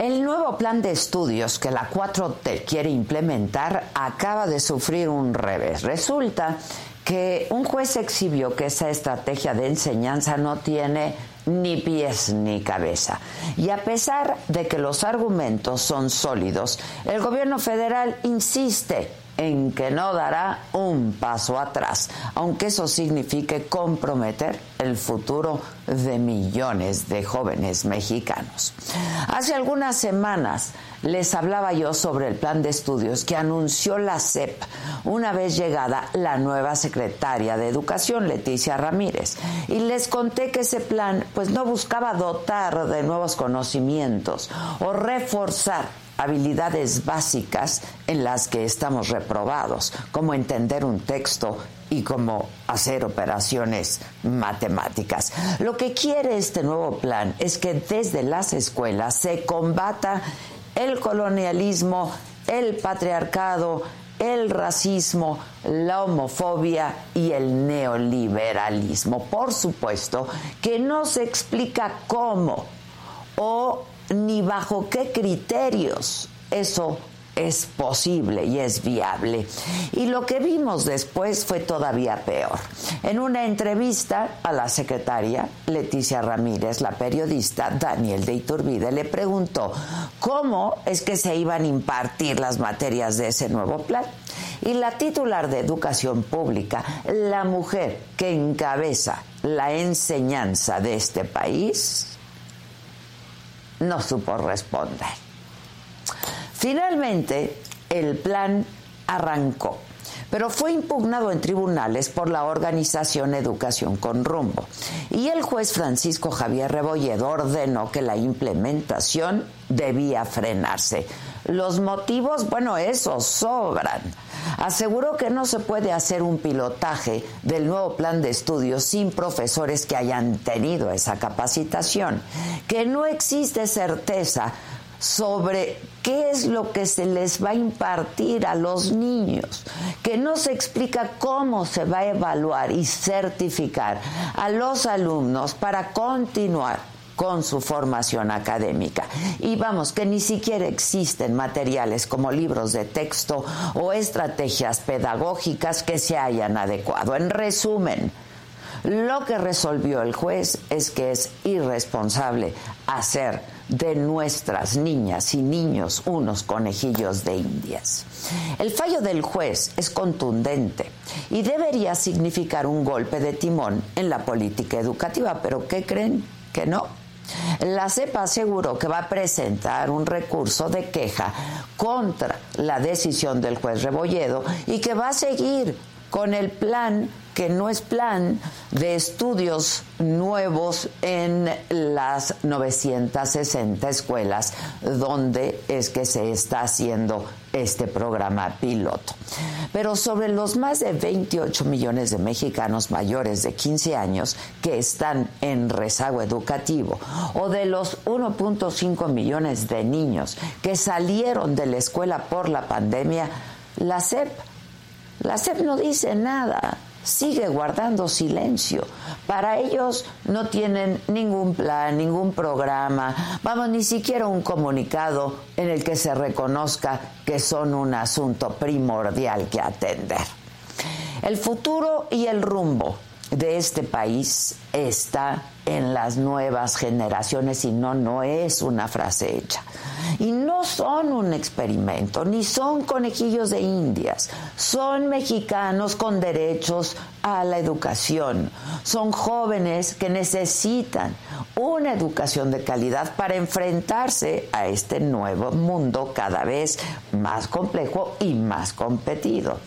El nuevo plan de estudios que la 4T quiere implementar acaba de sufrir un revés. Resulta que un juez exhibió que esa estrategia de enseñanza no tiene ni pies ni cabeza. Y a pesar de que los argumentos son sólidos, el gobierno federal insiste en que no dará un paso atrás, aunque eso signifique comprometer el futuro de millones de jóvenes mexicanos. Hace algunas semanas les hablaba yo sobre el plan de estudios que anunció la CEP una vez llegada la nueva secretaria de Educación, Leticia Ramírez, y les conté que ese plan pues no buscaba dotar de nuevos conocimientos o reforzar habilidades básicas en las que estamos reprobados, como entender un texto y cómo hacer operaciones matemáticas. Lo que quiere este nuevo plan es que desde las escuelas se combata el colonialismo, el patriarcado, el racismo, la homofobia y el neoliberalismo. Por supuesto que no se explica cómo o ni bajo qué criterios eso es posible y es viable. Y lo que vimos después fue todavía peor. En una entrevista a la secretaria Leticia Ramírez, la periodista Daniel de Iturbide le preguntó cómo es que se iban a impartir las materias de ese nuevo plan. Y la titular de Educación Pública, la mujer que encabeza la enseñanza de este país, no supo responder. Finalmente, el plan arrancó, pero fue impugnado en tribunales por la organización Educación con Rumbo. Y el juez Francisco Javier Rebolledo ordenó que la implementación debía frenarse. Los motivos, bueno, esos sobran. Aseguró que no se puede hacer un pilotaje del nuevo plan de estudios sin profesores que hayan tenido esa capacitación, que no existe certeza sobre qué es lo que se les va a impartir a los niños, que no se explica cómo se va a evaluar y certificar a los alumnos para continuar con su formación académica. Y vamos, que ni siquiera existen materiales como libros de texto o estrategias pedagógicas que se hayan adecuado. En resumen, lo que resolvió el juez es que es irresponsable hacer de nuestras niñas y niños unos conejillos de indias. El fallo del juez es contundente y debería significar un golpe de timón en la política educativa, pero ¿qué creen? Que no. La CEPA aseguró que va a presentar un recurso de queja contra la decisión del juez Rebolledo y que va a seguir con el plan que no es plan de estudios nuevos en las 960 escuelas donde es que se está haciendo este programa piloto. Pero sobre los más de 28 millones de mexicanos mayores de 15 años que están en rezago educativo o de los 1.5 millones de niños que salieron de la escuela por la pandemia, la SEP, la SEP no dice nada sigue guardando silencio. Para ellos no tienen ningún plan, ningún programa, vamos, ni siquiera un comunicado en el que se reconozca que son un asunto primordial que atender. El futuro y el rumbo de este país está en las nuevas generaciones y no, no es una frase hecha. Y no son un experimento, ni son conejillos de indias, son mexicanos con derechos a la educación, son jóvenes que necesitan una educación de calidad para enfrentarse a este nuevo mundo cada vez más complejo y más competido.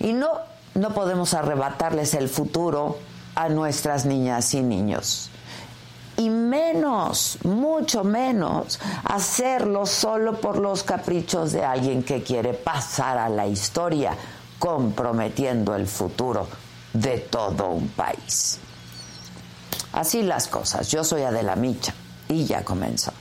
Y no, no podemos arrebatarles el futuro a nuestras niñas y niños y menos, mucho menos, hacerlo solo por los caprichos de alguien que quiere pasar a la historia, comprometiendo el futuro de todo un país. Así las cosas. Yo soy Adela Micha y ya comenzó.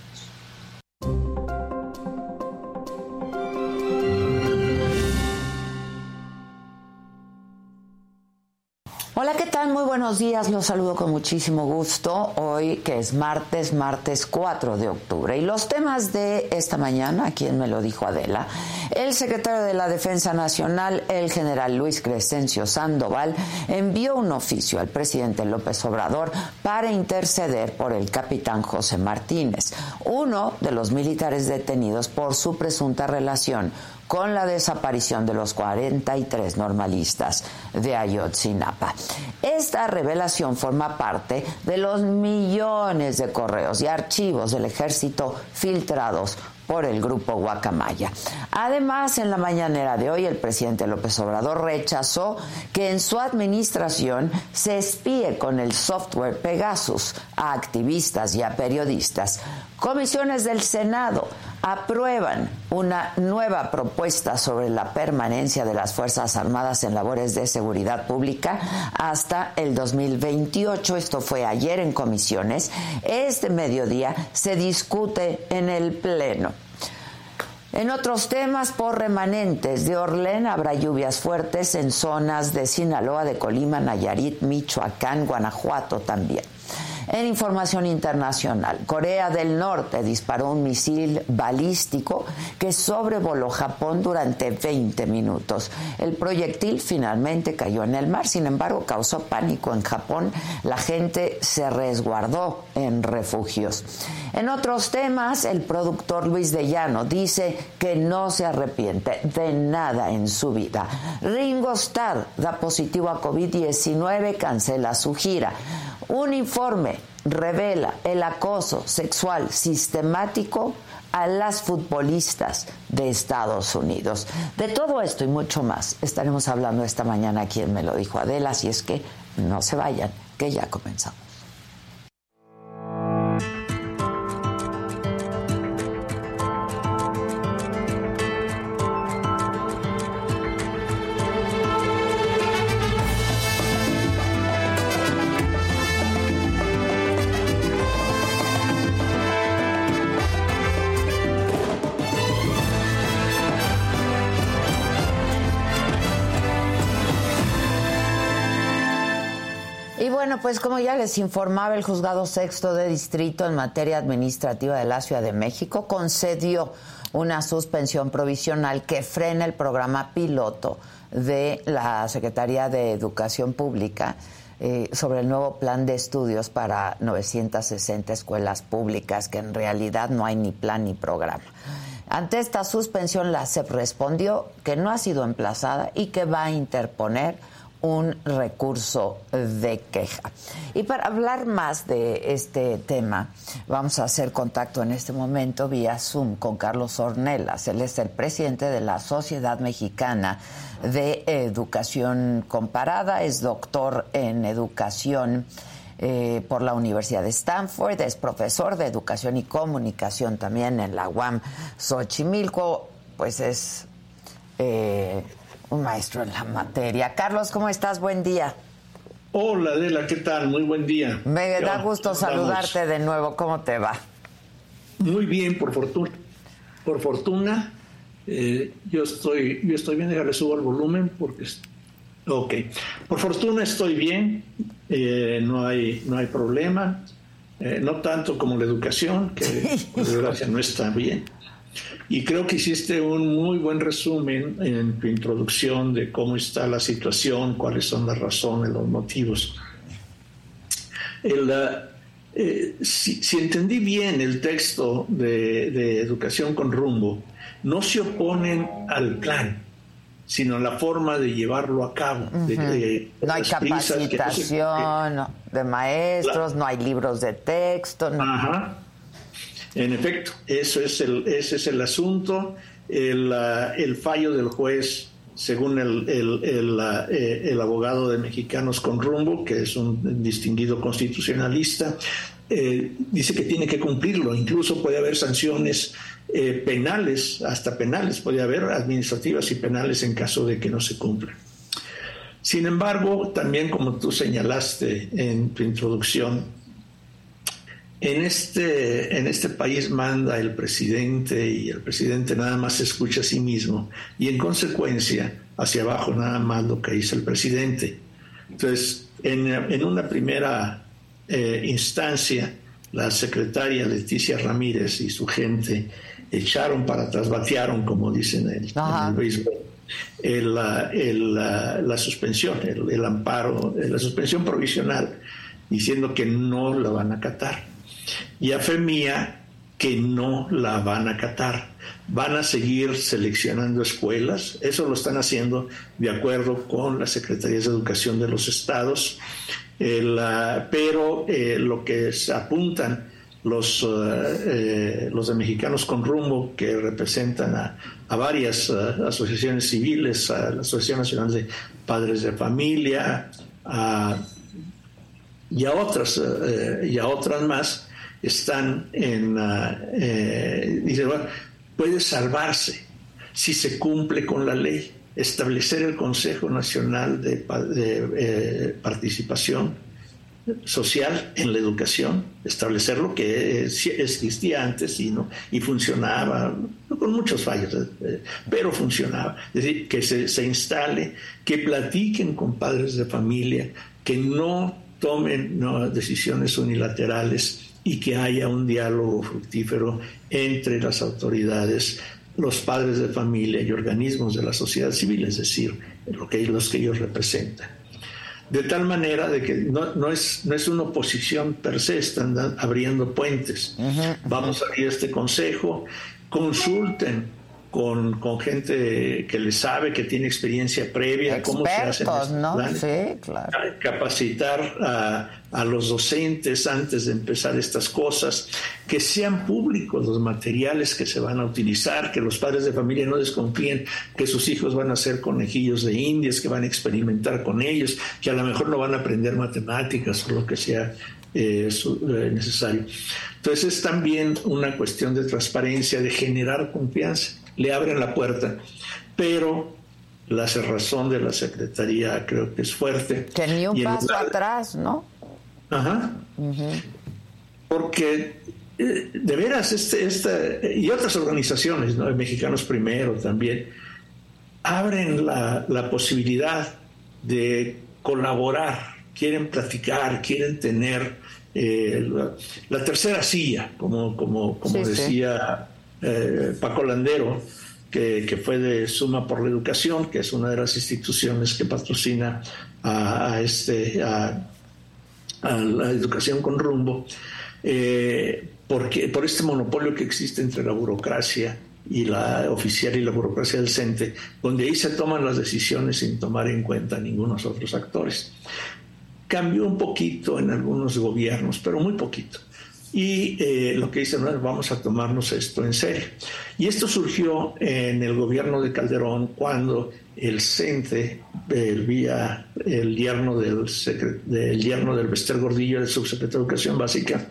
Buenos días. Los saludo con muchísimo gusto. Hoy que es martes, martes 4 de octubre. Y los temas de esta mañana, quien me lo dijo Adela, el secretario de la Defensa Nacional, el general Luis Crescencio Sandoval, envió un oficio al presidente López Obrador para interceder por el capitán José Martínez, uno de los militares detenidos por su presunta relación con la desaparición de los 43 normalistas de Ayotzinapa. Esta revelación forma parte de los millones de correos y archivos del ejército filtrados por el grupo Guacamaya. Además, en la mañanera de hoy, el presidente López Obrador rechazó que en su administración se espíe con el software Pegasus a activistas y a periodistas. Comisiones del Senado aprueban una nueva propuesta sobre la permanencia de las Fuerzas Armadas en labores de seguridad pública hasta el 2028. Esto fue ayer en comisiones. Este mediodía se discute en el Pleno. En otros temas, por remanentes de Orlén habrá lluvias fuertes en zonas de Sinaloa, de Colima, Nayarit, Michoacán, Guanajuato también. En información internacional, Corea del Norte disparó un misil balístico que sobrevoló Japón durante 20 minutos. El proyectil finalmente cayó en el mar, sin embargo causó pánico en Japón. La gente se resguardó en refugios. En otros temas, el productor Luis de Llano dice que no se arrepiente de nada en su vida. Ringo Starr da positivo a COVID-19, cancela su gira. Un informe revela el acoso sexual sistemático a las futbolistas de Estados Unidos. De todo esto y mucho más estaremos hablando esta mañana aquí en Me lo dijo Adela, si es que no se vayan, que ya comenzamos. Pues como ya les informaba, el juzgado sexto de distrito en materia administrativa de la Ciudad de México concedió una suspensión provisional que frena el programa piloto de la Secretaría de Educación Pública eh, sobre el nuevo plan de estudios para 960 escuelas públicas, que en realidad no hay ni plan ni programa. Ante esta suspensión, la SEP respondió que no ha sido emplazada y que va a interponer un recurso de queja. Y para hablar más de este tema, vamos a hacer contacto en este momento vía Zoom con Carlos Ornelas. Él es el presidente de la Sociedad Mexicana de Educación Comparada, es doctor en educación. Eh, por la Universidad de Stanford, es profesor de educación y comunicación también en la UAM Xochimilco, pues es eh, un maestro en la materia. Carlos, ¿cómo estás? Buen día. Hola Adela, ¿qué tal? Muy buen día. Me da gusto saludarte de nuevo. ¿Cómo te va? Muy bien, por fortuna. Por fortuna, eh, yo estoy, yo estoy bien. Déjale subo el volumen porque Ok, por fortuna estoy bien, eh, no, hay, no hay problema, eh, no tanto como la educación, que por desgracia no está bien. Y creo que hiciste un muy buen resumen en tu introducción de cómo está la situación, cuáles son las razones, los motivos. Eh, si, entendí bien el texto de, Educación con Rumbo, no se oponen al plan, sino la forma de llevarlo a cabo. no hay capacitación de maestros, no hay libros de texto. Ajá. En efecto, eso es el, ese es el asunto. El, el fallo del juez, según el, el, eh, el, abogado de Mexicanos con Rumbo, que es un distinguido constitucionalista, eh, dice que tiene que cumplirlo. Incluso puede haber sanciones eh, penales, hasta penales, puede haber administrativas y penales en caso de que no se cumpla. Sin embargo, también como tú señalaste en tu introducción, en este, en este país manda el presidente y el presidente nada más se escucha a sí mismo y en consecuencia hacia abajo nada más lo que dice el presidente. Entonces, en, en una primera eh, instancia, la secretaria Leticia Ramírez y su gente echaron para atrás, batearon, como dicen en el, béisbol, la suspensión, el, amparo, la suspensión provisional, diciendo que no la van a acatar. Y a fe mía que no la van a acatar. Van a seguir seleccionando escuelas, eso lo están haciendo de acuerdo con las Secretarías de Educación de los estados, pero eh, lo que se apuntan los, eh, eh, los de Mexicanos con Rumbo, que representan a, varias asociaciones civiles, a la Asociación Nacional de Padres de Familia, y, a otras, y a otras más, están en, eh, dice, bueno, puede salvarse si se cumple con la ley, establecer el Consejo Nacional de, eh, Participación social en la educación, establecer lo que existía antes y, no, y funcionaba, con muchos fallos, eh, pero funcionaba. Es decir, que se, instale, que platiquen con padres de familia, que no tomen decisiones unilaterales y que haya un diálogo fructífero entre las autoridades, los padres de familia y organismos de la sociedad civil, es decir, lo que, los que ellos representan. De tal manera de que no, es, no es una oposición per se, están abriendo puentes. Vamos a abrir este consejo, consulten con, con, gente que le sabe, que tiene experiencia previa, cómo se hacen ¿no? Sí, claro. Capacitar a, a, los docentes antes de empezar estas cosas, que sean públicos los materiales que se van a utilizar, que los padres de familia no desconfíen que sus hijos van a ser conejillos de indias, que van a experimentar con ellos, que a lo mejor no van a aprender matemáticas o lo que sea eh, eh, necesario. Entonces es también una cuestión de transparencia, de generar confianza le abren la puerta. Pero la cerrazón de la Secretaría creo que es fuerte. Que ni un paso atrás, ¿no? Ajá. Porque eh, de veras, este, esta, y otras organizaciones, ¿no? Mexicanos Primero también, abren la, la posibilidad de colaborar, quieren platicar, quieren tener eh, la, tercera silla, como, como, como decía eh, Paco Landero, que, fue de Suma por la Educación, que es una de las instituciones que patrocina a, este, a, la educación con rumbo, eh, porque, por este monopolio que existe entre la burocracia y la oficial y la burocracia del CENTE, donde ahí se toman las decisiones sin tomar en cuenta ningunos otros actores. Cambió un poquito en algunos gobiernos, pero muy poquito y eh, lo que dicen, vamos a tomarnos esto en serio. Y esto surgió en el gobierno de Calderón cuando el CENTE, el, vía, el yerno del, del yerno del Bester Gordillo, el subsecretario de Educación Básica,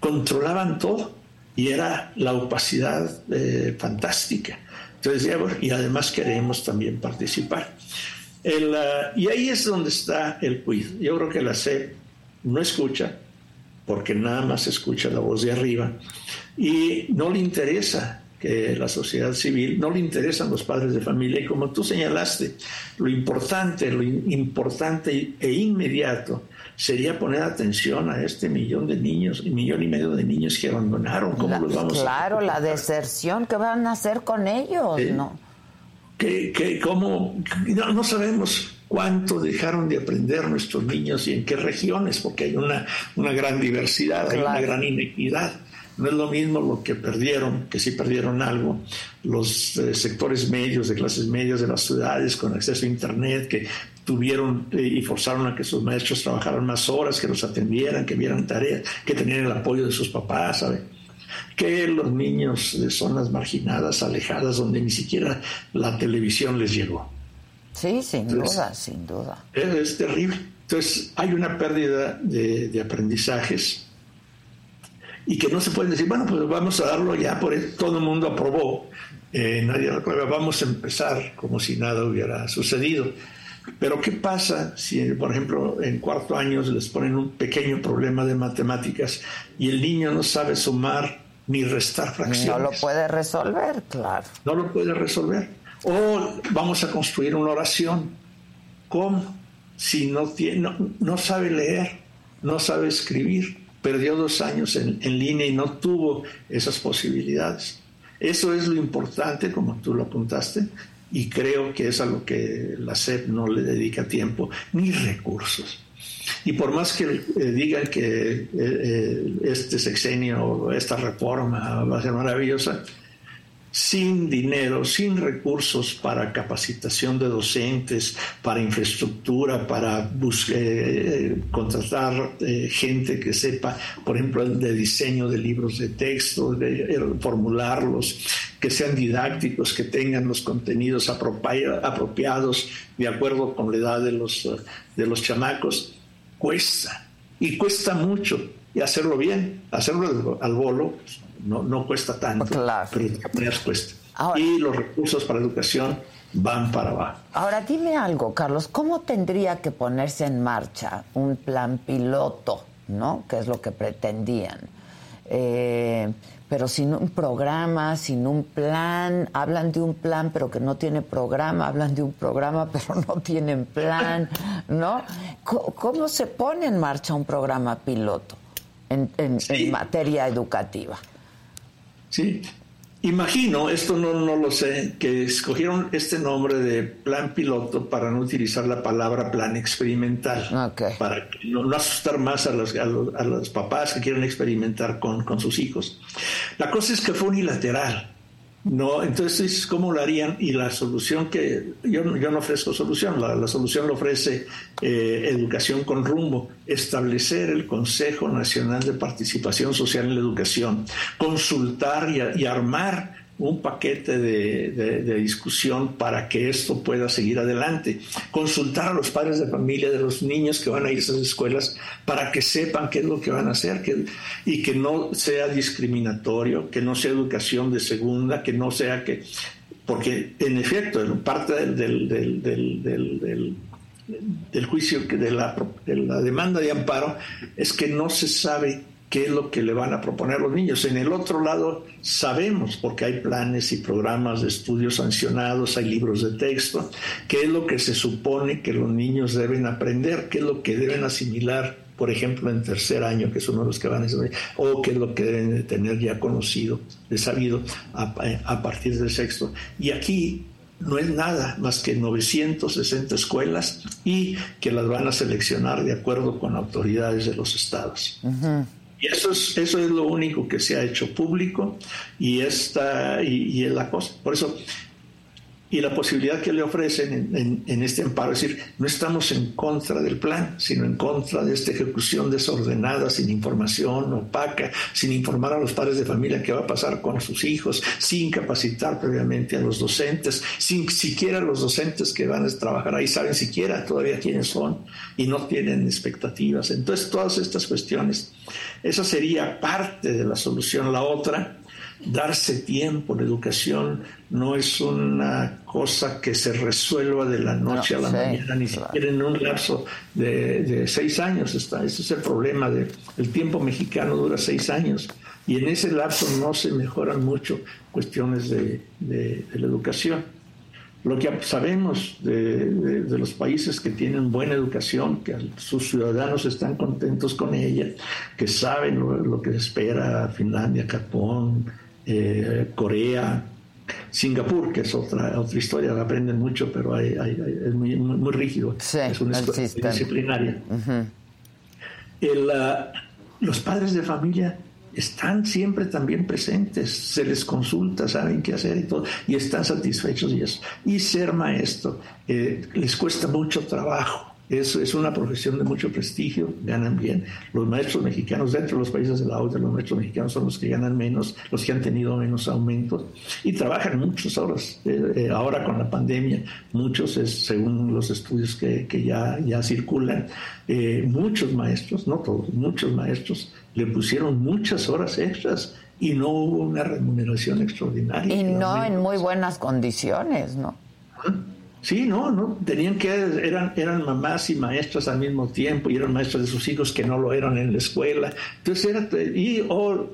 controlaban todo y era la opacidad eh, fantástica. Entonces, y además queremos también participar. El, ah, y ahí es donde está el quiz. Yo creo que la SEP no escucha, porque nada más escucha la voz de arriba y no le interesa que la sociedad civil, no le interesan los padres de familia y como tú señalaste, lo importante, lo importante e inmediato sería poner atención a este millón de niños, millón y medio de niños que abandonaron. ¿Cómo los vamos claro, la deserción, ¿qué van a hacer con ellos? ¿no? Que, que cómo, no, sabemos cuánto dejaron de aprender nuestros niños y en qué regiones, porque hay una, una gran diversidad, hay una gran inequidad. No es lo mismo lo que perdieron, que sí perdieron algo, los eh, sectores medios, de clases medias de las ciudades con acceso a Internet, que tuvieron eh, y forzaron a que sus maestros trabajaran más horas, que los atendieran, que vieran tareas, que tenían el apoyo de sus papás, ¿sabe? Que los niños de zonas marginadas, alejadas, donde ni siquiera la televisión les llegó. Sí, sin duda, sin duda. Es, terrible. Entonces, hay una pérdida de, aprendizajes y que no se puede decir, bueno, pues vamos a darlo ya, por eso todo el mundo aprobó, eh, nadie lo aprueba, vamos a empezar como si nada hubiera sucedido. Pero ¿qué pasa si, por ejemplo, en cuarto año les ponen un pequeño problema de matemáticas y el niño no sabe sumar ni restar fracciones? No lo puede resolver, claro. No lo puede resolver. O vamos a construir una oración. ¿Cómo? Si no, tiene, no, sabe leer, no sabe escribir, perdió dos años en, en línea y no tuvo esas posibilidades. Eso es lo importante, como tú lo apuntaste, y creo que es a lo que la SEP no le dedica tiempo ni recursos. Y por más que eh, digan que eh, eh, este sexenio, esta reforma va a ser maravillosa, sin dinero, sin recursos para capacitación de docentes, para infraestructura, para buscar, contratar gente que sepa, por ejemplo, de diseño de libros de texto, de formularlos, que sean didácticos, que tengan los contenidos apropiados de acuerdo con la edad de los, de los chamacos, cuesta. Y cuesta mucho. Y hacerlo bien, hacerlo al bolo, no, no cuesta tanto, claro. pero cuesta. y los recursos para educación van para abajo. Ahora dime algo, Carlos, ¿cómo tendría que ponerse en marcha un plan piloto, ¿no? Que es lo que pretendían. Eh, pero sin un programa, sin un plan, hablan de un plan pero que no tiene programa, hablan de un programa pero no tienen plan, ¿no? ¿Cómo se pone en marcha un programa piloto en, en materia educativa? Sí, Imagino, esto no, no lo sé, que escogieron este nombre de plan piloto para no utilizar la palabra plan experimental, para no, asustar más a los, a, los, papás que quieren experimentar con, con sus hijos. La cosa es que fue unilateral. No, entonces, ¿cómo lo harían? Y la solución que yo, yo no ofrezco solución, la, solución lo ofrece eh, Educación con Rumbo, establecer el Consejo Nacional de Participación Social en la Educación, consultar y armar un paquete de, discusión para que esto pueda seguir adelante. Consultar a los padres de familia de los niños que van a ir a esas escuelas para que sepan qué es lo que van a hacer que, y que no sea discriminatorio, que no sea educación de segunda, que no sea que... Porque en efecto, parte del, del, del, del juicio, de la, de la demanda de amparo, es que no se sabe qué es lo que le van a proponer los niños. En el otro lado sabemos, porque hay planes y programas de estudios sancionados, hay libros de texto, qué es lo que se supone que los niños deben aprender, qué es lo que deben asimilar, por ejemplo, en tercer año, que de los que van a estudiar, o qué es lo que deben de tener ya conocido, de sabido, a, partir del sexto. Y aquí no es nada más que 960 escuelas y que las van a seleccionar de acuerdo con autoridades de los estados. Y eso es, eso es lo único que se ha hecho público y, esta, y, es la cosa. Por eso, y la posibilidad que le ofrecen en, este amparo, es decir, no estamos en contra del plan, sino en contra de esta ejecución desordenada, sin información, opaca, sin informar a los padres de familia qué va a pasar con sus hijos, sin capacitar previamente a los docentes, sin siquiera los docentes que van a trabajar ahí saben siquiera todavía quiénes son y no tienen expectativas. Entonces, todas estas cuestiones esa sería parte de la solución. La otra, darse tiempo. La educación no es una cosa que se resuelva de la noche a la mañana, ni siquiera en un lapso de, seis años. Está. Ese es el problema. De, el tiempo mexicano dura seis años. Y en ese lapso no se mejoran mucho cuestiones de, de, la educación. Lo que sabemos de, los países que tienen buena educación, que sus ciudadanos están contentos con ella, que saben lo, que espera Finlandia, Japón, eh, Corea, Singapur, que es otra, otra historia, aprenden mucho, pero hay, es muy, muy, rígido. es una escuela disciplinaria. Ah, los padres de familia están siempre también presentes, se les consulta, saben qué hacer y todo, y están satisfechos y eso. Y ser maestro eh, les cuesta mucho trabajo es, es una profesión de mucho prestigio, ganan bien. Los maestros mexicanos, dentro de los países de la OCDE, los maestros mexicanos son los que ganan menos, los que han tenido menos aumentos y trabajan muchas horas. Eh, eh, ahora con la pandemia, muchos, es, según los estudios que, que ya, ya circulan, eh, muchos maestros, no todos, muchos maestros le pusieron muchas horas extras y no hubo una remuneración extraordinaria. Y no en muy buenas condiciones, ¿no? Sí, no, no, tenían que, eran, eran mamás y maestras al mismo tiempo, y eran maestras de sus hijos que no lo eran en la escuela. Entonces, era, y o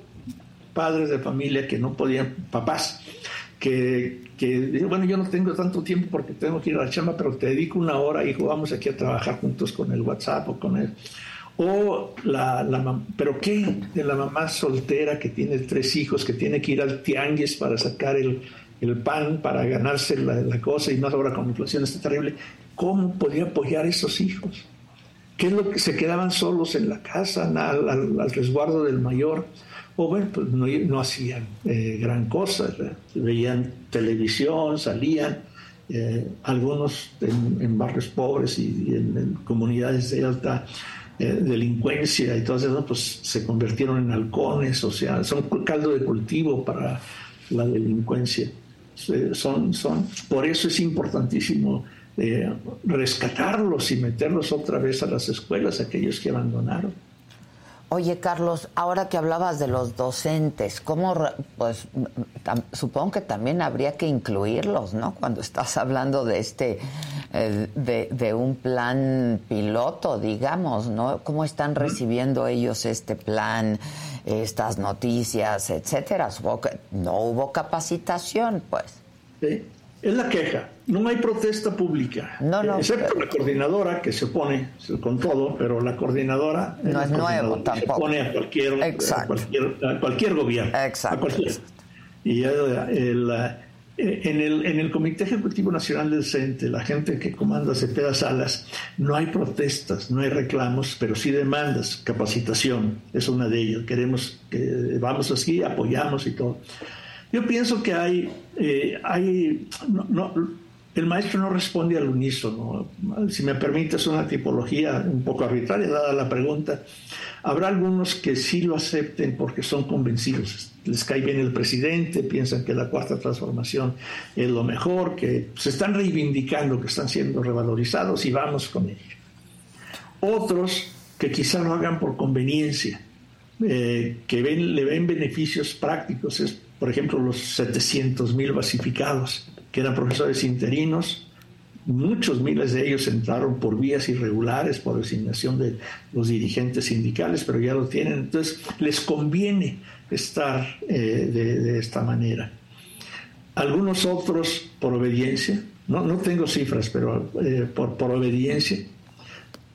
padres de familia que no podían, papás, que, que, bueno, yo no tengo tanto tiempo porque tengo que ir a la chamba, pero te dedico una hora, hijo, vamos aquí a trabajar juntos con el WhatsApp o con el... O la, la, pero qué de la mamá soltera que tiene tres hijos, que tiene que ir al tianguis para sacar el, el pan para ganarse la, cosa y más ahora con la inflación está terrible, ¿cómo podía apoyar a esos hijos? ¿Qué es lo que se quedaban solos en la casa al, resguardo del mayor? O bueno, pues no, hacían eh, gran cosa, veían televisión, salían, eh, algunos en, barrios pobres y, en, comunidades de alta eh, delincuencia y todo eso, pues se convirtieron en halcones, o sea, son caldo de cultivo para la delincuencia. Son, son, por eso es importantísimo eh, rescatarlos y meterlos otra vez a las escuelas, aquellos que abandonaron. Oye, Carlos, ahora que hablabas de los docentes, ¿cómo, pues, supongo que también habría que incluirlos, ¿no? Cuando estás hablando de este, eh, de, de, un plan piloto, digamos, ¿no? ¿Cómo están recibiendo ellos este plan? Estas noticias, etcétera. no hubo capacitación, pues. Sí. Es la queja. No hay protesta pública. No, no. Excepto la coordinadora que se opone con todo, pero la coordinadora. No es nuevo tampoco. Se opone a cualquier, a cualquier, a cualquier gobierno. Exacto. Y el, en el, en el Comité Ejecutivo Nacional del CENTE, la gente que comanda Cepeda Salas, no hay protestas, no hay reclamos, pero sí demandas, capacitación, es una de ellas. Queremos que vamos así, apoyamos y todo. Yo pienso que hay, eh, hay no, el maestro no responde al unísono. Si me permites una tipología un poco arbitraria, dada la pregunta, habrá algunos que sí lo acepten porque son convencidos les cae bien el presidente, piensan que la cuarta transformación es lo mejor, que se están reivindicando, que están siendo revalorizados y vamos con ello. Otros que quizá lo hagan por conveniencia, eh, que le ven beneficios prácticos, es, por ejemplo los 700 mil basificados, eran profesores interinos, muchos miles de ellos entraron por vías irregulares, por designación de los dirigentes sindicales, pero ya lo tienen, entonces les conviene estar eh, de, esta manera. Algunos otros por obediencia, no, no tengo cifras, pero eh, por, por obediencia,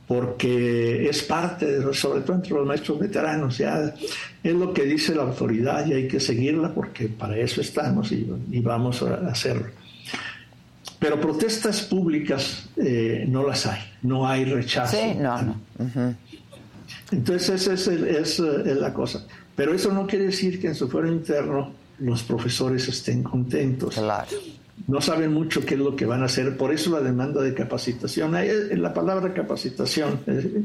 porque es parte, de, sobre todo entre los maestros veteranos, ya es lo que dice la autoridad y hay que seguirla porque para eso estamos y, vamos a hacerlo. Pero protestas públicas eh, no las hay, no hay rechazo. Sí, no, no. Entonces esa es, es, la cosa. Pero eso no quiere decir que en su fuero interno los profesores estén contentos. Claro. No saben mucho qué es lo que van a hacer, por eso la demanda de capacitación. Eh, la palabra capacitación eh,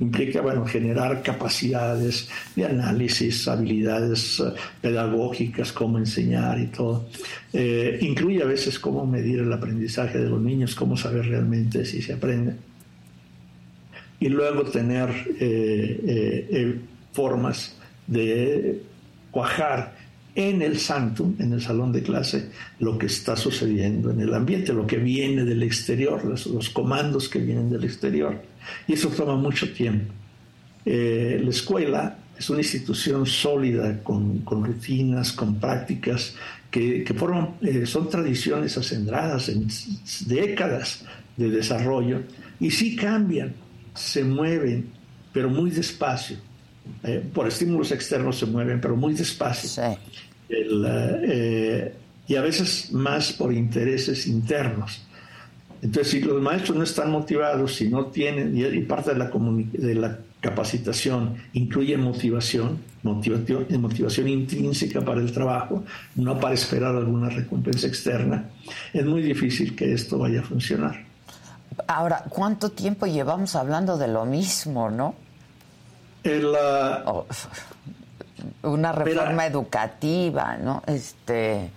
implica bueno, generar capacidades de análisis, habilidades eh, pedagógicas, cómo enseñar y todo. incluye a veces cómo medir el aprendizaje de los niños, cómo saber realmente si se aprende. Y luego tener formas de cuajar en el sanctum, en el salón de clase, lo que está sucediendo en el ambiente, lo que viene del exterior, los, comandos que vienen del exterior. Y eso toma mucho tiempo. Eh, la escuela es una institución sólida, con, rutinas, con prácticas que, forman, eh, son tradiciones acendradas en décadas de desarrollo y sí cambian, se mueven, pero muy despacio. Eh, por estímulos externos se mueven, pero muy despacio. Eh, y a veces más por intereses internos. Entonces, si los maestros no están motivados, si no tienen, y, parte de la, de la capacitación incluye motivación, motivación, motivación intrínseca para el trabajo, no para esperar alguna recompensa externa, es muy difícil que esto vaya a funcionar. Ahora, ¿cuánto tiempo llevamos hablando de lo mismo, no? Oh, una reforma educativa, ¿no? Este,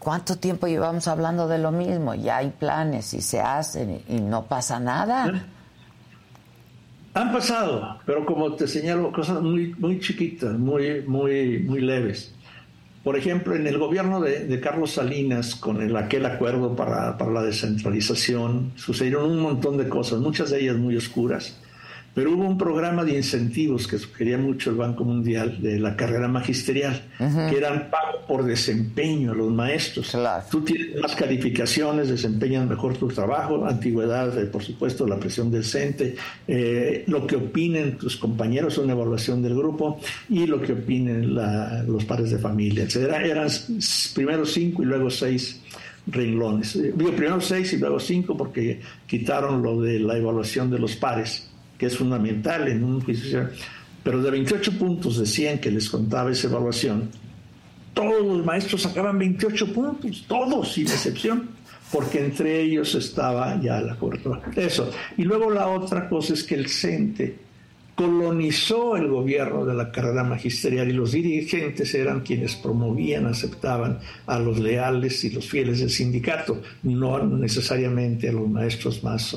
¿cuánto tiempo llevamos hablando de lo mismo? Ya hay planes y se hacen y, no pasa nada. Han pasado, pero como te señalo, cosas muy, muy chiquitas, muy, muy, muy leves. Por ejemplo, en el gobierno de, Carlos Salinas, con el, aquel acuerdo para, para la descentralización, sucedieron un montón de cosas, muchas de ellas muy oscuras pero hubo un programa de incentivos que sugería mucho el Banco Mundial de la carrera magisterial, que eran pago por desempeño a los maestros. Tú tienes más calificaciones, desempeñan mejor tu trabajo, antigüedad, eh, por supuesto, la presión del CENTE, eh, lo que opinen tus compañeros, una evaluación del grupo, y lo que opinen los padres de familia, etc. Eran primero cinco y luego seis renglones. Eh, digo, primero seis y luego cinco porque quitaron lo de la evaluación de los pares que es fundamental en un juicio, pero de 28 puntos de 100 que les contaba esa evaluación, todos los maestros sacaban 28 puntos, todos sin excepción, porque entre ellos estaba ya la cobertura. Eso. Y luego la otra cosa es que el CENTE colonizó el gobierno de la carrera magisterial y los dirigentes eran quienes promovían, aceptaban a los leales y los fieles del sindicato, no necesariamente a los maestros más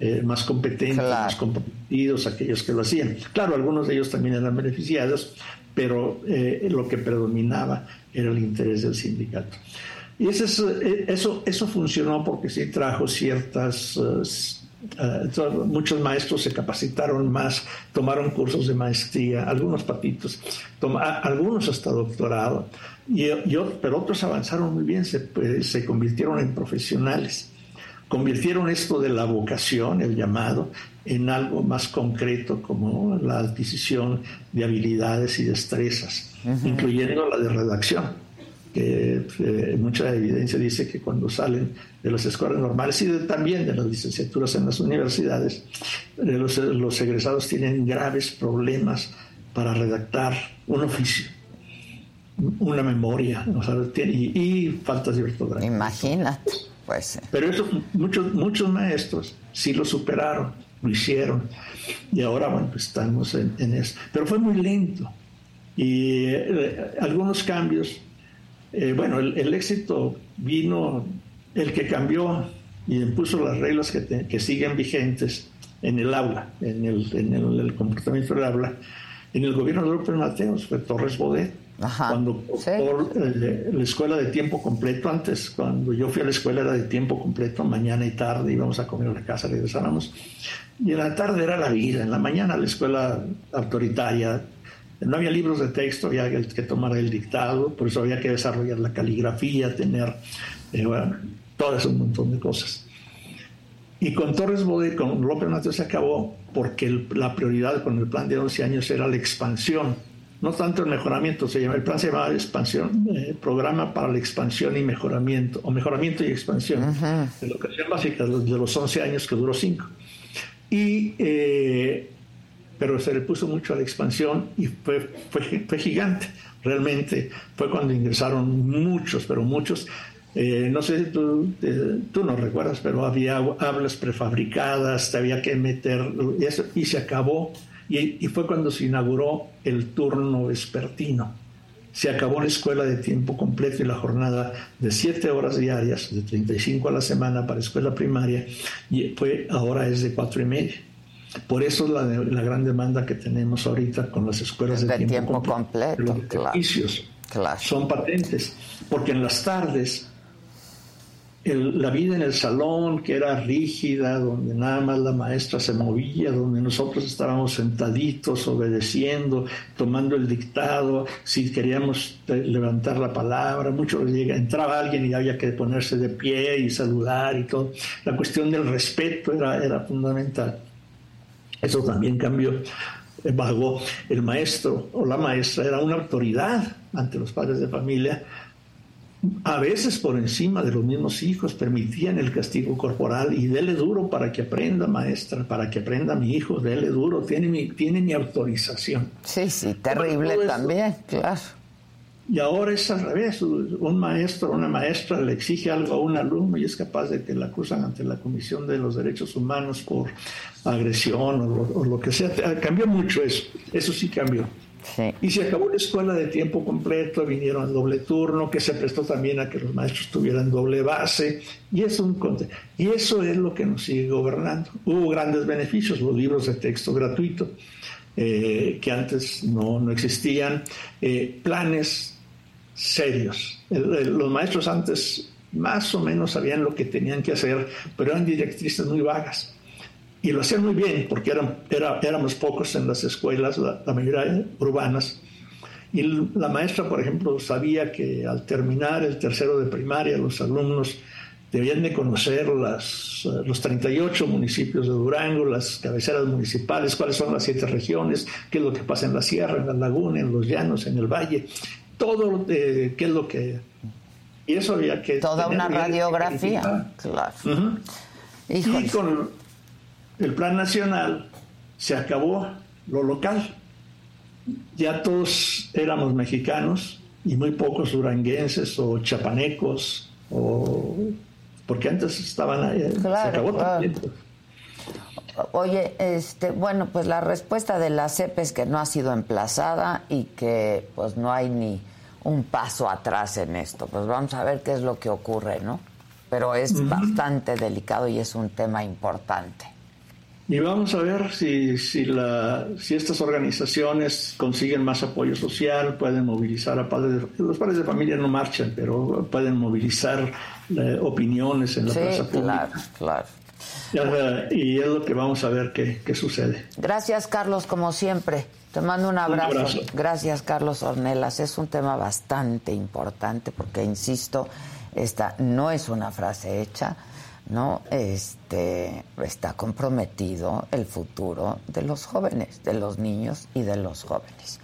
eh, más competentes, más comprometidos, aquellos que lo hacían. Claro, algunos de ellos también eran beneficiados, pero eh, lo que predominaba era el interés del sindicato. Y eso, eh, eso, eso funcionó porque sí trajo ciertas... muchos maestros se capacitaron más, tomaron cursos de maestría, algunos patitos, algunos hasta doctorado, y, pero otros avanzaron muy bien, se, se convirtieron en profesionales convirtieron esto de la vocación, el llamado, en algo más concreto como la adquisición de habilidades y destrezas, incluyendo la de redacción que eh, mucha evidencia dice que cuando salen de las escuelas normales y también de las licenciaturas en las universidades, eh, los, los, egresados tienen graves problemas para redactar un oficio, una memoria, y, y faltas de ortografía. Imagínate. Pues, Pero eso, muchos, muchos maestros sí lo superaron, lo hicieron. Y ahora, bueno, pues estamos en, eso. Pero fue muy lento. Y eh, algunos cambios, eh, bueno, el, éxito vino, el que cambió y impuso las reglas que, que siguen vigentes en el aula, en el, en el, comportamiento del aula, en el gobierno de López Mateos, fue Torres Bodet cuando por eh, la escuela de tiempo completo, antes cuando yo fui a la escuela era de tiempo completo, mañana y tarde íbamos a comer a la casa, regresábamos. Y en la tarde era la vida, en la mañana la escuela autoritaria, no había libros de texto, había que tomar el dictado, por eso había que desarrollar la caligrafía, tener, eh, bueno, todo un montón de cosas. Y con Torres Bodet, con López Mateos se acabó porque la prioridad con el plan de 11 años era la expansión no tanto el mejoramiento, se llama, el plan se llama expansión, eh, programa para la expansión y mejoramiento, o mejoramiento y expansión, de la educación básica de los 11 años que duró 5. Y, eh, pero se le puso mucho a la expansión y fue, fue, gigante, realmente fue cuando ingresaron muchos, pero muchos. Eh, no sé si tú, tú no recuerdas, pero había hablas prefabricadas, te había que meter, y, eso, y se acabó y, fue cuando se inauguró el turno vespertino. Se acabó la escuela de tiempo completo y la jornada de siete horas diarias, de 35 a la semana para escuela primaria, y fue, ahora es de cuatro y media. Por eso la, la gran demanda que tenemos ahorita con las escuelas de, tiempo, completo. Los claro, son patentes, porque en las tardes la vida en el salón, que era rígida, donde nada más la maestra se movía, donde nosotros estábamos sentaditos, obedeciendo, tomando el dictado, si queríamos levantar la palabra, mucho entraba alguien y había que ponerse de pie y saludar y todo. La cuestión del respeto era, era fundamental. Eso también cambió. Vago, el maestro o la maestra era una autoridad ante los padres de familia a veces por encima de los mismos hijos permitían el castigo corporal y dele duro para que aprenda, maestra, para que aprenda mi hijo, dele duro, tiene mi, tiene mi autorización. Sí, sí, terrible también, claro. Y ahora es al revés, un maestro o una maestra le exige algo a un alumno y es capaz de que la acusan ante la Comisión de los Derechos Humanos por agresión o lo que sea. Cambió mucho eso, eso sí cambió. Y se acabó la escuela de tiempo completo, vinieron doble turno, que se prestó también a que los maestros tuvieran doble base, y, es un, y eso es lo que nos sigue gobernando. Hubo grandes beneficios, los libros de texto gratuito, eh, que antes no, no existían, eh, planes serios. los maestros antes más o menos sabían lo que tenían que hacer, pero eran directrices muy vagas y lo hacían muy bien porque eran, éramos pocos en las escuelas, la, mayoría urbanas. Y la maestra, por ejemplo, sabía que al terminar el tercero de primaria los alumnos debían de conocer las, los 38 municipios de Durango, las cabeceras municipales, cuáles son las siete regiones, qué es lo que pasa en la sierra, en la laguna, en los llanos, en el valle, todo qué es lo que... Y eso había que... Toda una radiografía, claro. Y con el plan nacional se acabó lo local. Ya todos éramos mexicanos y muy pocos duranguenses o chapanecos o porque antes estaban ahí, se acabó Oye, este, bueno, pues la respuesta de la CEP es que no ha sido emplazada y que pues no hay ni un paso atrás en esto. Pues vamos a ver qué es lo que ocurre, ¿no? Pero es bastante delicado y es un tema importante. Y vamos a ver si, si, la, si estas organizaciones consiguen más apoyo social, pueden movilizar a padres de, los padres de familia no marchan, pero pueden movilizar eh, opiniones en la plaza pública. Claro, claro. Y es lo que vamos a ver qué, qué sucede. Gracias, Carlos, como siempre. Te mando un abrazo. un abrazo. Gracias, Carlos Ornelas. Es un tema bastante importante porque, insisto, esta no es una frase hecha ¿no? Este está comprometido el futuro de los jóvenes, de los niños y de los jóvenes.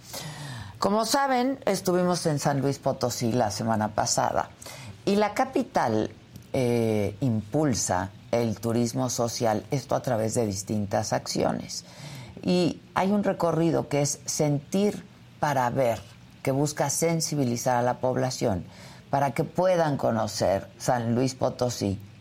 Como saben, estuvimos en San Luis Potosí la semana pasada y la capital eh, impulsa el turismo social, esto a través de distintas acciones. Y hay un recorrido que es sentir para ver, que busca sensibilizar a la población para que puedan conocer San Luis Potosí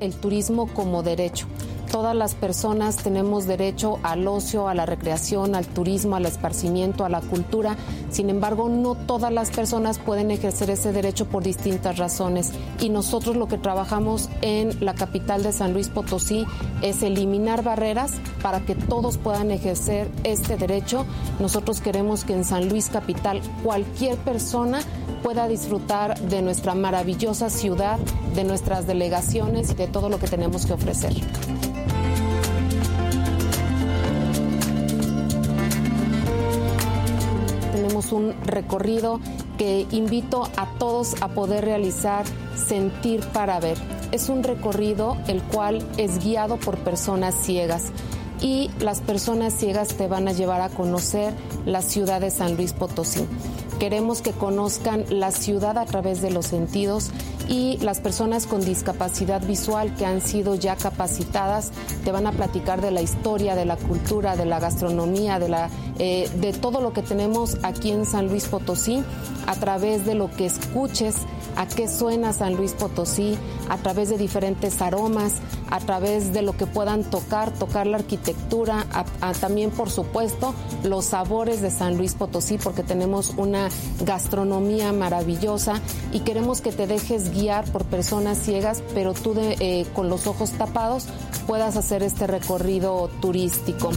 El turismo como derecho. Todas las personas tenemos derecho al ocio, a la recreación, al turismo, al esparcimiento, a la cultura. Sin embargo, no todas las personas pueden ejercer ese derecho por distintas razones. Y nosotros lo que trabajamos en la capital de San Luis Potosí es eliminar barreras para que todos puedan ejercer este derecho. Nosotros queremos que en San Luis Capital cualquier persona pueda disfrutar de nuestra maravillosa ciudad, de nuestras delegaciones y de todo lo que tenemos que ofrecer. tenemos un recorrido que invito a todos a poder realizar Sentir para Ver. Es un recorrido el cual es guiado por personas ciegas y las personas ciegas te van a llevar a conocer la ciudad de San Luis Potosí. Queremos que conozcan la ciudad a través de los sentidos y las personas con discapacidad visual que han sido ya capacitadas te van a platicar de la historia, de la cultura, de la gastronomía, de, la, eh, de todo lo que tenemos aquí en San Luis Potosí a través de lo que escuches a qué suena San Luis Potosí, a través de diferentes aromas, a través de lo que puedan tocar, tocar la arquitectura, también por supuesto los sabores de San Luis Potosí, porque tenemos una gastronomía maravillosa y queremos que te dejes guiar por personas ciegas, pero tú eh, con los ojos tapados puedas hacer este recorrido turístico.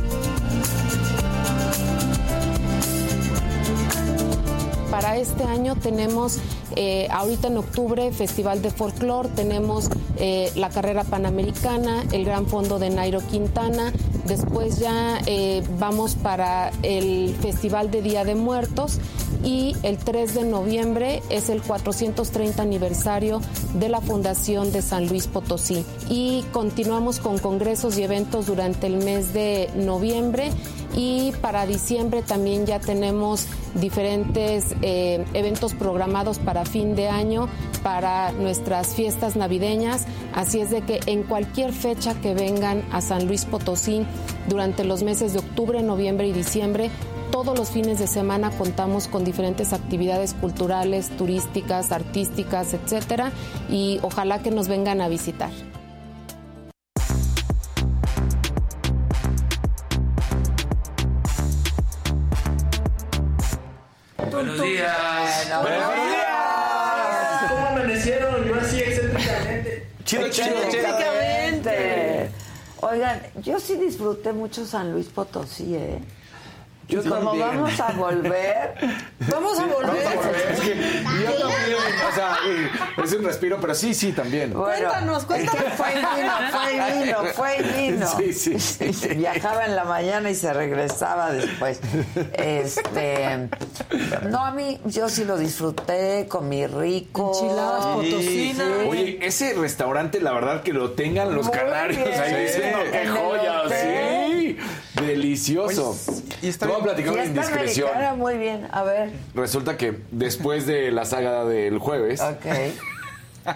para este año tenemos eh, ahorita en octubre Festival de Folklore, tenemos eh, la carrera panamericana, el Gran Fondo de Nairo Quintana, después ya eh, vamos para el Festival de Día de Muertos y el 3 de noviembre es el 430 aniversario de la Fundación de San Luis Potosí. Y continuamos con congresos y eventos durante el mes de noviembre y para diciembre también ya tenemos diferentes eh, eventos programados para fin de año, para nuestras fiestas navideñas, así es de que en cualquier fecha que vengan a San Luis Potosí durante los meses de octubre, noviembre y diciembre, todos los fines de semana contamos con diferentes actividades culturales, turísticas, artísticas, etcétera, y ojalá que nos vengan a visitar. Chido, Oigan, yo sí disfruté mucho San Luis Potosí, ¿eh? Yo y como vamos a volver, vamos a volver. Vamos a volver. Es que es un respiro, pero sí, sí, también. Bueno, cuéntanos, cuéntanos. Es que fue vino, fue vino, fue vino. Sí, sí, sí. Viajaba en la mañana y se regresaba después. Este, no, a mí, yo sí lo disfruté, comí rico. Enchiladas potosinas. Sí, Oye, ese restaurante, la verdad que lo tengan los Muy canarios bien. ahí diciendo, qué joya, sí. Delicioso. Y está Te voy a platicar una Fiesta indiscreción. americana, muy bien. A ver. Resulta que después de la saga del jueves, Ok.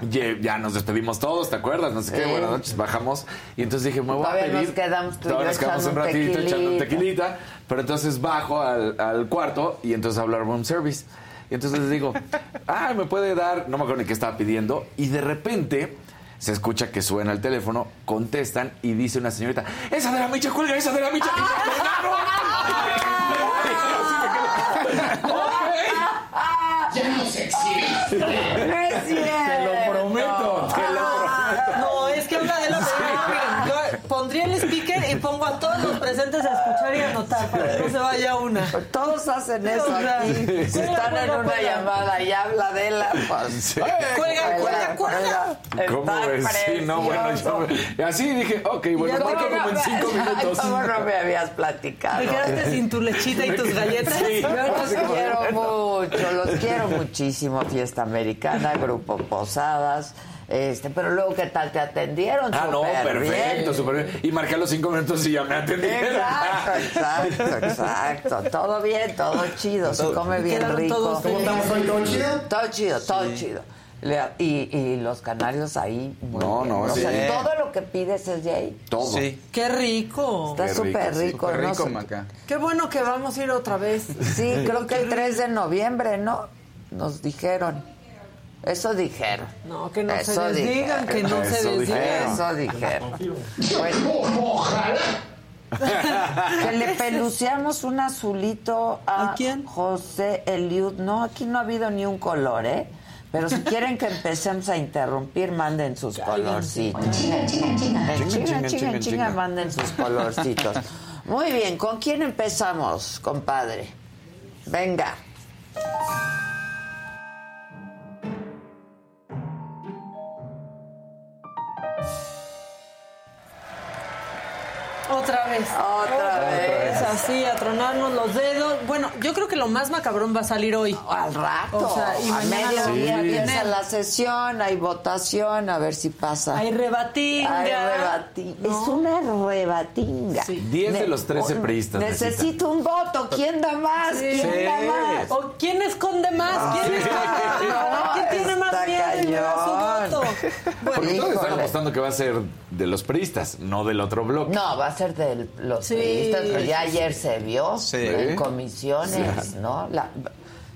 ya nos despedimos todos, ¿te acuerdas? No sé qué, Sí. buenas noches, bajamos. Y entonces dije, me voy Todavía a pedir. nos quedamos tú y Todavía yo nos quedamos un ratito echando un tequilita. Pero entonces bajo al, al cuarto y entonces hablo al room service. Y entonces les digo, ah, me puede dar, no me acuerdo ni qué estaba pidiendo. Y de repente se escucha que suena el teléfono, contestan y dice una señorita, esa de la micha, cuelga, esa de la micha. Y me No lo prometo, te lo prometo. No, es que habla de la Miren, yo pondría el speaker y pongo a todos los presentes a escuchar y a anotar para que no se vaya una. Todos hacen eso aquí. Si cuelga, están en cuelga, una cuelga. llamada y habla de la, pues. Sí. Cuelga, cuelga, cuelga. ¿Cómo ves? Sí, no, bueno, yo me- así dije, ok, bueno, marca no, como en cinco minutos. ¿Cómo no me habías platicado? Te quedaste sin tu lechita y tus galletas. Sí. Yo los quiero mucho, los quiero muchísimo. Fiesta Americana, Grupo Posadas. Este, pero luego, ¿qué tal te atendieron? Ah, no, perfecto, bien. súper bien. Y marqué los cinco minutos y ya me atendieron. Exacto, exacto, exacto. Todo bien, todo chido, se come bien rico. todos ¿Cómo estamos hoy? ¿Todo chido? Todo chido, todo chido. Y, y los canarios ahí. muy No, bien. no, O sí. sea, todo lo que pides es de ahí. Todo. Sí. Qué rico. Está Qué rico, súper rico. Súper ¿no? rico, sé- Maca. Qué bueno que vamos a ir otra vez. Sí, creo que el 3 de noviembre, ¿no? Nos dijeron. Eso dijeron. No, que no Eso se desdigan, que no se Eso desdigan. Eso dijeron. Bueno. Que le peluceamos un azulito a, ¿A quién? José Eliud. No, aquí no ha habido ni un color, ¿eh? Pero si quieren que empecemos a interrumpir, manden sus colorcitos. Chinga, chinga, chinga, chinga, chinga. manden sus colorcitos. Muy bien, ¿con quién empezamos, compadre? Venga. Otra vez. Otra vez. Así, a tronarnos los dedos. Bueno, yo creo que lo más macabrón va a salir hoy. Al rato. O sea, y a mediodía empieza tener. la sesión, hay votación, a ver si pasa. Hay rebatinga. Ay, rebati- ¿no? Es una rebatinga. Sí. Diez de Ne- los trece priistas Necesito un voto. ¿Quién da más? Sí. ¿Quién Sí. da más? ¿O quién esconde más? ¿Quién, esconde más? ¿Quién tiene más miedo y me da su voto? Bueno, Porque todos están apostando que va a ser de los pristas, no del otro bloque. No, va a ser de los Sí. periodistas, pero ya ayer se vio Sí. en comisiones, ¿no? La-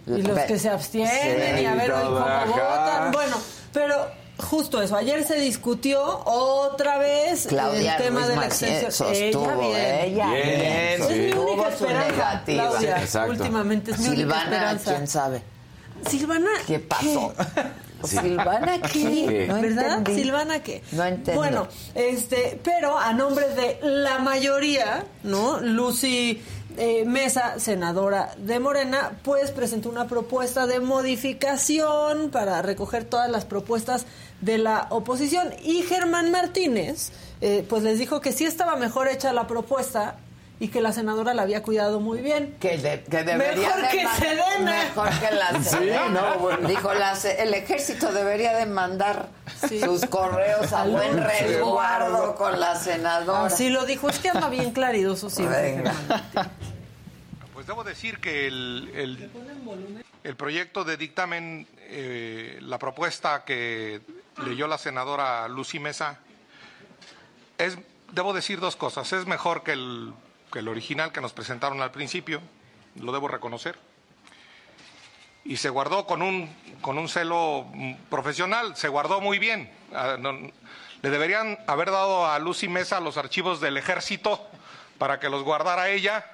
y los que se abstienen Sí. y a ver hoy cómo votan. Bueno, pero justo eso. Ayer se discutió otra vez Claudia el tema Ruiz de la extensión. sostuvo, ella bien. ella Bien, bien, sí. Es mi única esperanza, negativa. Claudia. Sí. Últimamente es mi única Silvana, esperanza. ¿quién sabe? Silvana. ¿Qué pasó? Sí. Silvana, ¿qué? No ¿Verdad? entendí. Silvana qué? No entendí. Bueno, este, pero a nombre de la mayoría, ¿no? Lucy eh, Mesa, senadora de Morena, pues presentó una propuesta de modificación para recoger todas las propuestas de la oposición. Y Germán Martínez, eh, pues les dijo que sí estaba mejor hecha la propuesta y que la senadora la había cuidado muy bien. Que, de- que debería Mejor de que Sedena. Mejor que la Sí, Sedena. no, bueno. Dijo, la el ejército debería de mandar Sí. sus correos a Al buen resguardo. con la senadora. Así lo dijo, es que anda bien claridoso siempre. Pues debo decir que el, el- el proyecto de dictamen, eh, la propuesta que leyó la senadora Lucy Mesa, es, debo decir dos cosas. Es mejor que el, que el original que nos presentaron al principio, lo debo reconocer. Y se guardó con un, con un celo profesional, se guardó muy bien. Ah, le deberían haber dado a Lucy Mesa los archivos del ejército para que los guardara ella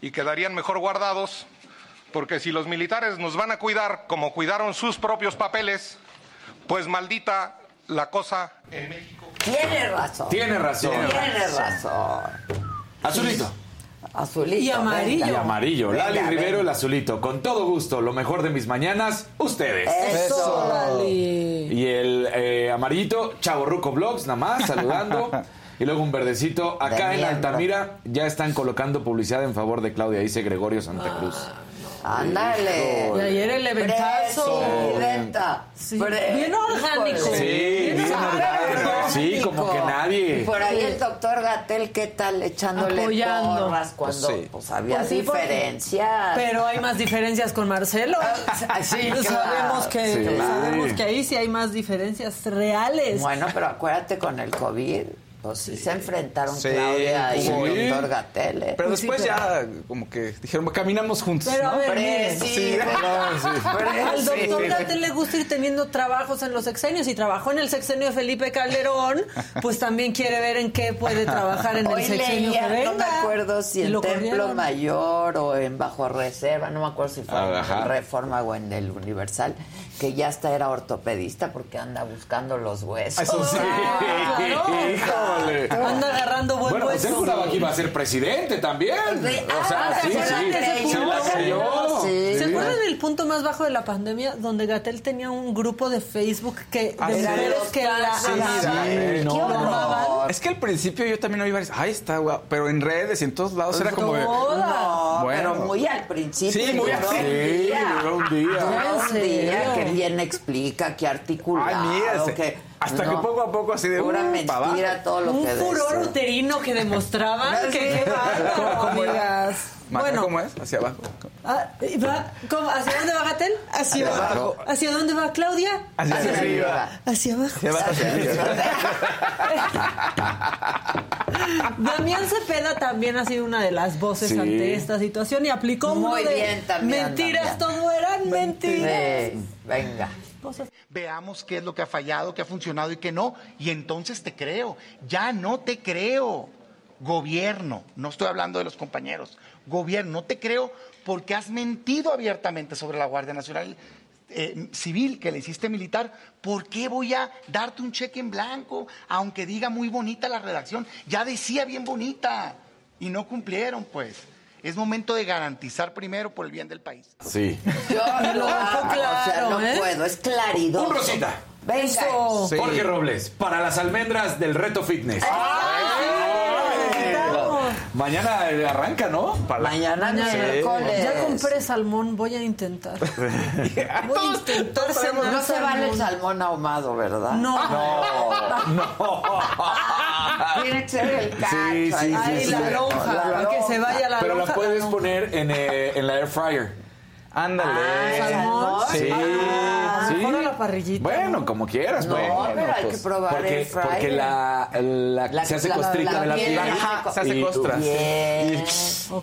y quedarían mejor guardados, porque si los militares nos van a cuidar como cuidaron sus propios papeles, pues maldita la cosa en México. Tiene razón. Tiene razón. Tiene razón. Azulito. Azulito. Y amarillo. Y venga. amarillo. Lali Venga, Rivero, el azulito. Con todo gusto, lo mejor de mis mañanas, ustedes. Eso. Órale. Y el eh, amarillito, Chavo Ruco Vlogs, nada más, saludando. y luego un verdecito. Acá De en miembro. Altamira ya están colocando publicidad en favor de Claudia, dice Gregorio Santa Cruz. Ándale. Y ayer el eventazo. Sí, Pre- bien orgánico. Sí, bien orgánico. Sí, como que nadie. Y por ahí el doctor Gatel, ¿qué tal? Echándole Apoyando. porras cuando Sí. pues, había Pues sí, porque- diferencias. Pero hay más diferencias con Marcelo. Ah, sí, claro. sabemos que Sí. sabemos que ahí sí hay más diferencias reales. Bueno, pero acuérdate con el COVID, pues sí se enfrentaron Sí, Claudia y sí. el doctor Gatel. ¿eh? Pero Pues sí, después pero- ya como que dijeron, caminamos juntos. Pero a ¿no? ver, no, sí. Al doctor Presi- Gatel le gusta ir teniendo trabajos en los sexenios y trabajó en el sexenio de Felipe Calderón, pues también quiere ver en qué puede trabajar en el sexenio leía, que venga. no me acuerdo si en lo Templo corrieron. Mayor o en Bajo Reserva, no me acuerdo si fue en. Reforma o en el Universal, que ya hasta era ortopedista porque anda buscando los huesos. Eso sí. Ah, claro. Anda agarrando buen Bueno, hueso. se juraba que iba a ser presidente también. Ah, O sea, ¿se sí, sí. Se la punto? creyó. Sí. ¿Se acuerdan del punto más bajo de la pandemia donde Gatel tenía un grupo de Facebook que Ah, de mujeres que la Sí. Es que al principio yo también oí varios, ay, está guau, pero en redes y en todos lados era como. No, Bueno. pero muy al principio. Sí, muy al- un Sí, día. duró un día. Duró ¿En un día que bien explica, que articula. ay, que, hasta no, que poco a poco así de, uh, abajo. mentira todo lo Un que furor uterino que demostraban que bárbaro, ¿Cómo era? Bueno, ¿Cómo es? Hacia abajo. ah, ¿y va- cómo? ¿hacia dónde va Gatel? Hacia, Hacia abajo. abajo. ¿Hacia dónde va Claudia? Hacia arriba. Hacia abajo. Se va hacia arriba. Damián Cepeda también ha sido una de las voces Sí. ante esta situación y aplicó Muy uno de bien también, mentiras, Damián. todo eran mentiras. Sí, venga. Veamos qué es lo que ha fallado, qué ha funcionado y qué no. Y entonces te creo. Ya no te creo. Gobierno, no estoy hablando de los compañeros. Gobierno, no te creo porque has mentido abiertamente sobre la Guardia Nacional eh, Civil que le hiciste militar. ¿Por qué voy a darte un cheque en blanco? Aunque diga muy bonita la redacción. Ya decía bien bonita. Y no cumplieron, pues. Es momento de garantizar primero por el bien del país. Sí. Yo lo amo, o sea, claro, no ¿eh? puedo, es claridad. Un rosita. Venga. Eso. Sí. Jorge Robles, para las almendras del reto fitness. Estamos. Mañana arranca, ¿no? Mañana Mañana. miércoles. Ya compré salmón, voy a intentar. Voy a intentar cenar No se vale el salmón. ahumado, ¿verdad? No. Tiene que ser el cacho. Sí, sí, sí, Ay, sí. la lonja, La que se vaya la Pero lonja. la puedes lonja. poner en, eh, en la air fryer. Ándale. Ah, salmón. Sí, Ah, sí. mejor a la parrillita. Bueno, como quieras, No, bueno, pero hay pues, que probar porque, el porque la, la- La- se hace la- costrita la de la piel piel. se hace Ajá, se hace Y- costra.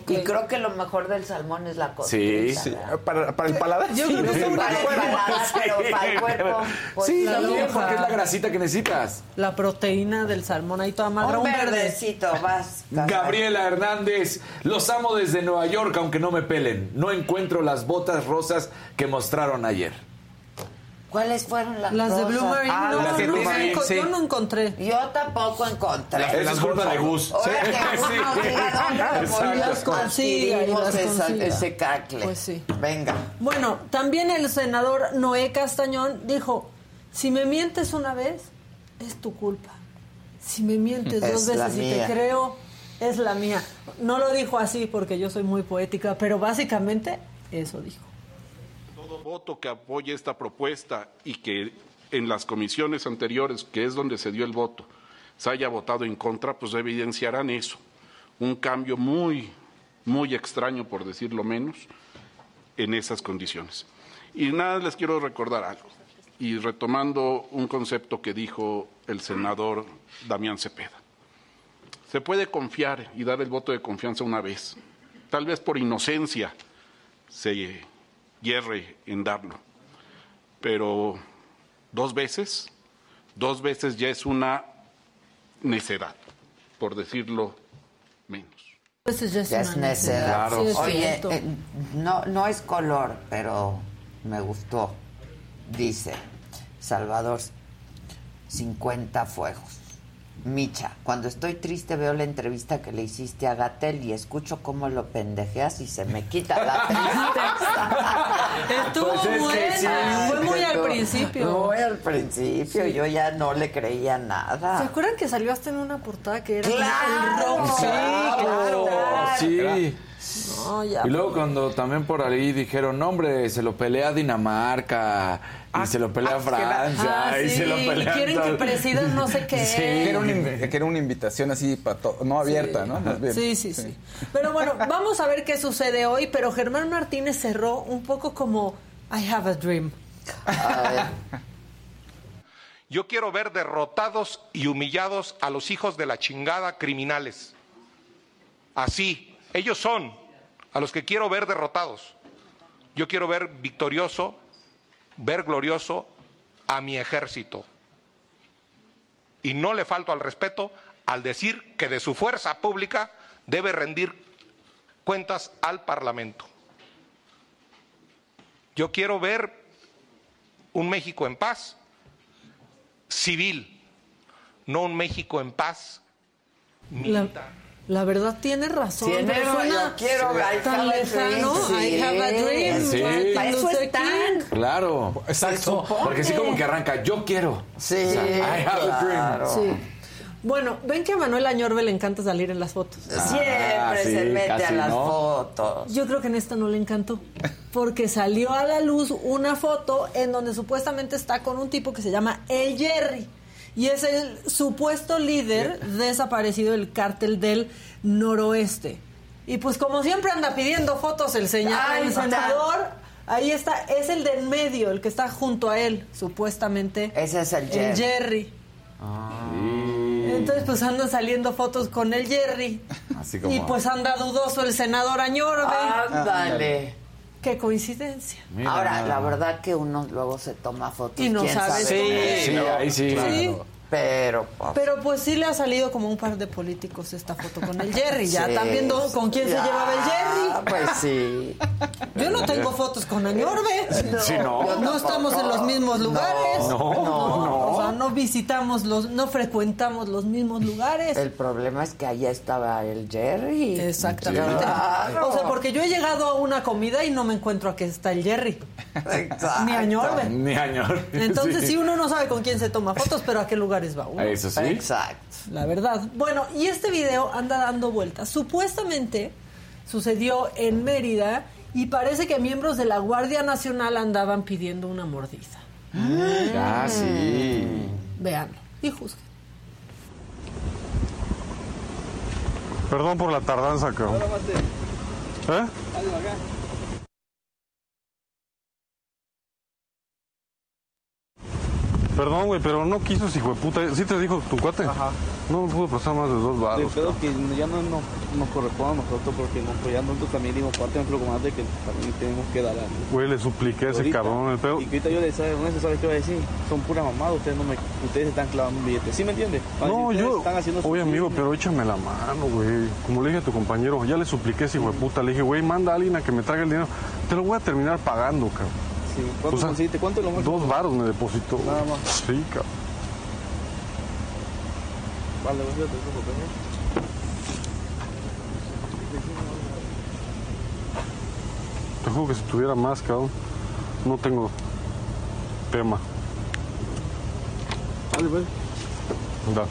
Y creo que lo mejor del salmón es la Sí, costrita. sí. Para, para el paladar. Yo sí. creo que es Para el paladar, pero para el cuerpo. pues, sí, la también, porque es la grasita que necesitas. La proteína del salmón ahí toda magra. Un Un verde. verdecito, vas. Gabriela Hernández, los amo desde Nueva York, aunque no me pelen. No encuentro las botas rosas que mostraron ayer. ¿Cuáles fueron las Las de Blue? Marine, Ah, no, las de no, Blue no, Marine, enco- sí. yo no encontré. Yo tampoco encontré. Esa es culpa de Gus. Ahora que Gus Sí. nos diga dónde Las esa- consiga. ese cacle. Pues sí. Venga. Bueno, también el senador Noé Castañón dijo, si me mientes una vez, es tu culpa. Si me mientes Es dos la veces y te creo, es la mía. No lo dijo así porque yo soy muy poética, pero básicamente eso dijo. Todo voto que apoye esta propuesta y que en las comisiones anteriores, que es donde se dio el voto, se haya votado en contra, pues evidenciarán eso. Un cambio muy, muy extraño, por decirlo menos, en esas condiciones. Y nada, les quiero recordar algo. Y retomando un concepto que dijo el senador Damián Cepeda. Se puede confiar y dar el voto de confianza una vez. Tal vez por inocencia se hierre en darlo. Pero dos veces, dos veces ya es una necedad, por decirlo menos. Pues ya es, Ya una es necedad. Sí, es Oye, cierto. eh, no, no es color, pero me gustó. Dice Salvador, 50 fuegos. Micha, cuando estoy triste veo la entrevista que le hiciste a Gatel y escucho cómo lo pendejeas y se me quita la tristeza. Estuvo Pues es buena, sí, fue muy al principio. Muy al principio, yo ya no le creía ¿Se nada. acuerdan que salió hasta en una portada que era ¡Claro! el rojo? Sí, claro. Sí. No, ya. Y luego cuando también por ahí dijeron, no, hombre, se lo pelea Dinamarca, y se lo pelea Francia, Ah, y sí, se lo y pelea... quieren que presidan no sé qué. Sí, que era, una, invi- que era una invitación así para todo, no abierta, ¿no? Más bien. Sí, sí, sí. Pero bueno, vamos a ver qué sucede hoy. Pero Germán Martínez cerró un poco como I have a dream. Yo quiero ver derrotados y humillados a los hijos de la chingada criminales. Así, ellos son a los que quiero ver derrotados. Yo quiero ver victorioso, ver glorioso a mi ejército. Y no le falto al respeto al decir que de su fuerza pública debe rendir cuentas al Parlamento. Yo quiero ver un México en paz, civil, no un México en paz La, la verdad tiene razón. Tiene pero suena yo quiero tan lejano. I have a sí. dream. Sí. Para eso. King. Claro. Exacto. Porque así como que arranca, yo quiero. Sí, O sea, I have a dream. claro. Sí. Bueno, ven que a Manuel Añorbe le encanta salir en las fotos. Siempre Ah, sí, se mete a las ¿no? fotos. Yo creo que en esta no le encantó. Porque salió a la luz una foto en donde supuestamente está con un tipo que se llama El Jerry. Y es el supuesto líder desaparecido del cártel del noroeste. Y pues como siempre anda pidiendo fotos el, señor, Ahí el está. senador, ahí está, es el del medio, el que está junto a él, supuestamente. Ese es el El Jerry. Jerry. Entonces pues andan saliendo fotos con el Jerry. Así como... Y pues anda dudoso el senador Añorbe. Ándale. Qué coincidencia. Mira Ahora, nada la verdad que uno luego se toma fotos. Y no sabe. Sí, ahí sí. Sí. Pero, pues, Pero pues sí le ha salido como un par de políticos esta foto con el Jerry. Ya sí. están viendo con quién se llevaba el Jerry. Pues sí. Yo no tengo fotos con Añorbe. Sí, no. No, estamos en los mismos lugares. No, no. O sea, no visitamos los, no frecuentamos los mismos lugares. El problema es que allá estaba el Jerry. Exactamente. Claro. O sea, porque yo he llegado a una comida y no me encuentro a que está el Jerry. Exacto. Ni Añorbe. Ni añor. Entonces sí. uno no sabe con quién se toma fotos, pero a qué lugares va uno. Eso sí. Exacto. La verdad. Bueno, y este video anda dando vueltas. Supuestamente sucedió en Mérida y parece que miembros de la Guardia Nacional andaban pidiendo una mordida. Ah, sí. Veanlo y juzguen. Perdón por la tardanza, cabrón. ¿Eh? Perdón, güey, pero no quiso hijo de puta. ¿Sí te dijo tu cuate? Ajá. No me pudo pasar más de dos De baros. pedo que ya no, no nos corresponde a nosotros porque no, pues ya nosotros también dimos parte de comandante que también tenemos que dar algo. Güey, le supliqué a ese Ahorita. cabrón. El pedo. Y que ahorita yo le sabe, con eso sabes qué va a decir, son puras mamadas, ustedes no me, ustedes están clavando un billete, ¿sí me entiendes? No, yo. Están haciendo su- Oye, amigo, pero échame la mano, güey. Como le dije a tu compañero, ya le supliqué ese hijo de puta. Le dije, güey, manda a alguien a que me traiga el dinero. Te lo voy a terminar pagando, cabrón. Sí, ¿Cuánto O sea, conseguiste? ¿Cuánto es lo? Dos varos me depositó. Nada más. Sí, cabrón. Vale, pues eso lo tengo. Te juro que si tuviera más, cabrón, no tengo tema. Vale, pues. Da.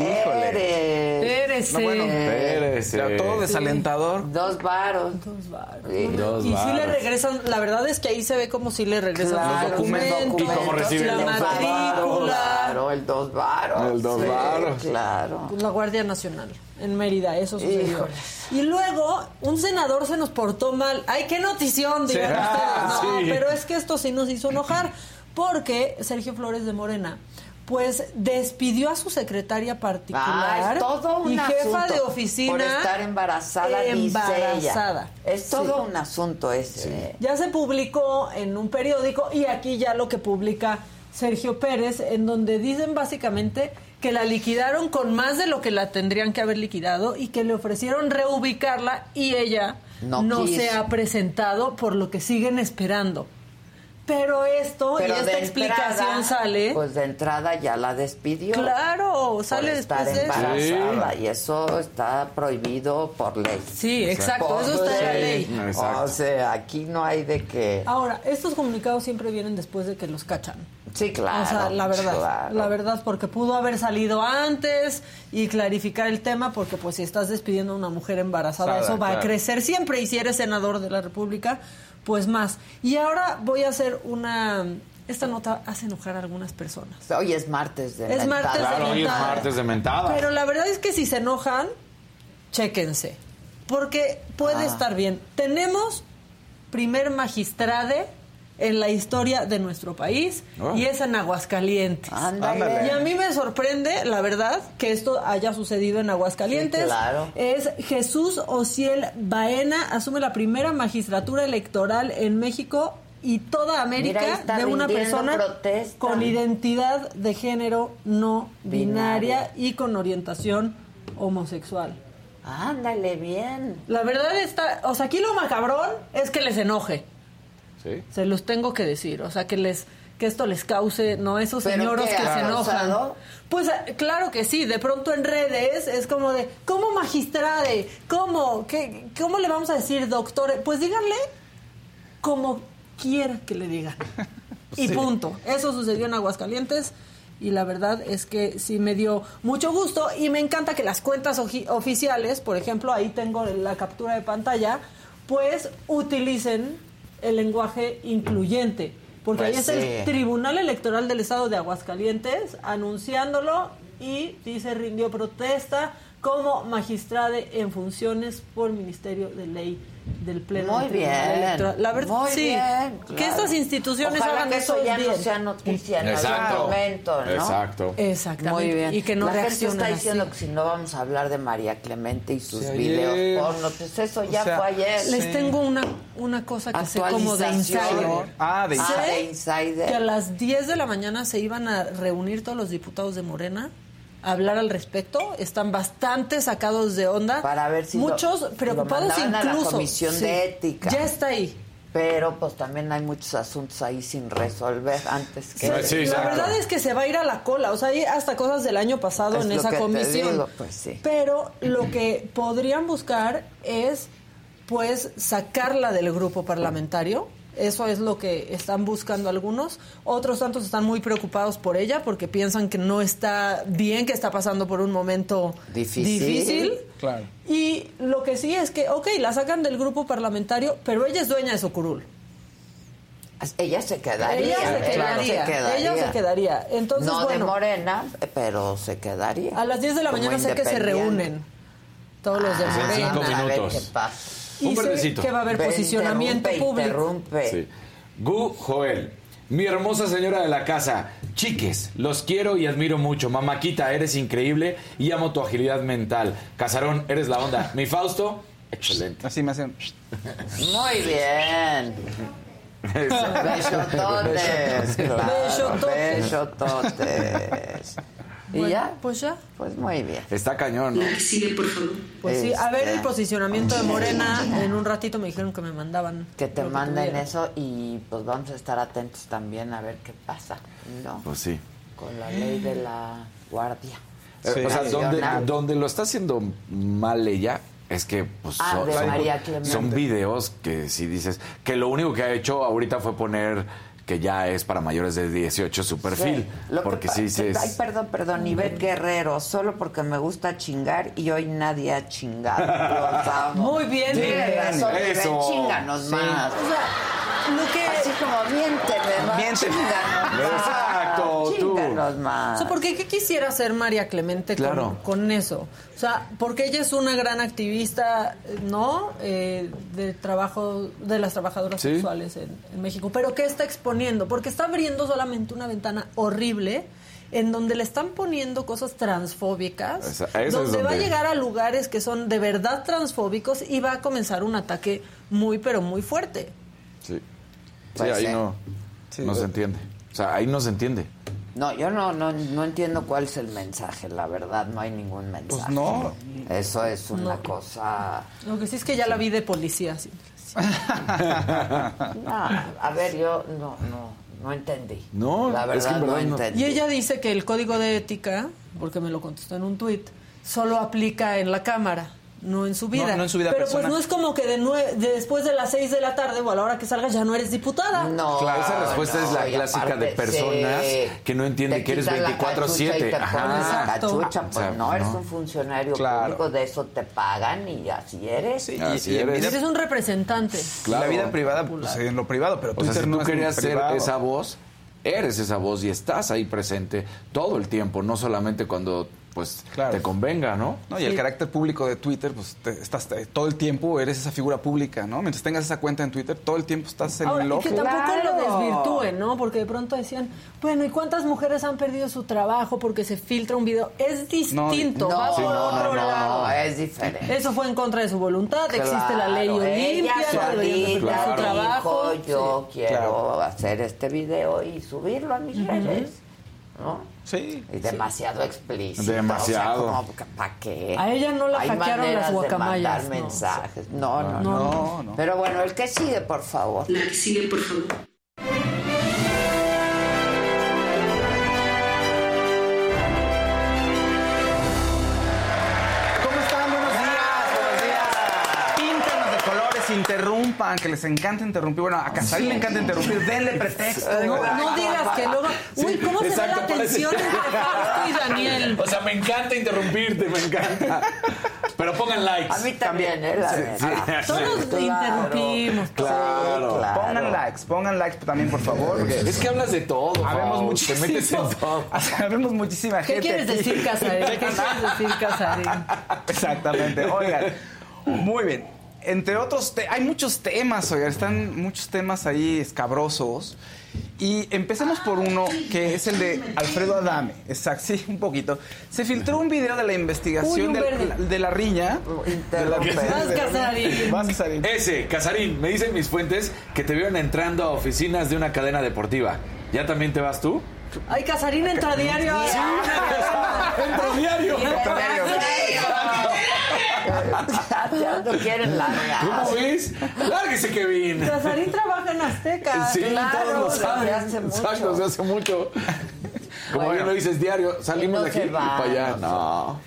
Pérez. No, bueno, Pérez. Pero todo desalentador. Dos varos. Dos varos. Sí. Dos y sí le regresan, la verdad es que ahí se ve como si le regresan Claro, los documentos, y cómo reciben la matrícula, Claro, el dos varos. El dos Sí, varos. Claro. la Guardia Nacional en Mérida, eso sucedió. Híjole. Y luego un senador se nos portó mal. Ay, qué notición, digan ustedes. No, Sí. pero es que esto sí nos hizo enojar porque Sergio Flores de Morena pues despidió a su secretaria Ah, particular es todo un y jefa asunto de oficina por estar embarazada, dice embarazada. ella. Es todo Sí. un asunto ese. ¿eh? Ya se publicó en un periódico y aquí ya lo que publica Sergio Pérez, en donde dicen básicamente que la liquidaron con más de lo que la tendrían que haber liquidado y que le ofrecieron reubicarla y ella No se ha presentado, por lo que siguen esperando. Pero esto Pero y esta de explicación entrada, sale. Pues de entrada ya la despidió. Claro, sale por estar después de eso. embarazada y eso está prohibido por ley. Sí, exacto, Por eso está en la ley. Exacto. O sea, aquí no hay de que... Ahora, estos comunicados siempre vienen después de que los cachan. Sí, claro. O sea, la verdad, claro. la verdad, porque pudo haber salido antes y clarificar el tema, porque pues si estás despidiendo a una mujer embarazada, Sada, eso va a crecer siempre y si eres senador de la República, pues más. Y ahora voy a hacer una... Esta nota hace enojar a algunas personas. Hoy es martes de Es martes de Claro, hoy es martes de mentada. Pero la verdad es que si se enojan, chéquense. Porque puede Ah. estar bien. Tenemos primer magistrade en la historia de nuestro país Oh. y es en Aguascalientes. Ándale. Y a mí me sorprende, la verdad, que esto haya sucedido en Aguascalientes. Sí, claro. Es Jesús Ociel Baena, asume la primera magistratura electoral en México y toda América Mira, de una persona protesta. con identidad de género no binaria, Binaria. y con orientación homosexual. Ándale, bien. La verdad está, o sea, aquí lo macabrón es que les enoje. Sí. Se los tengo que decir, o sea, que les que esto les cause, no esos ¿Pero señoros qué, que se enojan. causado? Pues eh, claro que sí, de pronto en redes es como de, ¿cómo magistrade? ¿Cómo? ¿Qué, ¿Cómo le vamos a decir, doctor? Pues díganle como quiera que le digan. Y Sí. punto. Eso sucedió en Aguascalientes y la verdad es que sí me dio mucho gusto y me encanta que las cuentas oficiales, por ejemplo, ahí tengo la captura de pantalla, pues utilicen el lenguaje incluyente. Porque Pues ahí está sí. el Tribunal Electoral del Estado de Aguascalientes anunciándolo y dice rindió protesta como magistrade en funciones por Ministerio de Ley del Pleno. Muy bien. Electoral. La verdad, Muy sí. bien, Que claro. estas instituciones Ojalá hagan que eso eso ya bien. no sea noticia en Exacto. algún momento, ¿no? Exacto. Exactamente. Muy bien. Y que no La gente está así. diciendo que si no vamos a hablar de María Clemente y sus Sí, videos porno, pues eso ya O sea, fue ayer. Les Sí. tengo una, una cosa que sé como de insider. Ah, de Ah, de insider. Que a las 10 de la mañana se iban a reunir todos los diputados de Morena hablar al respecto. Están bastante sacados de onda. Para ver si Muchos lo preocupados a la incluso. comisión de ética. Ya está ahí. Pero pues también hay muchos asuntos ahí sin resolver antes que... Sí, sí, la exacto. verdad es que se va a ir a la cola. O sea, hay hasta cosas del año pasado Es en lo esa que te comisión. digo, pues sí. Pero lo que podrían buscar es, pues, sacarla del grupo parlamentario. Eso es lo que están buscando algunos. Otros tantos están muy preocupados por ella porque piensan que no está bien, que está pasando por un momento Difícil. difícil. Claro. Y lo que sí es que, ok, la sacan del grupo parlamentario, pero ella es dueña de su curul. Ella se quedaría. Ella se claro, quedaría. Ella se quedaría. Entonces, no de bueno. Morena, pero se quedaría. A las 10 de la mañana sé que se reúnen todos los de Ah, en cinco Morena. a ver minutos. qué pasa. Y Un sé que va a haber Ve, posicionamiento interrumpe, público. Sí. Gu Joel. Mi hermosa señora de la casa, chiques, los quiero y admiro mucho. Mamáquita, eres increíble y amo tu agilidad mental. Casarón, eres la onda. Mi Fausto, excelente. Así me hacen. Muy bien. Besototes, claro, Besototes. ¿Y ya? Pues ya. Pues muy bien. Está cañón, ¿no? sigue, por favor. Pues sí, a ver el posicionamiento de Morena. En un ratito me dijeron que me mandaban. Que te manden tuviera. eso y pues vamos a estar atentos también a ver qué pasa, ¿no? Pues sí. Con la ley de la guardia. Eh, o sea, donde, donde lo está haciendo mal ella es que pues, Ah, son, son videos que si dices que lo único que ha hecho ahorita fue poner que ya es para mayores de 18 su perfil. Sí. Lo que porque sí dices... Ay, perdón, perdón, Ivette Guerrero, solo porque me gusta chingar y hoy nadie ha chingado. Muy bien, bien. razón, Ivette, Eso. chinganos Sí. más. O sea, lo que. Así como miénteme más, Miénteme. Exacto, O más. sea, ¿por qué, qué quisiera hacer María Clemente con- Claro. con, eso? O sea, porque ella es una gran activista, ¿no? Eh, de trabajo, de las trabajadoras Sí. sexuales en, en México. Pero ¿qué está exponiendo? Porque está abriendo solamente una ventana horrible en donde le están poniendo cosas transfóbicas, Esa- esa es donde, va a llegar a lugares que son de verdad transfóbicos y va a comenzar un ataque muy, pero muy fuerte. Sí, Sí, ahí sí. no, no se entiende. O sea, ahí no se entiende. No, yo no, no, no entiendo cuál es el mensaje, la verdad, no hay ningún mensaje. Pues no. Eso es una No. cosa... Lo que sí es que ya la vi de policía. sí. No, a ver, yo no, no, no entendí. No, la es verdad, que en verdad no no- entendí. Y ella dice que el código de ética, porque me lo contestó en un tuit, solo aplica en la Cámara, no en su vida. No, no en su vida Pero personal. pues no es como que de nue- de después de las 6 de la tarde o a la hora que salgas ya no eres diputada. No, Claro, esa respuesta no, es la clásica aparte, de personas sí, que no entienden te que eres quitan la 24/7. cachucha y te Ajá. cachucha, pues O sea, no, eres no. un funcionario Claro. público, de eso te pagan y así eres. Sí, Así y, y en eres. un representante. Claro. La vida privada, pues en lo privado, pero O sea, Twitter si no tú es querías ser privado. esa voz, eres esa voz y estás ahí presente todo el tiempo, no solamente cuando pues Claro. te convenga, ¿no? No, y el carácter público de Twitter, pues te- estás te- todo el tiempo eres esa figura pública, ¿no? Mientras tengas esa cuenta en Twitter, todo el tiempo estás en Ahora, el y ojo. que tampoco Claro. lo desvirtúen, ¿no? Porque de pronto decían, bueno, ¿y cuántas mujeres han perdido su trabajo porque se filtra un video? Es distinto, No, va por no, no, otro no, lado. no, es diferente. Eso fue en contra de su voluntad, existe la ley Olimpia, su trabajo. dijo, yo quiero Claro. hacer este video y subirlo a mis redes, ¿no? Sí. Y demasiado explícito. Demasiado. O sea, como, ¿para qué? A ella no la Hay hackearon maneras las de guacamayas, mandar no. mensajes. No no, no, No, no. Pero bueno, el que sigue, por favor. La que sigue, por favor. Interrumpan, que les encanta interrumpir. Bueno, a Casarín le encanta interrumpir, denle pretexto. No, no digas que luego. Uy, ¿cómo se ve exacto, la tensión entre Fausto y Daniel? O sea, me encanta interrumpirte, me encanta. Pero pongan likes. A mí también, ¿eh? La neta. Todos Claro. interrumpimos. Claro. Claro. Pongan likes, pongan likes también, por favor. porque Es que hablas de todo. Habemos muchísimo. Te metes en todo. Habemos muchísima ¿Qué gente. quieres aquí. decir, Casarín? ¿Qué quieres decir, Casarín? Exactamente. Oigan, muy bien. Entre otros, te- hay muchos temas, oigan, están muchos temas ahí escabrosos. Y empecemos por uno que es el de Alfredo Adame. Exacto, sí, un poquito. Se filtró un video de la investigación de, la, de la riña. De la- Interrumpe. Vas, Casarín. Vas, Casarín. Ese, Casarín, me dicen mis fuentes que te vieron entrando a oficinas de una cadena deportiva. ¿Ya también te vas tú? Ay, Casarín entra diario. ¡Entra diario! Ya, ya no quieren largar. ¿Cómo ves? Lárguese, Kevin. Casarín trabaja en Azteca. Sí, Claro, todos lo saben. hace mucho. Hace mucho. Como Bueno. bien lo dices diario, salimos no de aquí se y para allá. no se No.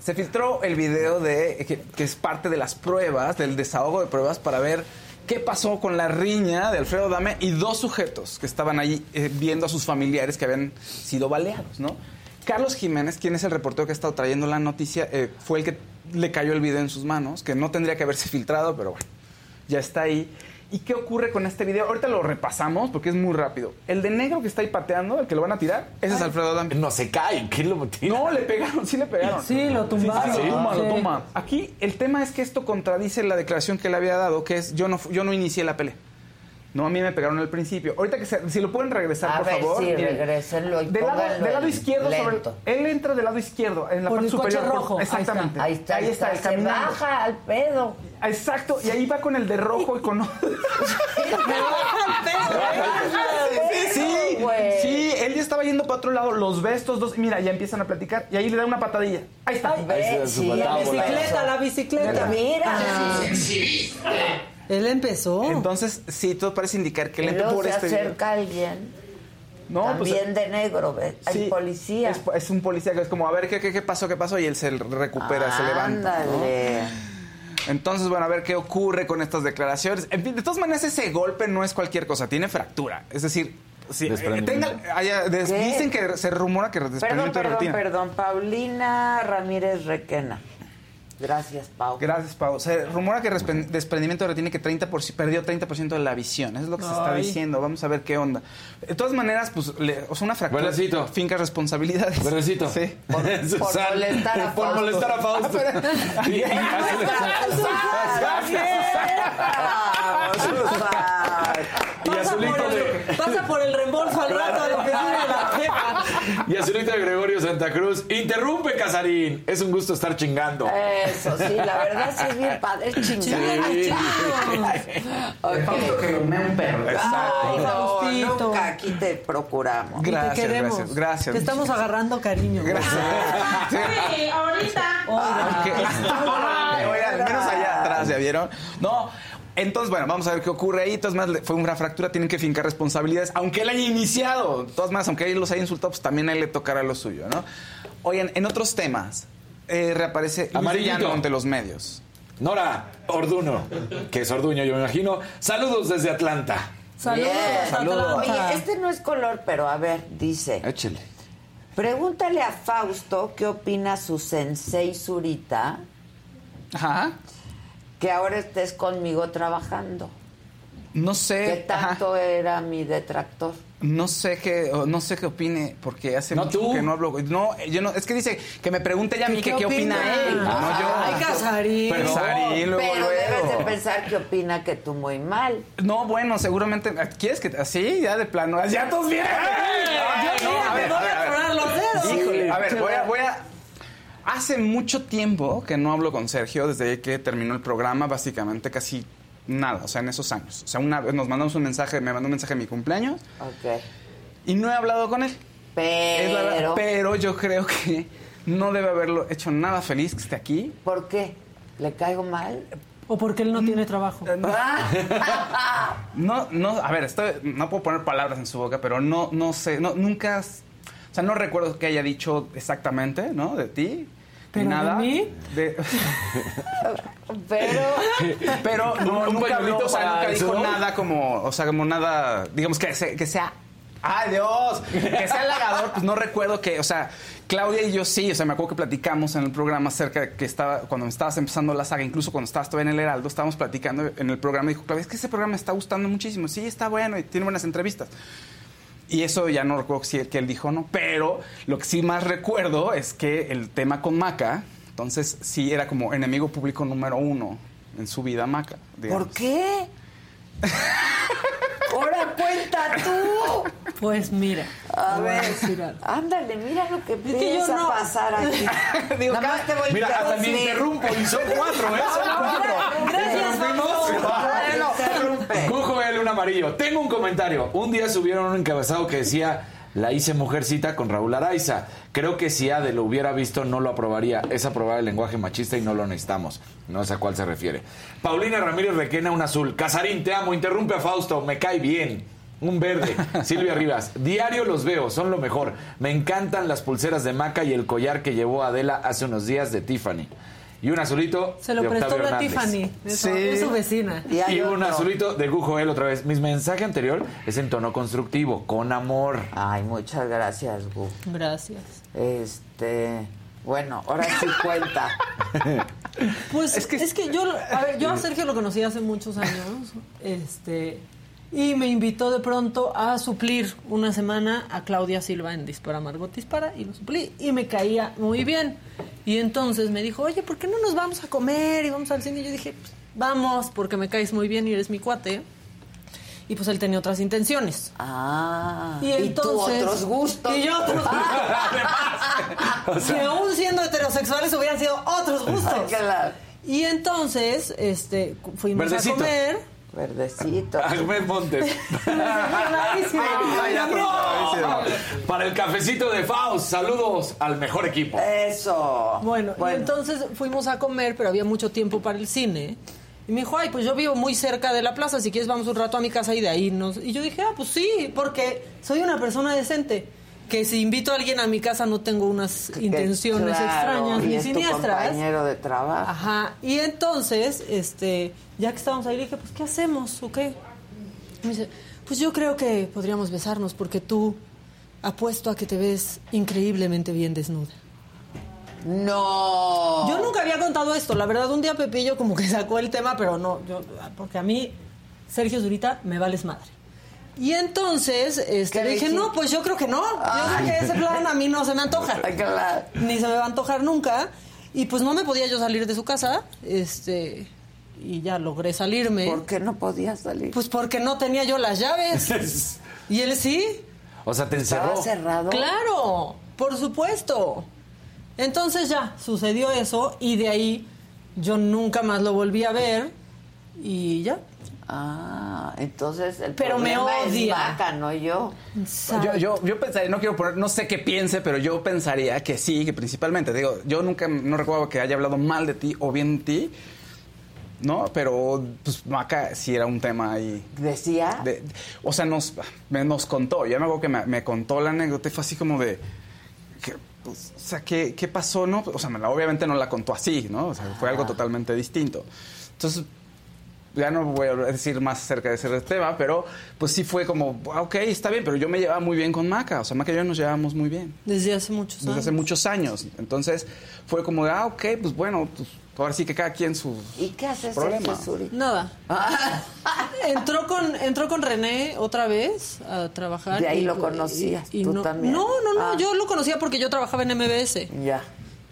Se filtró el video de que, que es parte de las pruebas, del desahogo de pruebas para ver qué pasó con la riña de Alfredo Dame y dos sujetos que estaban ahí eh, viendo a sus familiares que habían sido baleados, ¿no? Carlos Jiménez, quien es el reportero que ha estado trayendo la noticia, eh, fue el que le cayó el video en sus manos, que no tendría que haberse filtrado, pero bueno, ya está ahí. ¿Y qué ocurre con este video? Ahorita lo repasamos porque es muy rápido. El de negro que está ahí pateando, el que lo van a tirar, ese es Alfredo Dame. No se cae. ¿Quién lo tira? No, le pegaron, sí le pegaron. Sí, lo tumbaron. Sí, lo tumba, lo tumba. Aquí el tema es que esto contradice la declaración que él había dado, que es yo no, yo no inicié la pelea. No, a mí me pegaron al principio. Ahorita que se- si lo pueden regresar, A por ver, favor. sí, Miren. regrésenlo y del lado, del lado izquierdo sobre él entra del lado izquierdo en la Por parte el coche superior por- rojo. Ahí está. exactamente Ahí está, ahí está, se baja al pedo. exacto y ahí va con el de rojo y con sí sí güey. sí él ya estaba yendo para otro lado los ve estos dos mira ya empiezan a platicar y ahí le da una patadilla ahí está Ve, sí, La bicicleta, la bicicleta. Mira. Él empezó. entonces sí todo parece indicar que él empezó por se este video. acerca alguien. no pues también de negro, ¿ves? Hay Sí, policía. Es, es un policía que es como, a ver, ¿qué, qué, qué pasó? ¿Qué pasó? Y él se recupera, se levanta. ¿no? Ándale. Entonces, bueno, a ver qué ocurre con estas declaraciones. En fin, de todas maneras, ese golpe no es cualquier cosa, tiene fractura. Es decir, si, eh, tenga- haya- des- ¿Qué? dicen que se rumora que Perdón, de perdón, retina. perdón. Paulina Ramírez Requena. Gracias, Pau. Gracias, Pau. Se rumora que desprendimiento y que 30 por- perdió 30% de la visión. Eso es lo que se está diciendo. Vamos a ver qué onda. De todas maneras, pues, le- o sea, una fractura. Finca responsabilidades. Sí. Por, por molestar a por Fausto. molestar a Fausto. y- Y Pasa azulito por, de, el, pasa por el reembolso al rato a lo que la jefa. y azulito de Gregorio Santa Cruz. Interrumpe, Casarín. Es un gusto estar chingando. Eso, sí, la verdad sí es bien padre. Es chingada. Sí. Ok. que me un perro. Ay, no, Faustito. nunca aquí te procuramos. Y Gracias, te queremos. gracias, gracias. Te estamos agarrando cariño. Sí, ahorita. Al menos allá atrás, ¿ya vieron? No. Entonces, bueno, vamos a ver qué ocurre ahí. Entonces, más fue una fractura, tienen que fincar responsabilidades, aunque él haya iniciado. Todas más, aunque él los haya insultado, pues también a él le tocará lo suyo, ¿no? Oigan, en otros temas, eh, reaparece. Villano ante los medios. Nora Orduno, que es Orduño, yo me imagino. Saludos desde Atlanta. Saludos. Atlanta. Oye, este no es color, pero a ver, dice. Échele. Pregúntale a Fausto qué opina su sensei Zurita Ajá. Que ahora estés conmigo trabajando. No ¿Qué sé. ajá. tanto era mi detractor? No sé qué, no sé qué opine, porque hace No, mucho tú. que no hablo. No, yo no, es que dice que me pregunte ya a mí que qué opina él, no yo. Ay, Casarín. Pero Casarín, luego, Pero debes de pensar que opina que tú muy mal. No, bueno, seguramente. ¿Quieres que así? Ya de plano. Ya todos bien. Yo mira, me voy a tronar los dedos. Híjole, a ver, voy a, voy a. Hace mucho tiempo que no hablo con Sergio desde que terminó el programa, básicamente casi nada, o sea, en esos años. O sea, una vez nos mandamos un mensaje, me mandó un mensaje en mi cumpleaños Ok. y no he hablado con él. Es la verdad, Pero, pero yo creo que no debe haberlo hecho nada feliz que esté aquí. ¿por qué? ¿Le caigo mal? O porque él no tiene trabajo. No, no, a ver, estoy, no puedo poner palabras en su boca, pero no, no sé, no, nunca, has- o sea, no recuerdo que haya dicho exactamente, ¿no? De ti. ¿Pero de nada. mí? De- Pero, pero no, Un nunca, habló, pañuelito o sea, nunca dijo nada como, o sea, como nada, digamos que, se- que sea. ¡Ay, Dios! Que sea halagador, pues no recuerdo que, o sea, Claudia y yo sí, o sea, me acuerdo que platicamos en el programa acerca de que estaba, cuando estabas empezando la saga, incluso cuando estabas todavía en el Heraldo, estábamos platicando en el programa y dijo, Claudia, es que ese programa me está gustando muchísimo, sí, está bueno y tiene buenas entrevistas. Y eso ya no recuerdo si que él dijo no, pero lo que sí más recuerdo es que el tema con Maca, entonces sí era como enemigo público número uno en su vida Maca. ¿por qué? Ahora cuenta tú. Pues mira. A ver, decir algo. ándale, mira lo que que yo no- a pasar aquí. Digo, Nada más te voy Mira, a hasta me interrumpo y son cuatro, ¿eh? Son cuatro. Gracias, Interrumpimos. Bueno, interrumpe. Cujo el un amarillo. Tengo un comentario. Un día subieron un encabezado que decía la hice mujercita con Raúl Araiza. Creo que si Ade lo hubiera visto no lo aprobaría. Es aprobar el lenguaje machista y no lo necesitamos. No sé a cuál se refiere. Paulina Ramírez Requena, un azul. Casarín, te amo. Interrumpe a Fausto. Me cae bien. Un verde. Silvia Rivas. Diario los veo. Son lo mejor. Me encantan las pulseras de Maca y el collar que llevó Adela hace unos días de Tiffany. Y un azulito Se lo de prestó Octavio la Hernández. Tiffany. Es, Sí. es su vecina. Y hay Y un otro. azulito de Gujo él otra vez. Mi mensaje anterior es en tono constructivo, con amor. Ay, muchas gracias, Gu. Gracias. Este, bueno, ahora sí cuenta. Pues es que, yo, a ver, yo a Sergio lo conocí hace muchos años, este, y me invitó de pronto a suplir una semana a Claudia Silva en Dispara Margot Dispara y lo suplí y me caía muy bien. Y entonces me dijo, oye, ¿por qué no nos vamos a comer y vamos al cine? Y yo dije, "Pues, vamos, porque me caes muy bien y eres mi cuate. y pues él tenía otras intenciones. Ah. Y entonces. tú otros gustos. Y yo otros O sea- que aún siendo heterosexuales hubieran sido otros gustos. Claro. Y entonces, este, fuimos Verdecito. a comer. Verdecito. Ahmed Montes. Para el cafecito de Faust, saludos al mejor equipo. Eso. Bueno, y entonces fuimos a comer, pero había mucho tiempo para el cine. Y me dijo, ay, pues yo vivo muy cerca de la plaza, si quieres vamos un rato a mi casa y de ahí nos... Y yo dije, ah, pues sí, porque soy una persona decente. Que si invito a alguien a mi casa no tengo unas intenciones Claro, extrañas y ni es tu siniestras. compañero de trabajo. Ajá. Y entonces, este, ya que estábamos ahí, le dije, pues, ¿qué hacemos o qué? Me dice, pues yo creo que podríamos besarnos porque tú apuesto a que te ves increíblemente bien desnuda. No. Yo nunca había contado esto. La verdad, un día Pepillo como que sacó el tema, pero no, yo, porque a mí, Sergio Zurita, me vales madre. Y entonces este, ¿Qué le dije, no, pues yo creo que no. Yo creo que ese plan a mí no se me antoja. Ni se me va a antojar nunca. Y pues no me podía yo salir de su casa. Este. Y ya logré salirme. ¿Por qué no podía salir? Pues porque no tenía yo las llaves. y él sí. O sea, te encerró. Claro, por supuesto. Entonces ya sucedió eso y de ahí yo nunca más lo volví a ver y ya. Ah, entonces el Pero me problema es odia. Vaca, no yo. Yo, yo, yo pensaría, no quiero poner, no sé qué piense, pero yo pensaría que sí, que principalmente, digo, yo nunca, no recuerdo que haya hablado mal de ti o bien de ti, ¿no? Pero, pues, Maca sí era un tema ahí. ¿Decía? De- o sea, nos, me- nos contó, ya me acuerdo que me, me contó la anécdota y fue así como de, que, pues, o sea, ¿qué, qué pasó? No, o sea, me la- obviamente no la contó así, ¿no? O sea, fue algo totalmente distinto. Entonces, ya no voy a decir más acerca de ese tema, pero pues sí fue como, ah, ok, está bien, pero yo me llevaba muy bien con Maca, o sea, Maca y yo nos llevábamos muy bien. Desde hace muchos Desde años. hace muchos años. Entonces fue como de, ah, ok, pues bueno, pues ahora sí que cada quien su ¿Y qué hace problema. Nada. entró con entró con René otra vez a trabajar. De ahí y- lo conocías, y- y tú no, también. No, no, no, Ah. yo lo conocía porque yo trabajaba en MBS. Ya.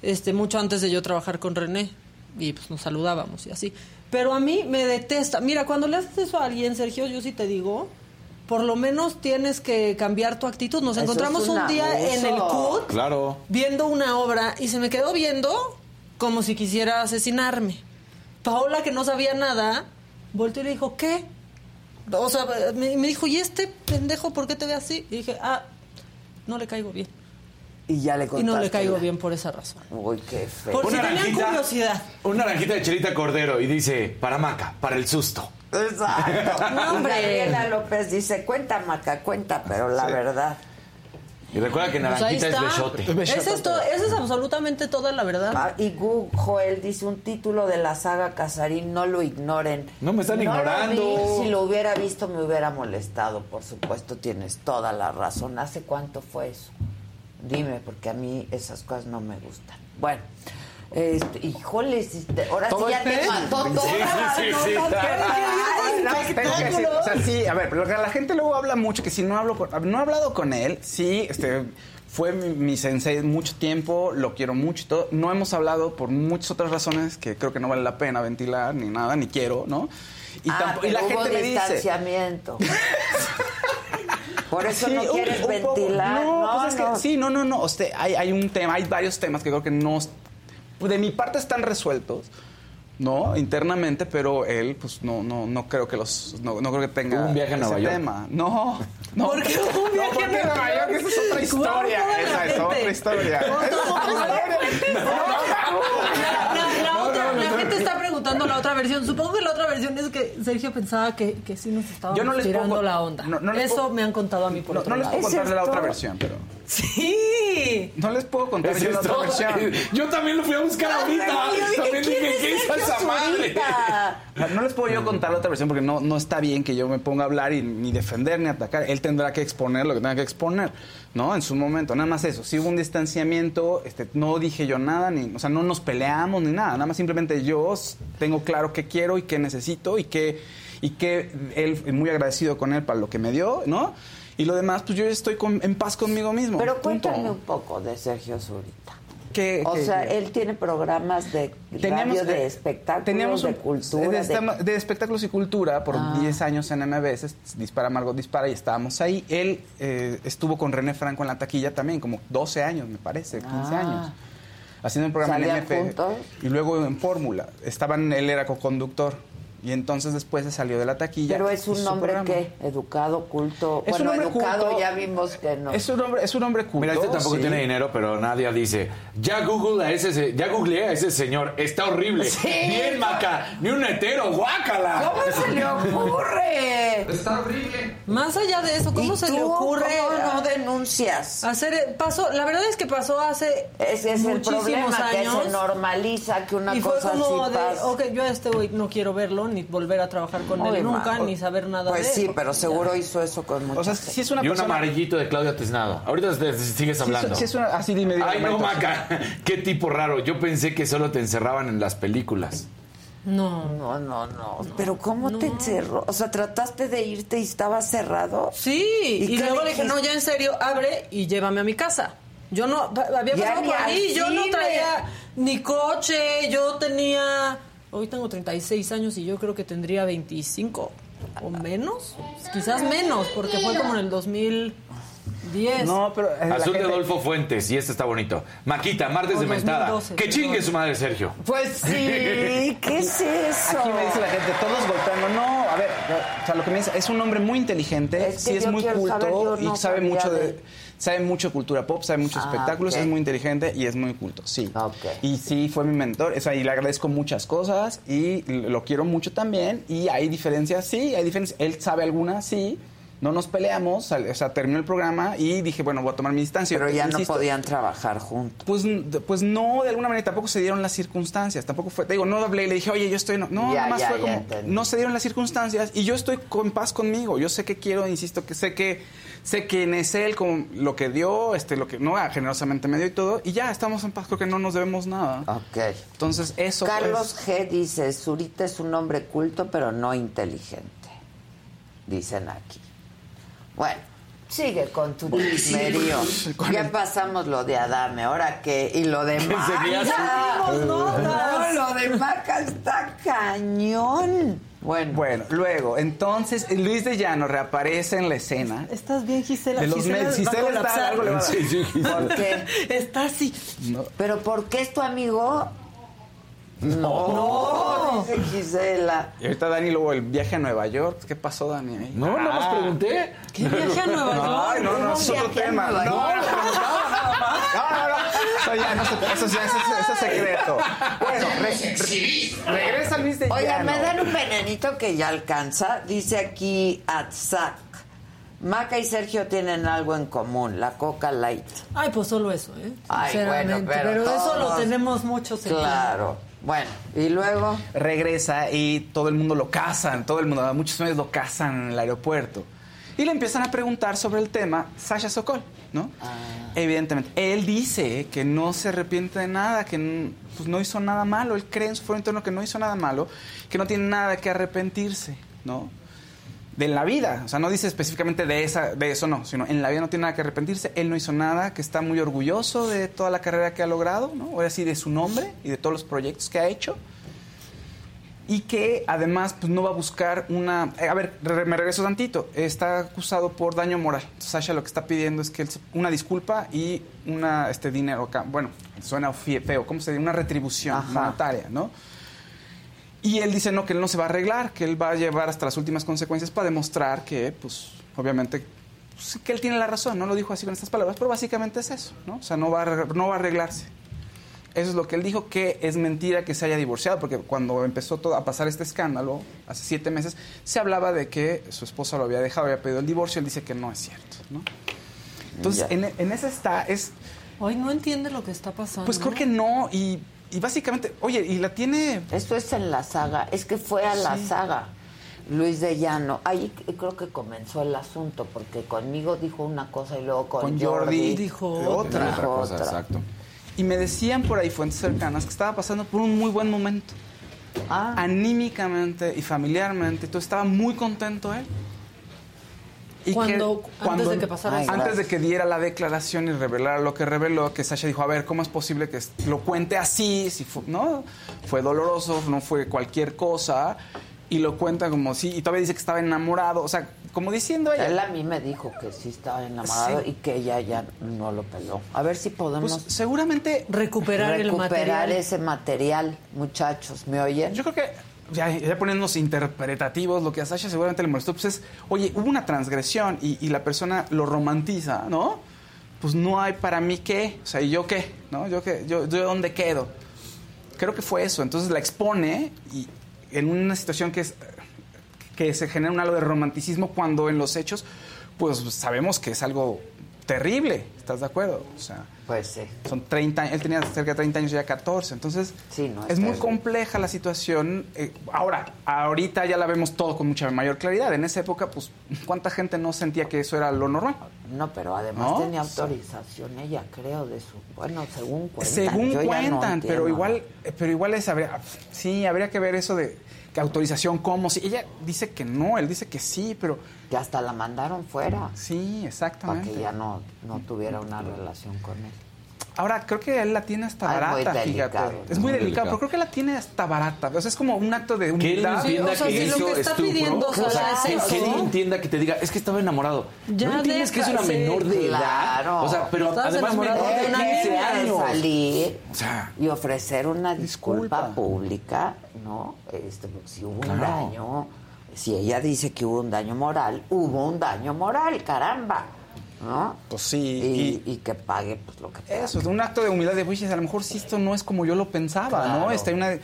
Este, mucho antes de yo trabajar con René. Y pues nos saludábamos y así. Pero a mí me detesta. Mira, cuando le haces eso a alguien, Sergio, yo sí te digo, por lo menos tienes que cambiar tu actitud. Nos Eso encontramos un día en el. CUT Claro. viendo una obra y se me quedó viendo como si quisiera asesinarme. Paola, que no sabía nada, volteó y le dijo, ¿qué? O sea, me, me dijo, ¿y este pendejo por qué te ve así? Y dije, ah, no le caigo bien. Y ya le Y no le caigo la- bien por esa razón. Uy, qué feo. Por si tenían curiosidad. Una naranjita de Chelita Cordero y dice, para Maca, para el susto. Exacto. No, hombre. Gabriela López dice, cuenta, Maca, cuenta, pero la verdad. Y recuerda que Pues naranjita es está. besote. Es esto, eso es absolutamente toda la verdad. Ah, y Gu Joel dice un título de la saga Casarín, no lo ignoren. No me están ignorando. vi, si lo hubiera visto me hubiera molestado, por supuesto, tienes toda la razón. ¿Hace cuánto fue eso? Dime, porque a mí esas cosas no me gustan. Bueno, este, híjole, este, ahora sí ¿Todo ya este? te mató Sí, toda sí, sí, sí. que decir, o sea, sí, a ver, pero la gente luego habla mucho que si no hablo con, no he hablado con él, sí, este fue mi, mi sensei mucho tiempo, lo quiero mucho y todo. No hemos hablado por muchas otras razones que creo que no vale la pena ventilar ni nada, ni quiero, ¿no? Y, Ah, y la hubo gente me dice, distanciamiento. Por eso Sí, no un- quieres un poco. ventilar. No, No, pues es no. que sí, no, no, no. Usted, hay, hay un tema, hay varios temas que creo que no. De mi parte están resueltos, ¿no? Internamente, pero él, pues no, no, no creo que los. No, no creo que tenga. ¿Hubo un viaje a ese Nueva York? tema. No. no ¿Por qué un viaje no, a porque Nueva York? Esa es otra historia. ¿Cómo de Esa es otra historia. Esa es otra historia. La, la- la No, otra- no, no, la no. Preguntando la otra versión. Supongo que la otra versión es que Sergio pensaba que, que sí nos estaba Yo no les tirando puedo- la onda. no- no les Eso puedo- me han contado a mí por No, otro no les lado. puedo contarle la otra versión, pero. Sí. No les puedo contar ¿Es yo la otra versión. Yo también lo fui a buscar ahorita. También dije, ¿qué es esa madre? No, no les puedo yo contar la otra versión porque no, no está bien que yo me ponga a hablar y ni defender ni atacar. Él tendrá que exponer lo que tenga que exponer, ¿no? En su momento, nada más eso. Si hubo un distanciamiento, este, no dije yo nada, ni, o sea, no nos peleamos ni nada. Nada más simplemente yo tengo claro qué quiero y qué necesito y que, y que él, muy agradecido con él para lo que me dio, ¿no? Y lo demás, pues yo estoy con- en paz conmigo mismo. Pero punto. cuéntame un poco de Sergio Zurita. ¿Qué- o sea, él tiene programas de Teníamos, radio, de espectáculos, teníamos de cultura. de, de- estama- de espectáculos y cultura por Ah. 10 años en MBS, Dispara Margot Dispara y estábamos ahí. Él eh, estuvo con René Franco en la taquilla también, como 12 años me parece, 15 Ah. años. Haciendo un programa en ¿Salían MP. juntos? Y luego en Fórmula. Estaban, él era co-conductor. Y entonces después se salió de la taquilla. Pero es un hombre que educado, culto. Es un bueno, hombre educado culto. ya vimos que no. Es un hombre, es un hombre culto. Mira, este tampoco sí. tiene dinero, pero nadie dice, ya Google a ese, se- ya googleé a ese señor, está horrible. Sí. Bien maca, ni un hetero, guácala. ¿Cómo se le ocurre? Está horrible. Más allá de eso, ¿cómo ¿Y se tú le ocurre cómo no denuncias? hacer pasó? La verdad es que pasó hace Ese es el muchísimos problema, que años. se normaliza que una y fue cosa como así de, pasa. ok, yo a este güey no quiero verlo, ni volver a trabajar con Muy él nunca, mal. ni saber nada Pues de él. sí, porque pero ya- seguro hizo eso con mucha O sea, si es una y un amarillito de Claudia Tiznado. Ahorita te- sigues Sí, hablando. es- sí es una- así dime, dime, Ay, no. Maca. Qué tipo raro. Yo pensé que solo te encerraban en las películas. No. No, no, no. Pero ¿cómo te encerró? O sea, trataste de irte y estaba cerrado. Sí, y, qué luego le dije, no, ya en serio, abre y llévame a mi casa. Yo no, había pasado por ahí, yo no traía ni coche, yo tenía, hoy tengo 36 años y yo creo que tendría 25 o menos, quizás menos, porque fue como en el 2010. No, pero... eh, la Azul de Adolfo Fuentes, y este está bonito. Maquita, martes de mentada. 2012, Que chingue su madre, Sergio. Pues sí, ¿qué es eso? Aquí me dice la gente, todos golpeando. No, a ver, o sea, lo que me dice, es un hombre muy inteligente, Es que sí es yo muy quiero culto saber, yo no y sabe sabía mucho de, de- sabe mucho de cultura pop, sabe muchos Ah, espectáculos, es muy inteligente y es muy culto, sí. Ok. Y sí fue mi mentor, o sea, y le agradezco muchas cosas y lo quiero mucho también y hay diferencias, sí, hay diferencias. Él sabe algunas, sí. No nos peleamos, o sea, terminó el programa y dije, bueno, voy a tomar mi distancia. Pero ya no podían trabajar juntos. pues, pues no, de alguna manera tampoco se dieron las circunstancias, tampoco fue, te digo, no hablé y le dije, oye, yo estoy, no, no, Ya, nada más ya, fue ya como, entendí. no se dieron las circunstancias y yo estoy con paz conmigo, yo sé que quiero, insisto, que sé que, sé quién es él, como lo que dio, este, lo que, no, ah, generosamente me dio y todo, y ya, estamos en paz, creo que no nos debemos nada. Ok. Entonces, eso Carlos pues, G. dice, Zurita es un hombre culto, pero no inteligente. Dicen aquí. Bueno, sigue con tu chismerío. Ya pasamos lo de Adame, ahora qué, y lo de Maca. notas. No, lo de Maca está cañón. Bueno, Bueno, luego, entonces, Luis de Llano reaparece en la escena. ¿Estás bien, Gisela? De los Gisela Gisela está, algo le. Sí, sí. ¿por qué? Está así. No. ¿Pero por qué es tu amigo? No, dice Gisela. Y ahorita Dani, luego el viaje a Nueva York. ¿Qué pasó, Dani? ahí? No, nada más Ah. pregunté. ¿Qué viaje a Nueva York? Ay, no, no, Hubo es otro tema. No, no, no. No, no, no. Eso ya, no se- eso ya, eso, es- eso es secreto. Bueno, re- re- regresa Luis de Oigan, me dan un venenito que ya alcanza. Dice aquí Atzak. Maca y Sergio tienen algo en común, la Coca Light. Ay, pues solo eso, ¿eh? Ay, bueno, pero eso lo tenemos muchos en Claro. Bueno, y luego. Regresa y todo el mundo lo casan, todo el mundo, muchos medios lo casan en el aeropuerto. Y le empiezan a preguntar sobre el tema Sasha Sokol, ¿no? Evidentemente. Él dice que no se arrepiente de nada, que pues, no hizo nada malo. Él cree en su foro interno que no hizo nada malo, que no tiene nada que arrepentirse, ¿no? De la vida. O sea, no dice específicamente de, esa, de eso, no, sino en la vida no tiene nada que arrepentirse. Él no hizo nada, que está muy orgulloso de toda la carrera que ha logrado, ¿no? Ahora sí, de su nombre y de todos los proyectos que ha hecho y que además pues, no va a buscar una... eh, a ver, re- me regreso tantito. Está acusado por daño moral. Entonces, Sasha lo que está pidiendo es que una disculpa y una este dinero acá. Bueno, suena feo. ¿Cómo se dice? Una retribución Ajá. monetaria, ¿no? Y él dice no, que él no se va a arreglar, que él va a llevar hasta las últimas consecuencias para demostrar que, pues, obviamente, pues, que él tiene la razón. No lo dijo así con estas palabras, pero básicamente es eso, ¿no? O sea, no va a, no va a arreglarse. Eso es lo que él dijo, que es mentira que se haya divorciado, porque cuando empezó todo a pasar este escándalo, hace siete meses, se hablaba de que su esposa lo había dejado, había pedido el divorcio, él dice que no es cierto, ¿no? Entonces, en, en esa está, es, Hoy no entiende lo que está pasando. pues creo que no, y, y básicamente, oye, y la tiene... Esto es en la saga. Es que fue a la Sí. saga. Luis de Llano. Ahí creo que comenzó el asunto, porque conmigo dijo una cosa y luego con, Con Jordi dijo otra. Dijo Otra cosa, otra. exacto. Y me decían por ahí fuentes cercanas que estaba pasando por un muy buen momento. Ah, Anímicamente y familiarmente. Entonces estaba muy contento él. Y Cuando- antes de que pasara eso. Antes de que diera la declaración y revelara lo que reveló, que Sasha dijo, a ver, ¿cómo es posible que lo cuente así? Si fu- no, fue doloroso, no fue cualquier cosa. Y lo cuenta como si, y todavía dice que estaba enamorado, o sea, como diciendo ella. Él a mí me dijo que sí estaba enamorado Sí. y que ella ya no lo peló. A ver si podemos Pues seguramente recuperar el recuperar material. ese material, muchachos. ¿Me oyen? Yo creo que ya, ya poniéndonos interpretativos, lo que a Sasha seguramente le molestó, pues es, oye, hubo una transgresión y, y la persona lo romantiza, ¿no? Pues no hay para mí qué, o sea, ¿y yo qué? ¿No? ¿Yo qué? ¿Yo, yo dónde quedo? Creo que fue eso. Entonces la expone y en una situación que es que se genera un halo de romanticismo cuando en los hechos, pues sabemos que es algo terrible. ¿Estás de acuerdo? O sea, pues sí. Son 30 años, él tenía cerca de 30 años, ya 14. Entonces, no, es es muy compleja la situación. Eh, ahora, ahorita ya la vemos todo con mucha mayor claridad. En esa época, pues, ¿cuánta gente no sentía que eso era lo normal? No, pero además ¿No? tenía autorización ella, creo, de su... Bueno, según cuentan. Según yo ya no cuentan, pero igual, pero igual es habría, sí, habría que ver eso de que autorización cómo. Sí, ella dice que no, él dice que sí, pero Que hasta la mandaron fuera. Sí, Para exactamente. que ya no, no tuviera una relación con él. Ahora, creo que él la tiene hasta es muy barata, delicado, fíjate. Es muy Muy delicado, delicado. pero creo que la tiene hasta barata. O sea, es como un acto de Que él humildad. entienda que hizo estupro. Sasha, O sea, es que, eso. que él entienda que te diga, es que estaba enamorado. Ya ¿No entiendes que es una menor de edad? Claro. O sea, pero Estás además menor de de una 15 niña de años. salir O sea, y ofrecer una disculpa, pública, ¿no? Este, si hubo un daño, si ella dice que hubo un daño moral, hubo un daño moral, caramba, ¿no? Pues sí. Y, y que pague pues lo que pague. Eso, de un acto de humildad de, oye, a lo mejor sí esto no es como yo lo pensaba, ¿no? Claro. Este, hay una,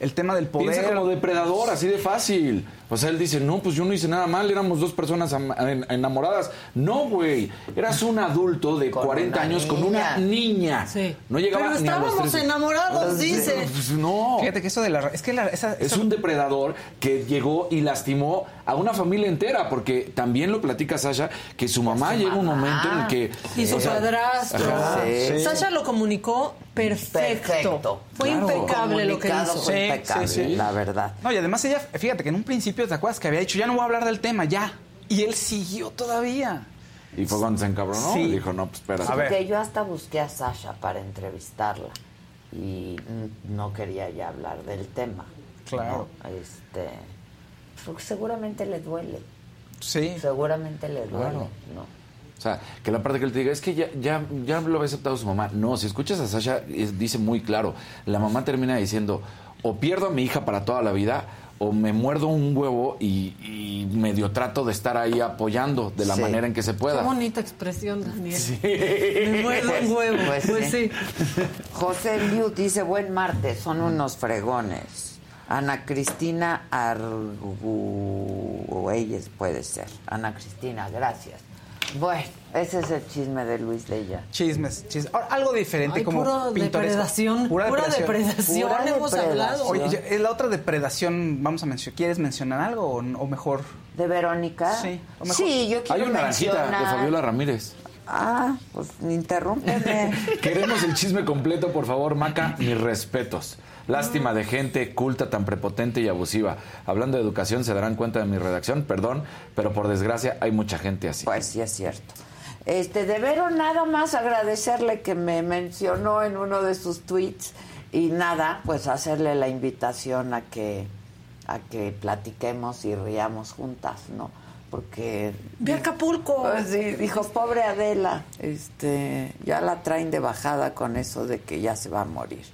el tema del poder. Piensa como depredador, así de fácil. O sea, él dice, no, pues yo no hice nada mal, éramos dos personas am- en- enamoradas. No, güey, eras un adulto de Con 40 una años con una niña. Sí. No llegaba Pero ni a los estábamos enamorados, dice. Pues no. Fíjate que eso de la... Es que la, esa, Es esa- un depredador que llegó y lastimó a una familia entera, porque también lo platica Sasha, que su mamá llega un momento en el que... Y su o sea, padrastro. ajá. Sí. Sasha lo comunicó perfecto. Perfecto. Fue Claro. impecable lo que hizo. fue Sí, impecable, sí, sí. la verdad. No, y además ella, fíjate que en un principio, ¿te acuerdas que había dicho, ya no voy a hablar del tema, ya? Y él siguió todavía. Y fue cuando se encabronó. Sí. Dijo, no, pues espérate. A ver. Porque yo hasta busqué a Sasha para entrevistarla y no quería ya hablar del tema. Claro. ¿no? Este, porque seguramente le duele. Sí. Seguramente le duele, Claro. ¿no? O sea, que la parte que él te diga, es que ya, ya, ya lo había aceptado su mamá. No, si escuchas a Sasha, es- dice muy claro. La mamá termina diciendo, o pierdo a mi hija para toda la vida, o me muerdo un huevo y, y medio trato de estar ahí apoyando de la Sí. manera en que se Qué pueda. bonita expresión, Daniel. Me muerdo un huevo. Pues Pues, sí. sí. José Liu dice, buen martes, son unos fregones. Ana Cristina Argüelles puede ser. Ana Cristina, gracias. Bueno, ese es el chisme de Luis Leya. Chismes, chismes. Ahora, algo diferente, Ay, como puro depredación, pura depredación, Pura hemos depredación. hablado. Oye, la otra depredación, vamos a mencionar. ¿Quieres mencionar algo o, o mejor? ¿De Verónica? Sí, o mejor- Sí, yo Hay quiero una naranjita de mencionar- Fabiola Ramírez. Ah, pues interrúmpeme. Queremos el chisme completo, por favor, Maca. Mis respetos. Lástima de gente culta tan prepotente y abusiva. Hablando de educación, se darán cuenta de mi redacción, perdón, pero por desgracia hay mucha gente así. Pues sí, es cierto. Este, de Vero, nada más agradecerle que me mencionó en uno de sus tweets y nada, pues hacerle la invitación a que, a que platiquemos y riamos juntas, ¿no? Porque Ve a Acapulco. Pues sí, dijo, pobre Adela, este, ya la traen de bajada con eso de que ya se va a morir.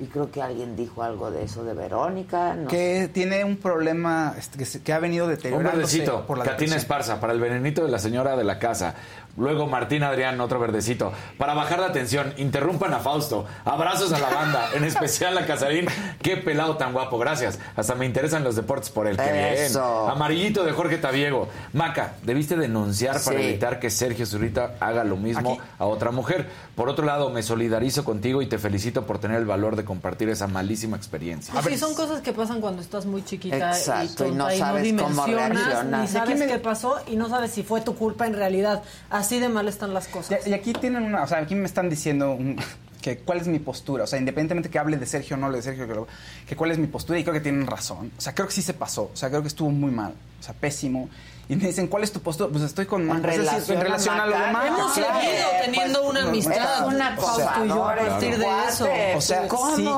Y creo que alguien dijo algo de eso de Verónica, no Que tiene un problema este, que, se- que ha venido Un deteriorándose verdecito, por la Catina depresión. Esparza, para el venenito de la señora de la casa. Luego Martín Adrián, otro verdecito. Para bajar la tensión, interrumpan a Fausto. Abrazos a la banda, en especial a Casarín. Qué pelado tan guapo, gracias. Hasta me interesan los deportes por él. Qué bien. Eso. Amarillito de Jorge Tabiego. Maca, debiste denunciar para Sí. evitar que Sergio Zurita haga lo mismo Aquí. a otra mujer. Por otro lado, me solidarizo contigo y te felicito por tener el valor de compartir esa malísima experiencia. Pues sí, son cosas que pasan cuando estás muy chiquita Exacto, y, y no tonta, y no sabes cómo reaccionar. ni sabes qué pasó y no sabes si fue tu culpa en realidad. Así de mal están las cosas. Y, y aquí tienen una, o sea, aquí me están diciendo un- que cuál es mi postura. O sea, independientemente que hable de Sergio o no hable de Sergio, que, lo- que cuál es mi postura y creo que tienen razón. O sea, creo que sí se pasó. O sea, creo que estuvo muy mal. O sea, pésimo. Y me dicen, ¿cuál es tu postura? Pues estoy con Maca. Relación en a relación a, lo Maca, de Maca. Hemos claro. seguido teniendo una no, amistad, es una Fausto y yo, a acosadora, partir de eso. O sea, ¿Cómo? sí.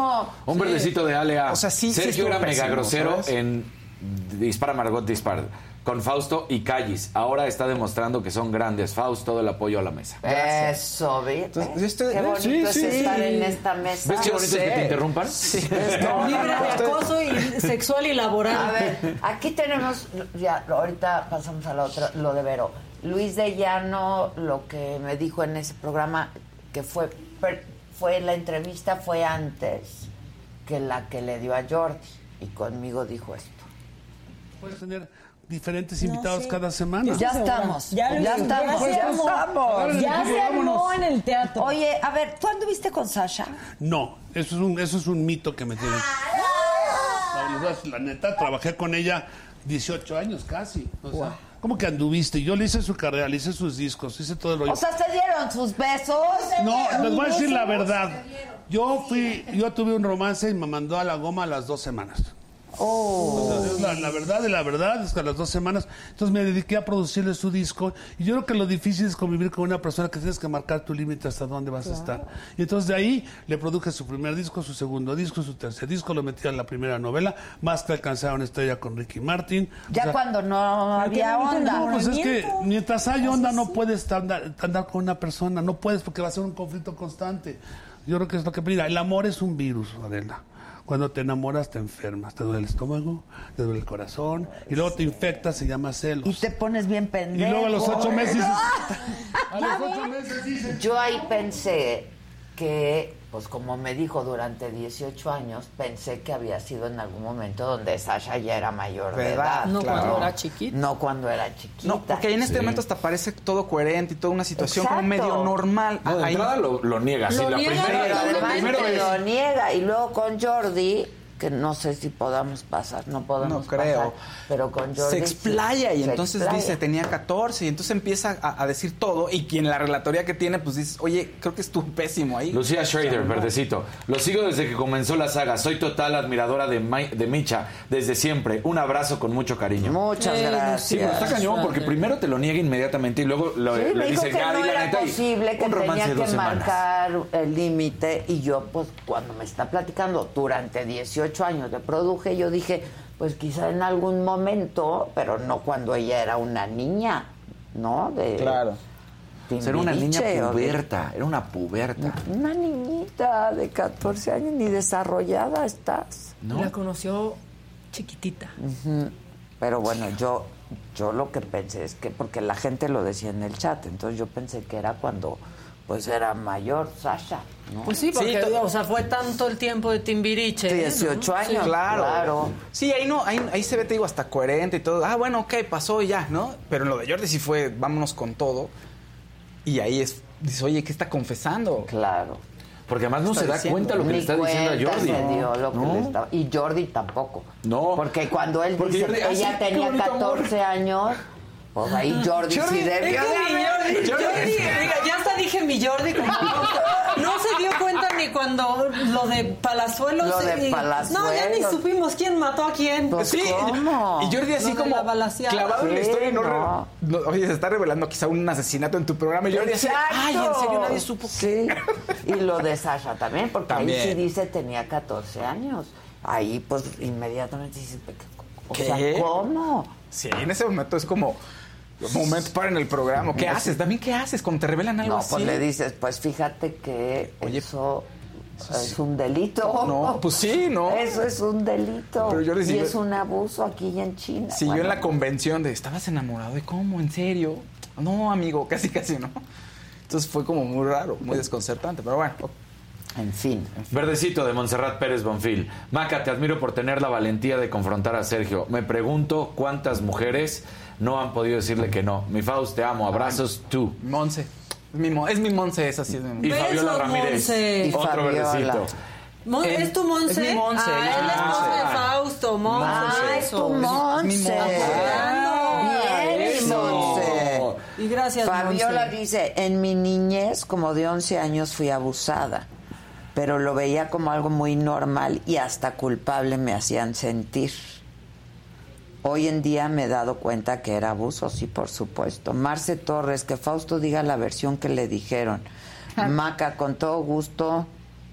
Un verdecito de Alea. O sea, sí, sí Sergio estuvo era mega grosero ¿sabes? en Dispara Margot Dispara. Con Fausto y Callis. Ahora está demostrando que son grandes. Fausto, todo el apoyo a la mesa. Eso, ¿viste? Qué bonito sí, es sí, estar sí. en esta mesa. ¿Ves qué bonito es que te interrumpan? No, Libre de acoso y sexual y laboral. A ver, aquí tenemos, ya, ahorita pasamos a la otra, lo de Vero. Luis de Llano, lo que me dijo en ese programa, que fue, per- fue la entrevista fue antes que la que le dio a Jordi. Y conmigo dijo esto. Puedes tener diferentes invitados cada semana. Ya estamos. Ya Ya, lo- estamos. ya se Ya armó. estamos. Ya se armó en el teatro. Oye, a ver, ¿tú anduviste con Sasha? No, eso es un, eso es un mito que me decir la neta, trabajé con ella 18 años casi. O sea, ¿Cómo que anduviste? Yo le hice su carrera, le hice sus discos, hice todo rollo. O sea, ¿se dieron sus besos? No, les voy a decir la verdad. Yo fui, yo tuve un romance y me mandó a la goma a las dos semanas. Oh. O sea, es la, la verdad de la verdad es que a las dos semanas. Entonces me dediqué a producirle su disco. Y yo creo que lo difícil es convivir con una persona que tienes que marcar tu límite hasta dónde vas a estar. Y entonces de ahí le produje su primer disco, su segundo disco, su tercer disco. Lo metí en la primera novela. Más que alcanzaron estrella con Ricky Martin. O Ya sea, cuando no había onda. no, pues es que mientras hay onda no puedes andar, andar con una persona, no puedes porque va a ser un conflicto constante. Yo creo que es lo que mira, el amor es un virus, Adela. Cuando te enamoras te enfermas, te duele el estómago, te duele el corazón y luego te infectas, se llama celos. Y te pones bien pendejo. Y luego a los ocho meses dices, a los ocho meses dices. Yo ahí pensé que, pues como me dijo durante 18 años, pensé que había sido en algún momento donde Sasha ya era mayor de, De edad. No claro. cuando era chiquita. No cuando era chiquita. No, porque ahí en este momento hasta parece todo coherente y toda una situación como medio normal. No, de Ahí- entrada lo, lo niega. sí, Lo la niega, primera la vez- lo niega. Y luego con Jordi, que no sé si podamos pasar, no podemos No creo. pasar, pero con Jordi se explaya y se entonces explaya. dice tenía 14 y entonces empieza a, a decir todo y quien la relatoría que tiene pues dices oye creo que estuvo pésimo ahí Lucía Schrader, verdecito. Lo sigo desde que comenzó la saga. Soy total admiradora de, Mi- de Micha desde siempre. Un abrazo con mucho cariño. Muchas Sí, gracias. Sí, pero está cañón porque primero te lo niega inmediatamente y luego lo- Sí, le dice, que ya, no la neta. posible, que un romance tenía de que semanas. marcar el límite y yo, pues, cuando me está platicando durante 18 años de produje, yo dije, pues quizá en algún momento, pero no cuando ella era una niña, ¿no? De Claro. Era una niña puberta, era una puberta. Una niñita de 14 años, ni desarrollada estás. La conoció chiquitita. Pero bueno, yo, yo lo que pensé es que, porque la gente lo decía en el chat, entonces yo pensé que era cuando pues era mayor Sasha, ¿no? Pues sí, porque o sea, fue tanto el tiempo de Timbiriche. ¿eh? 18 ¿no? años. Sí. claro. Claro. Sí, ahí no, ahí, ahí se ve, te digo, hasta coherente y todo. Ah, bueno, ok, pasó y ya, ¿no? Pero en lo de Jordi sí fue, vámonos con todo. Y ahí es, dice, oye, ¿qué está confesando? Claro. Porque además no se da diciendo. cuenta lo que Ni le está diciendo a Jordi. se dio lo que le estaba- Y Jordi tampoco. No. Porque cuando él Porque dice Jordi, que ah, ella tenía bonito amor. 14 años, pues ahí Jordi, Jordi, sí debió Jordi, Jordi, mira, ya hasta dije mi Jordi como no se dio cuenta ni cuando lo de Palazuelos Lo de y- Palazuelos. no ya ni supimos quién mató a quién Pues, Sí, ¿cómo? y Jordi así como clavado en la Sí, historia y no, re- no. no, Oye, se está revelando quizá un asesinato en tu programa y Jordi así, ay, en serio nadie supo. Sí. Y lo de Sasha también, porque También. ahí sí dice tenía 14 años. Ahí pues inmediatamente dice, o ¿Qué? sea, ¿cómo? Sí, en ese momento es como momento para en el programa. ¿Qué haces? También qué haces cuando te revelan algo No, así. pues le dices, pues fíjate que eso es un delito. No, pues sí, ¿no? Eso es un delito. Pero yo y recibí- es un abuso aquí en China. Siguió Bueno, en la convención de, ¿estabas enamorado de cómo? ¿En serio? No, amigo, casi, casi, ¿no? Entonces fue como muy raro, muy desconcertante, pero bueno. En fin. Verdecito de Montserrat Pérez Bonfil. Maca, te admiro por tener la valentía de confrontar a Sergio. Me pregunto cuántas mujeres no han podido decirle que no. Mi Faust, te amo. Abrazos tú. Monse. Es mi, es mi Monse, esa sí es mi Y Monse. Fabiola Ramírez. Monse. Y Otro Fabiola. verdecito. Mon- ¿Es tu Monse? es mi Monse, Ah, es la esposa Monse. de Fausto, Monse. Ah, es tu. Monse. Bien, Eso. Monse. Y gracias, Fabiola Monse. dice, en mi niñez, como de 11 años, fui abusada. pero lo veía como algo muy normal y hasta culpable me hacían sentir. Hoy en día me he dado cuenta que era abuso, sí, por supuesto. Marce Torres, que Fausto diga la versión que le dijeron. Maca, con todo gusto,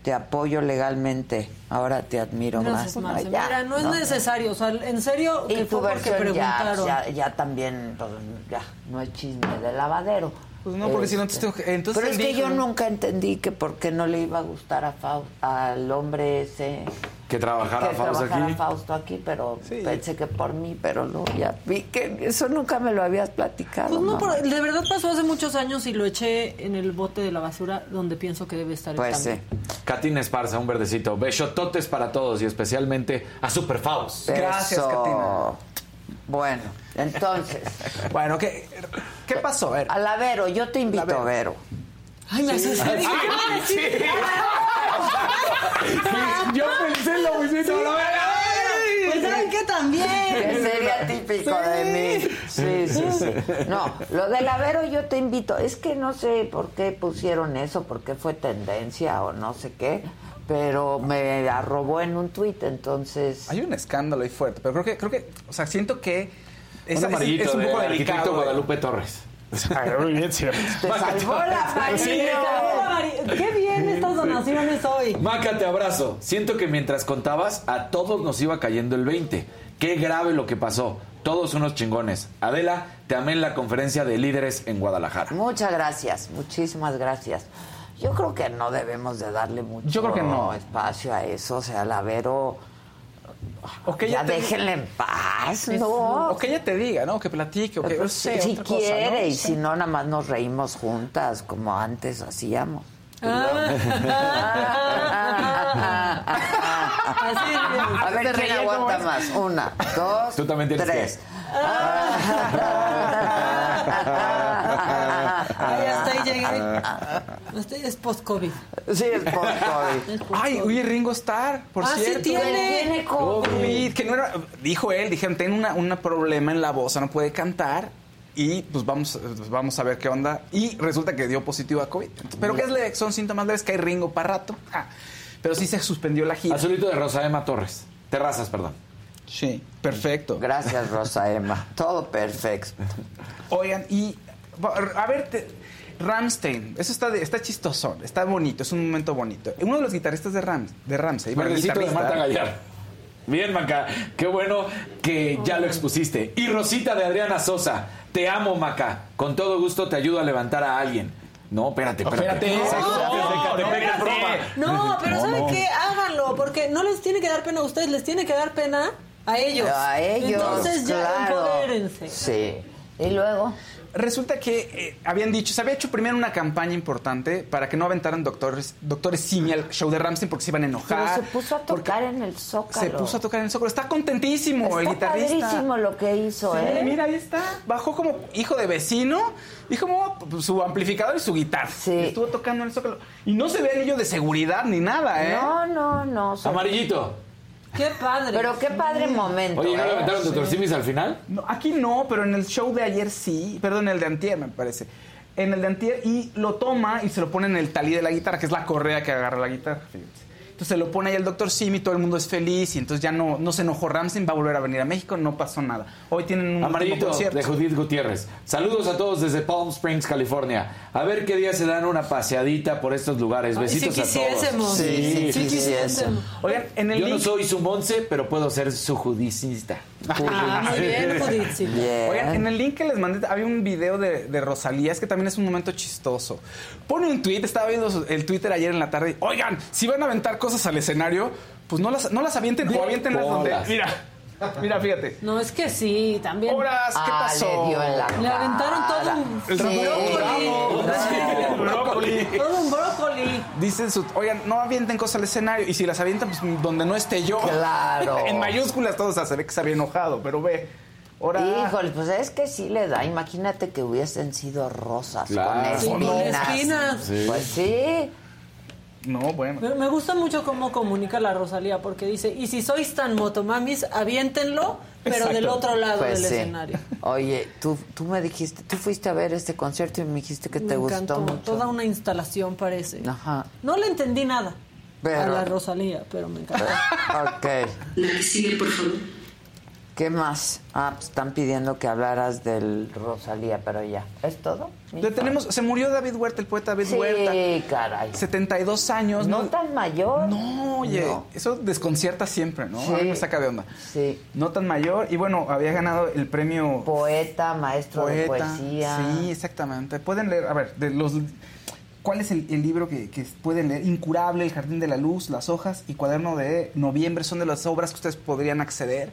te apoyo legalmente. Ahora te admiro Gracias, más. Marce. No, ya, Mira, no es necesario. O sea, en serio, Y que tu fue porque versión ya, preguntaron. ya, ya también, pues, ya, no es chisme de lavadero. Pues no, porque si no, entonces- entonces Pero es que dijo- yo nunca entendí que por qué no le iba a gustar a Fau- al hombre ese Que trabajara que Fausto trabajara aquí. Fausto aquí, pero pensé que por mí, pero no, ya vi que eso nunca me lo habías platicado. Pues no, pero de verdad pasó hace muchos años y lo eché en el bote de la basura donde pienso que debe estar Pues el cambio. Katina Esparza, un verdecito. Besototes para todos y especialmente a Super Faust. Gracias. Katina. Bueno, entonces. bueno, ¿qué, ¿qué pasó? A ver. A la Vero, yo te invito, La Vero. Vero. Ay, me Sí. asusté. dije, Ay, ¿qué va a sí. Yo pensé en lo mismo. Pues saben que también. Que sería típico de mí. Sí, sí, sí. No, lo del Avero yo te invito. Es que no sé por qué pusieron eso, por qué fue tendencia o no sé qué, pero me arrobó en un tuit, entonces... Hay un escándalo ahí fuerte, pero creo que, creo que, o sea, siento que es, Un amarillito es- es un poco de arquitecto delicado. Guadalupe Torres. Muy bien, sí. Te salvó la María. Qué bien estas donaciones hoy. Maca, te abrazo. Siento que mientras contabas, a todos nos iba cayendo el 20. Qué grave lo que pasó. Todos unos chingones. Adela, te amé en la conferencia de líderes en Guadalajara. Muchas gracias, muchísimas gracias. Yo creo que no debemos de darle mucho Yo creo que no. espacio a eso, o sea, la Vero... O que ya ella te- déjenla en paz, ¿no? O que ella te diga, ¿no? Que platique, o que... No sé, si otra cosa, quiere, ¿no? y si no, nada más nos reímos juntas, como antes hacíamos. Así es. A ver, ¿quién aguanta más? Una, dos, Tú también tienes tres. Ahí llegué. Este es post-COVID. Sí, es post-COVID. Es post-COVID. Ay, oye, Ringo Starr, por Ah, sí cierto. tiene. Tiene COVID. COVID, que no era, dijo él, dijeron, tiene una, un problema en la voz, no puede cantar. Y pues vamos, pues, vamos a ver qué onda. Y resulta que dio positivo a COVID. Pero que es leve, son síntomas leves que hay Ringo para rato. Ah, pero sí se suspendió la gira. Azulito de Rosa Emma Torres. Terrazas, perdón. Sí, perfecto. Gracias, Rosa Emma. Todo perfecto. Oigan, y a ver, te- Ramstein, eso está, de- está chistoso, está bonito, es un momento bonito. Uno de los guitarristas de, Ram, de Ramsey, bueno, Verdecito de Marta Gallar. Bien, Maca. Qué bueno que ya lo expusiste. Y Rosita de Adriana Sosa. Te amo, Maca. Con todo gusto te ayudo a levantar a alguien. No, espérate, espérate. No. No, pero ¿saben qué? Háganlo, porque no les tiene que dar pena a ustedes, les tiene que dar pena a ellos. A ellos, Entonces ya claro. empodérense. Sí. Y luego... Resulta que eh, habían dicho, se había hecho primero una campaña importante para que no aventaran doctores, doctores Simi al show de Ramstein porque se iban a Pero enojar. se puso a tocar en el zócalo. Se puso a tocar en el zócalo. Está contentísimo el Está guitarrista. padrísimo lo que hizo, Sí, ¿eh? mira, ahí está. Bajó como hijo de vecino y como su amplificador y su guitarra. Sí. Y estuvo tocando en el zócalo. Y no se ve anillo de seguridad ni nada, ¿eh? No, no, no. Amarillito. Qué padre. Pero qué padre momento. Oye, ¿no ¿eh? le aventaron Doctor Simis al final? No, aquí no, pero en el show de ayer sí. Perdón, en el de antier me parece. En el de antier y lo toma y se lo pone en el talí de la guitarra, que es la correa que agarra la guitarra. fíjense. Entonces se lo pone ahí el doctor Simi, todo el mundo es feliz y entonces ya no, no se enojó Ramsey, va a volver a venir a México, no pasó nada. Hoy tienen un Amarillito concierto. de Judith Gutiérrez. Saludos a todos desde Palm Springs, California. A ver qué día se dan una paseadita por estos lugares. Ay, Besitos si a todos. quisiésemos. Sí, sí quisiésemos. Oigan, en el Yo no soy su Monse, pero puedo ser su judicista. Ah, muy bien, Judith. Bien. Oigan, en el link que les mandé había un video de, de Rosalía, es que también es un momento chistoso. Pone un tweet, estaba viendo el Twitter ayer en la tarde. Oigan, si van a aventar cosas al escenario, pues no las, no las avienten o avientenlas donde. Mira, mira, fíjate. No, es que sí, también. Horas, ¿qué Ah, pasó? le dio en la Le aventaron todo un El Sí. brócoli. Brócoli. Todo un brócoli. Dicen su, oigan, no avienten cosas al escenario. Y si las avientan, pues donde no esté yo. Claro. en mayúsculas todo, o sea, se ve que se había enojado, pero ve. Ahora. Híjole, pues es que sí le da. Imagínate que hubiesen sido rosas Claro. con Con espinas. espinas. Sí. Pues sí. No, bueno. Pero me gusta mucho cómo comunica la Rosalía, porque dice, y si sois tan motomamis, aviéntenlo, pero Exacto. del otro lado Pues del sí. escenario. Oye, tú, tú me dijiste, tú fuiste a ver este concierto y me dijiste que Me te encantó. gustó mucho. Toda una instalación parece. Ajá. No le entendí nada. Pero- a la Rosalía, pero me encanta. Ok. La que sigue, por favor. ¿Qué más? Ah, pues están pidiendo que hablaras del Rosalía, pero ya. ¿Es todo? Le tenemos, se murió David Huerta, el poeta David Sí, Huerta. caray. 72 años. ¿No tan mayor? No, oye, No. eso desconcierta siempre, ¿no? Sí. A mí me saca de onda. Sí. No tan mayor. Y bueno, había ganado el premio... Poeta, maestro de poesía. Sí, exactamente. Pueden leer, a ver, de los... ¿Cuál es el, el libro que, que pueden leer? Incurable, El Jardín de la Luz, Las Hojas y Cuaderno de Noviembre son de las obras que ustedes podrían acceder.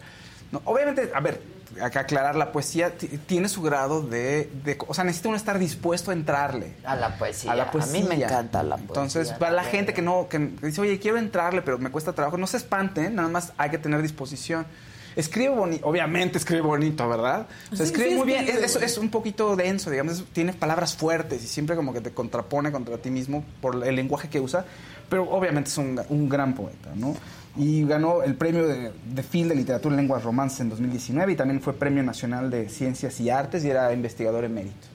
No, obviamente, a ver, acá aclarar, la poesía ti- tiene su grado de, de- O sea, necesita uno estar dispuesto a entrarle. A la poesía. A la A poesía. mí me encanta la poesía. Entonces, para la gente que no, que dice, oye, quiero entrarle, pero me cuesta trabajo, no se espanten, nada más hay que tener disposición. Escribe bonito, obviamente escribe bonito, ¿verdad? O sea, Sí, escribe sí, muy bien, es, es- es un poquito denso, digamos, es- tiene palabras fuertes y siempre como que te contrapone contra ti mismo por el lenguaje que usa, pero obviamente es un, un gran poeta, ¿no? Y ganó el premio de, de Phil de Literatura y Lenguas Romances en 2019 y también fue Premio Nacional de Ciencias y Artes y era investigador emérito.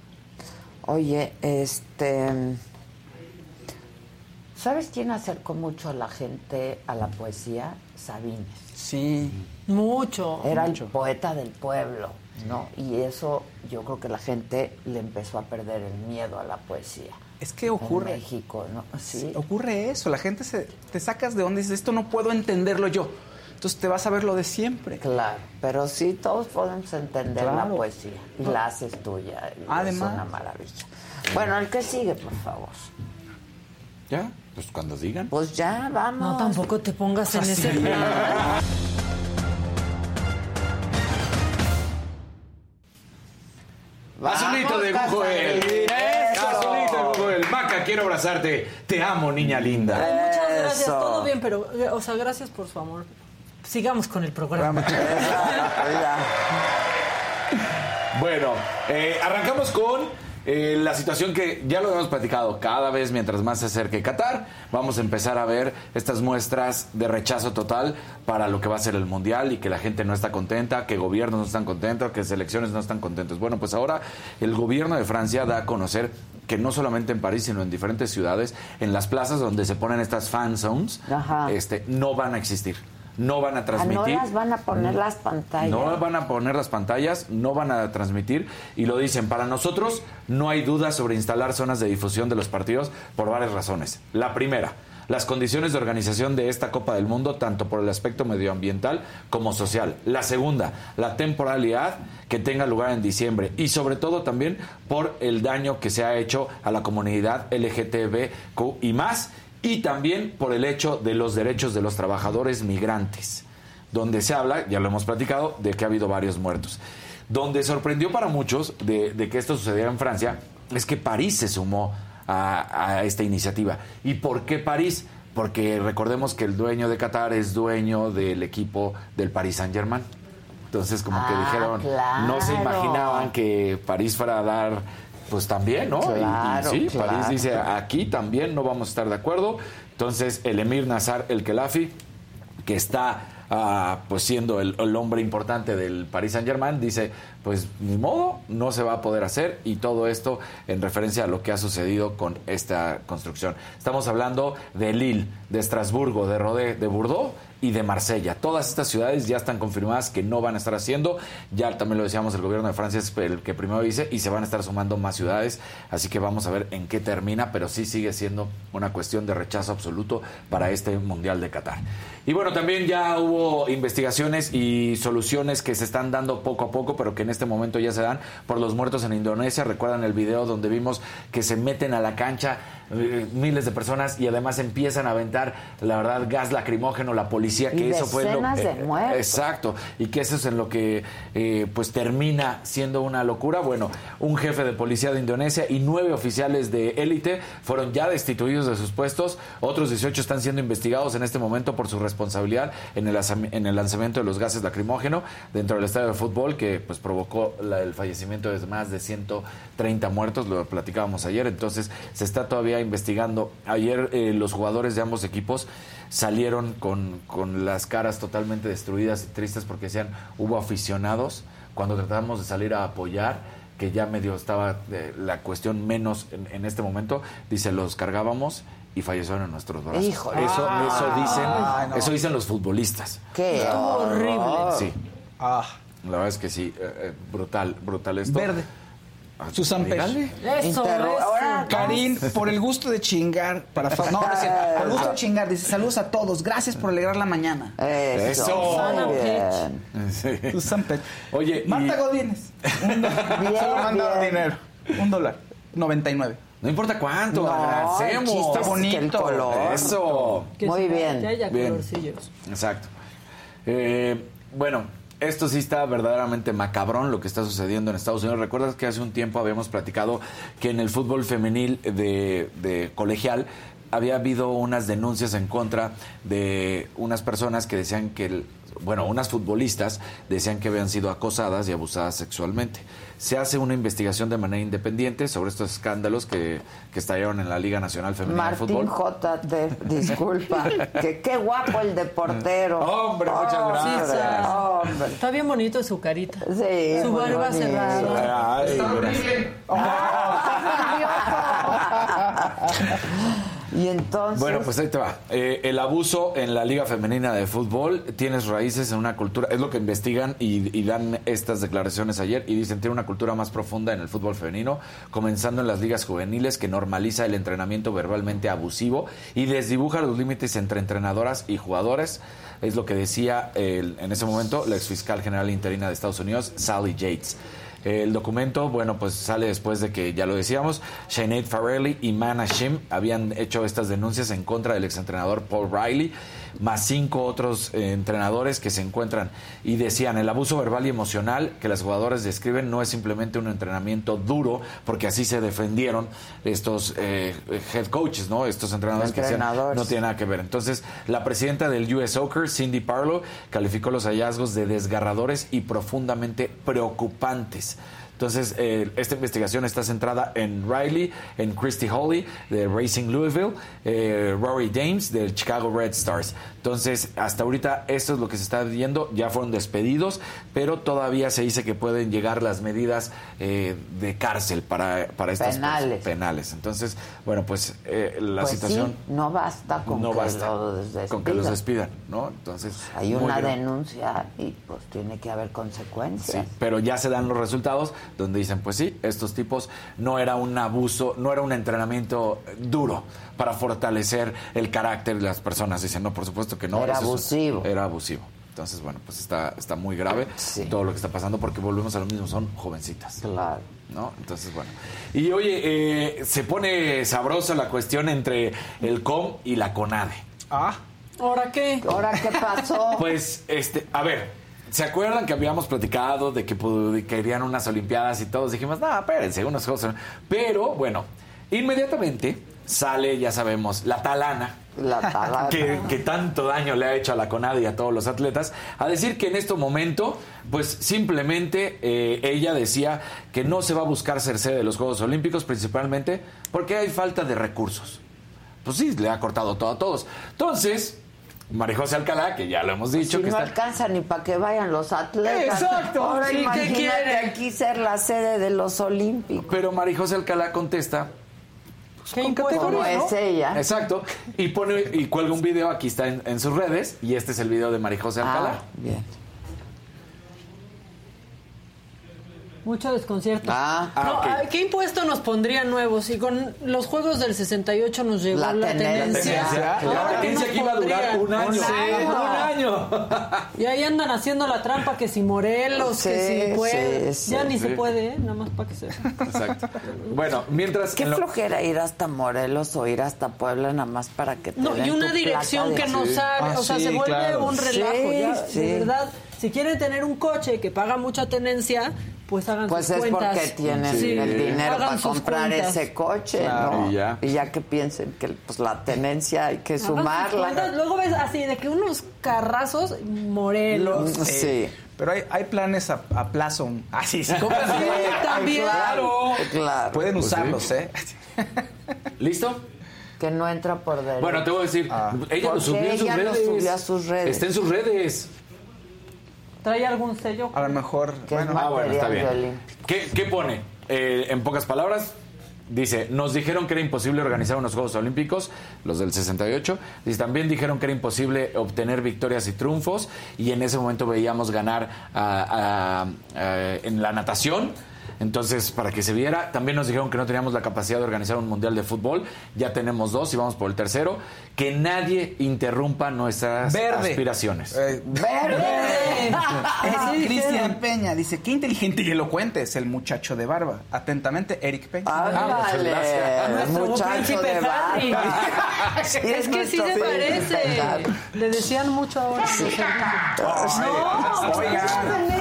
Oye, este. ¿Sabes quién acercó mucho a la gente a la poesía? Sabines. Sí. Mucho. Era el poeta del pueblo, ¿no? Y eso yo creo que la gente le empezó a perder el miedo a la poesía. Es que ocurre. En México, ¿no? Sí. Ocurre eso, la gente se, te sacas de donde dices, esto no puedo entenderlo yo. Entonces te vas a ver lo de siempre. Claro, pero sí, todos podemos entender la poesía y la haces tuya. y Además. Es una maravilla. Bueno, el que sigue, por favor. ¿Ya? Pues cuando digan. Pues ya, vamos. No, tampoco te pongas en Así. ese plan. Azulito de Google. Azulito de Google. Maca, quiero abrazarte. Te amo, niña linda. Muchas gracias, Eso. todo bien, pero, eh, o sea, gracias por su amor. Sigamos con el programa. Bueno, eh, arrancamos con eh, la situación que ya lo hemos platicado. Cada vez mientras más se acerque Qatar, vamos a empezar a ver estas muestras de rechazo total para lo que va a ser el Mundial y que la gente no está contenta, que gobiernos no están contentos, que selecciones no están contentos. Bueno, pues ahora el gobierno de Francia da a conocer que no solamente en París, sino en diferentes ciudades, en las plazas donde se ponen estas fan zones, este, no van a existir. No van a Ah, transmitir. no las van a poner las pantallas. No van a poner las pantallas, no van a transmitir y lo dicen. Para nosotros no hay duda sobre instalar zonas de difusión de los partidos por varias razones. La primera, las condiciones de organización de esta Copa del Mundo, tanto por el aspecto medioambiental como social. La segunda, la temporalidad que tenga lugar en diciembre y sobre todo también por el daño que se ha hecho a la comunidad LGTBQ y más y también por el hecho de los derechos de los trabajadores migrantes donde se habla, ya lo hemos platicado, de que ha habido varios muertos. Donde sorprendió para muchos de, de que esto sucediera en Francia es que París se sumó a, a esta iniciativa. ¿Y por qué París? Porque recordemos que el dueño de Qatar es dueño del equipo del Paris Saint Germain. Entonces como que Ah, dijeron, no se imaginaban que París fuera a dar, pues también, ¿no? Y- sí, claro. París dice, aquí también no vamos a estar de acuerdo. Entonces el emir Nazar el Khelafi que está ah, pues siendo el, el hombre importante del Paris Saint Germain, dice, pues ni modo, no se va a poder hacer y todo esto en referencia a lo que ha sucedido con esta construcción. Estamos hablando de Lille, de Estrasburgo, de Rodé, de Bordeaux y de Marsella. Todas estas ciudades ya están confirmadas que no van a estar haciendo. Ya también lo decíamos, el gobierno de Francia es el que primero dice y se van a estar sumando más ciudades. Así que vamos a ver en qué termina, pero sí sigue siendo una cuestión de rechazo absoluto para este Mundial de Qatar. Y bueno, también ya hubo investigaciones y soluciones que se están dando poco a poco, pero que en este momento ya se dan por los muertos en Indonesia. Recuerdan el video donde vimos que se meten a la cancha miles de personas y además empiezan a aventar, la verdad, gas lacrimógeno, la policía, que Y eso fue lo de eh. Exacto, y que eso es en lo que eh, pues termina siendo una locura. Bueno, un jefe de policía de Indonesia y nueve oficiales de élite fueron ya destituidos de sus puestos. Otros 18 están siendo investigados en este momento por su responsabilidad en el, en el lanzamiento de los gases lacrimógeno dentro del estadio de fútbol que pues provocó la- el fallecimiento de más de 130 muertos, lo platicábamos ayer, entonces se está todavía investigando. Ayer eh, los jugadores de ambos equipos salieron con, con las caras totalmente destruidas y tristes porque decían, hubo aficionados cuando tratamos de salir a apoyar que ya medio estaba eh, la cuestión menos en, en este momento, dice, los cargábamos y fallecieron en nuestros brazos. Híjole. Eso, dicen, no. eso dicen los futbolistas. Qué horrible. Sí. La verdad es que sí, eh, brutal, brutal esto. Verde. Ah, Susan dígale. Eso, ahora- Karin, por el gusto de chingar, para fa- no, no es cierto, por el gusto de chingar, dice saludos a todos, gracias por alegrar la mañana. Eso. Sí. Susan Pech. Oye, y- Marta Godínez. Un dólar. Dinero. Un dólar. 99. no importa cuánto, No, agradecemos. chiste es que el color. Eso. Que Muy bien. Que haya Bien. colorcillos. Exacto. Eh, bueno, esto sí está verdaderamente macabrón lo que está sucediendo en Estados Unidos. ¿Recuerdas que hace un tiempo habíamos platicado que en el fútbol femenil de, de colegial había habido unas denuncias en contra de unas personas que decían que, el- bueno, unas futbolistas decían que habían sido acosadas y abusadas sexualmente. Se hace una investigación de manera independiente sobre estos escándalos que, que estallaron en la Liga Nacional Femenina de Martín Fútbol. J.T., disculpa. que qué guapo el de portero. Hombre, muchas gracias. hombre. Está bien bonito su carita. Sí, Su muy barba cerrada. Ay, gracias. Y entonces. Bueno, pues ahí te va. Eh, el abuso en la Liga Femenina de Fútbol tienes raíces en una cultura, es lo que investigan y, y dan estas declaraciones ayer y dicen tiene una cultura más profunda en el fútbol femenino, comenzando en las ligas juveniles que normaliza el entrenamiento verbalmente abusivo y desdibuja los límites entre entrenadoras y jugadores. Es lo que decía el- en ese momento la exfiscal general interina de Estados Unidos, Sally Yates. El documento, bueno, pues sale después de que, ya lo decíamos, Sinead Farrelly y Mana Shim habían hecho estas denuncias en contra del exentrenador Paul Riley, más cinco otros eh, entrenadores que se encuentran y decían, el abuso verbal y emocional que las jugadoras describen no es simplemente un entrenamiento duro, porque así se defendieron estos eh, head coaches, ¿no? Estos entrenadores, que decían, no tiene nada que ver. Entonces, la presidenta del US Soccer, Cindy Parlow, calificó los hallazgos de desgarradores y profundamente preocupantes. Entonces, eh, esta investigación está centrada en Riley, en Christy Holly de Racing Louisville, eh, Rory James del Chicago Red Stars. Entonces, hasta ahorita esto es lo que se está viendo. Ya fueron despedidos, pero todavía se dice que pueden llegar las medidas eh, de cárcel para, para estas Penales. penales. Entonces, bueno, pues eh, la Pues situación sí, no basta con no que basta los con que los despidan. ¿no? Entonces Hay muy una denuncia y pues tiene que haber consecuencias. Sí, pero ya se dan los resultados donde dicen, pues sí, estos tipos no era un abuso, no era un entrenamiento duro para fortalecer el carácter de las personas. Dicen, no, por supuesto que no. Era abusivo. Era abusivo. Entonces, bueno, pues está, está muy grave todo lo que está pasando porque volvemos a lo mismo, son jovencitas. Claro. ¿No? Entonces, bueno. Y oye, eh, se pone sabrosa la cuestión entre el COM y la CONADE. Ah. ¿Ahora qué? ¿Ahora qué pasó? Pues, este, a ver, ¿se acuerdan que habíamos platicado de que querían unas Olimpiadas y todos dijimos, no, espérense, unas cosas. Pero, bueno, inmediatamente sale, ya sabemos, la talana. La talana. Que, que tanto daño le ha hecho a la CONADE y a todos los atletas, a decir que en este momento, pues simplemente eh, ella decía que no se va a buscar ser sede de los Juegos Olímpicos, principalmente porque hay falta de recursos. Pues sí, le ha cortado todo a todos. Entonces, María José Alcalá, que ya lo hemos dicho, si que no está... alcanza ni para que vayan los atletas. Exacto. Ahora Sí, ¿qué imagínate quiere? aquí ser la sede de los Olímpicos. Pero María José Alcalá contesta. Pues. Es ella. Exacto. Y pone y cuelga un video, aquí está en, en sus redes, y este es el video de María José Alcalá. Ah, bien. Mucho desconcierto. Ah, ah, No, ok. ay, ¿Qué impuesto nos pondrían nuevos? Si con los juegos del 68 nos llegó La la, tenencia. tenencia. La Ahora, ¿qué tenencia nos que iba a durar un año. Sí. Un año. Y ahí andan haciendo la trampa que si Morelos, que Sí, si puede. sí, ya sí. ni Sí. se puede, ¿eh? nada más para que sepa. Exacto. Bueno, mientras. Qué lo- flojera ir hasta Morelos o ir hasta Puebla nada más para que te No, den y una tu dirección que no sabe, Ah, o sea, sí, se vuelve claro. un relajo. Sí, ya, sí. De verdad, si quieren tener un coche que paga mucha tenencia, pues hagan Pues sus es cuentas. porque tienen Sí, el dinero hagan para comprar cuentas. ese coche, Claro, ¿no? y ya. Y ya que piensen que pues la tenencia hay que Hagan sus cuentas. sumarla. Luego ves así de que unos carrazos Morelos. Mm, Sí. Pero hay, hay planes a, a plazo. Ah, sí, sí. compras Sí, también. Claro. Claro. Pueden Pues sí. usarlos, ¿eh? ¿Listo? Que no entra por derecho. Bueno, te voy a decir, ella lo subió en sus ella lo subió a sus redes. Está en sus redes. ¿Trae algún sello? A lo mejor. Es Ah, bueno, está bien. ¿Qué, qué pone? Eh, en pocas palabras, dice, nos dijeron que era imposible organizar unos Juegos Olímpicos, los del 68. Dice, también dijeron que era imposible obtener victorias y triunfos. Y en ese momento veíamos ganar a- a- a- en la natación. Entonces, para que se viera, también nos dijeron que no teníamos la capacidad de organizar un mundial de fútbol. Ya tenemos dos y vamos por el tercero. Que nadie interrumpa nuestras Verde. aspiraciones. Eh, ¡Verde! Cristian Peña dice, qué inteligente y elocuente es el muchacho de barba. Atentamente, Eric Peña. Ah, Nuestro muchacho de barba. Sí, es que sí se parece. Le decían mucho ahora. No, oigan.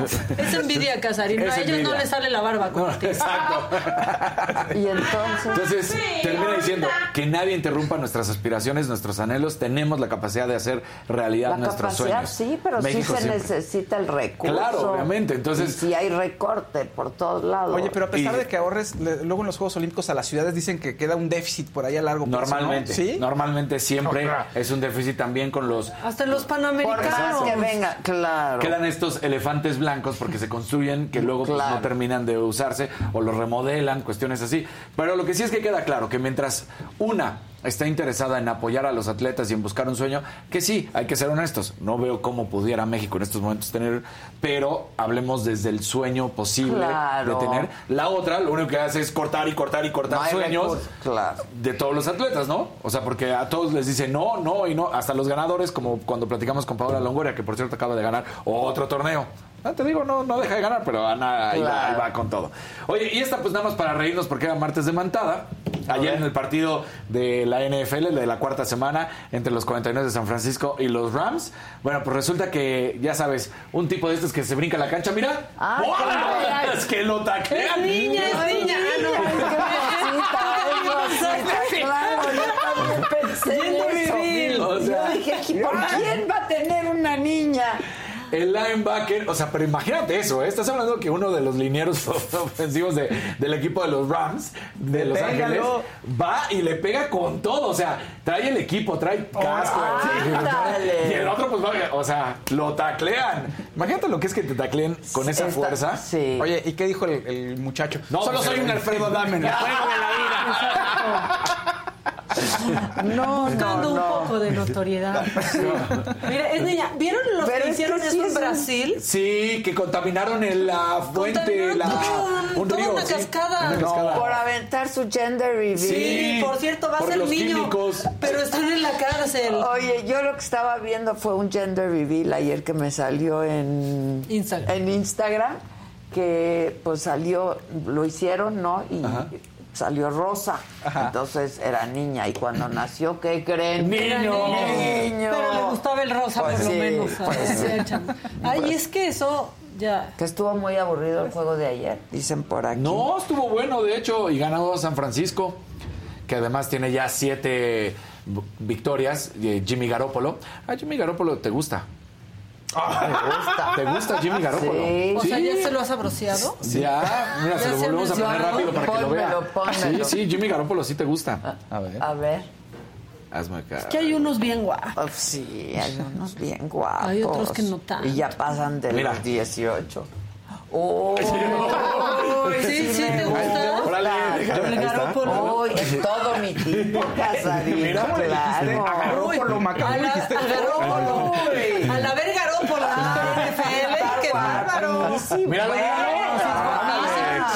No. Es envidia, Casarín. Es A ellos no les sale la barba. como a ti. Exacto. Y entonces, Entonces, termina diciendo que nadie interrumpa nuestras aspiraciones, nuestros anhelos. Tenemos la capacidad de hacer realidad la nuestros capacidad sueños. sí, pero México sí se siempre. necesita el recurso. Claro, obviamente, entonces- Y sí hay recorte por todos lados. Oye, pero a pesar Y- de que ahorres, le- luego en los Juegos Olímpicos a las ciudades dicen que queda un déficit por ahí a largo plazo. ¿no? Normalmente, ¿Sí? normalmente siempre es un déficit también con los Hasta en los panamericanos. que venga, claro. quedan estos elefantes blancos porque se construyen que luego pues, no terminan de usarse o los remodelan, cuestiones así. Pero lo que sí es que queda claro que mientras una está interesada en apoyar a los atletas y en buscar un sueño, que sí, hay que ser honestos. No veo cómo pudiera México en estos momentos tener, pero hablemos desde el sueño posible Claro. de tener. La otra, lo único que hace es cortar y cortar y cortar sueños claro. de todos los atletas, ¿no? O sea, porque a todos les dicen no, no y no, hasta los ganadores, como cuando platicamos con Paola Longoria, que por cierto acaba de ganar otro torneo. Ah, te digo, no, no deja de ganar, pero Ana ahí, va, ahí va con todo. Oye, y esta pues nada más para reírnos porque era martes de mantada. Ayer en el partido de la NFL, de la cuarta semana, entre los 49 de San Francisco y los Rams. Bueno, pues resulta que, ya sabes, un tipo de estos que se brinca la cancha, mira. Ah, Es que lo taclean. Es niña, es niña. Claro, yo también pensé en eso. O sea, yo dije, ¿por quién va a tener una niña? El linebacker, o sea, pero imagínate eso, ¿eh? estás hablando que uno de los linieros ofensivos de- del equipo de los Rams, de Los Ángeles, va y le pega con todo, o sea, trae el equipo, trae casco, sí, ándale. y el otro pues va, o sea, lo taclean. Imagínate lo que es que te tacleen con esa fuerza. Sí. Oye, ¿y qué dijo el, el muchacho? No, Solo pues, soy un Alfredo Adame en el juego de la vida. No, Buscando no, no. un poco de notoriedad. Mira, es niña. ¿Vieron Pero que hicieron sí eso en Brasil? Sí, que contaminaron en la fuente, Contaminaron la, todo, un toda río. una sí, cascada. una No. cascada. Por aventar su gender reveal. Sí. Por cierto, va a ser los niño. químicos. Pero están en la cárcel. Oye, yo lo que estaba viendo fue un gender reveal ayer que me salió en Instagram. en Instagram que pues salió, lo hicieron, ¿no? Y salió rosa. Entonces era niña y cuando nació, ¿qué creen? Niño. Era niño. Pero le gustaba el rosa, Pues por lo menos. pues sí. Ay, es que eso ya. Que estuvo muy aburrido el juego de ayer, dicen por aquí. No, estuvo bueno, de hecho, y ganó San Francisco, que además tiene ya siete victorias. de Jimmy Garoppolo. A Jimmy Garoppolo te gusta. Me gusta. ¿Te gusta Jimmy Garoppolo? Sí. O sea, ¿ya se lo has abroceado? Ya, mira, Ya se lo se volvemos a poner rápido para que lo vea. Sí, sí, Jimmy Garoppolo sí te gusta. A ver, A ver. hazme acá. Que hay unos bien guapos. Oh, sí, hay unos bien guapos. Hay otros que no tanto. Y ya pasan de Mira. los 18. Oh, Sí, sí, ¿te gusta? Órale. Uy, es todo mi tipo, Casadito, ¿Cómo le dijiste? claro. Macabro. A la, dijiste. a Garópolo. Al haber Garópolo NFL, qué bárbaro.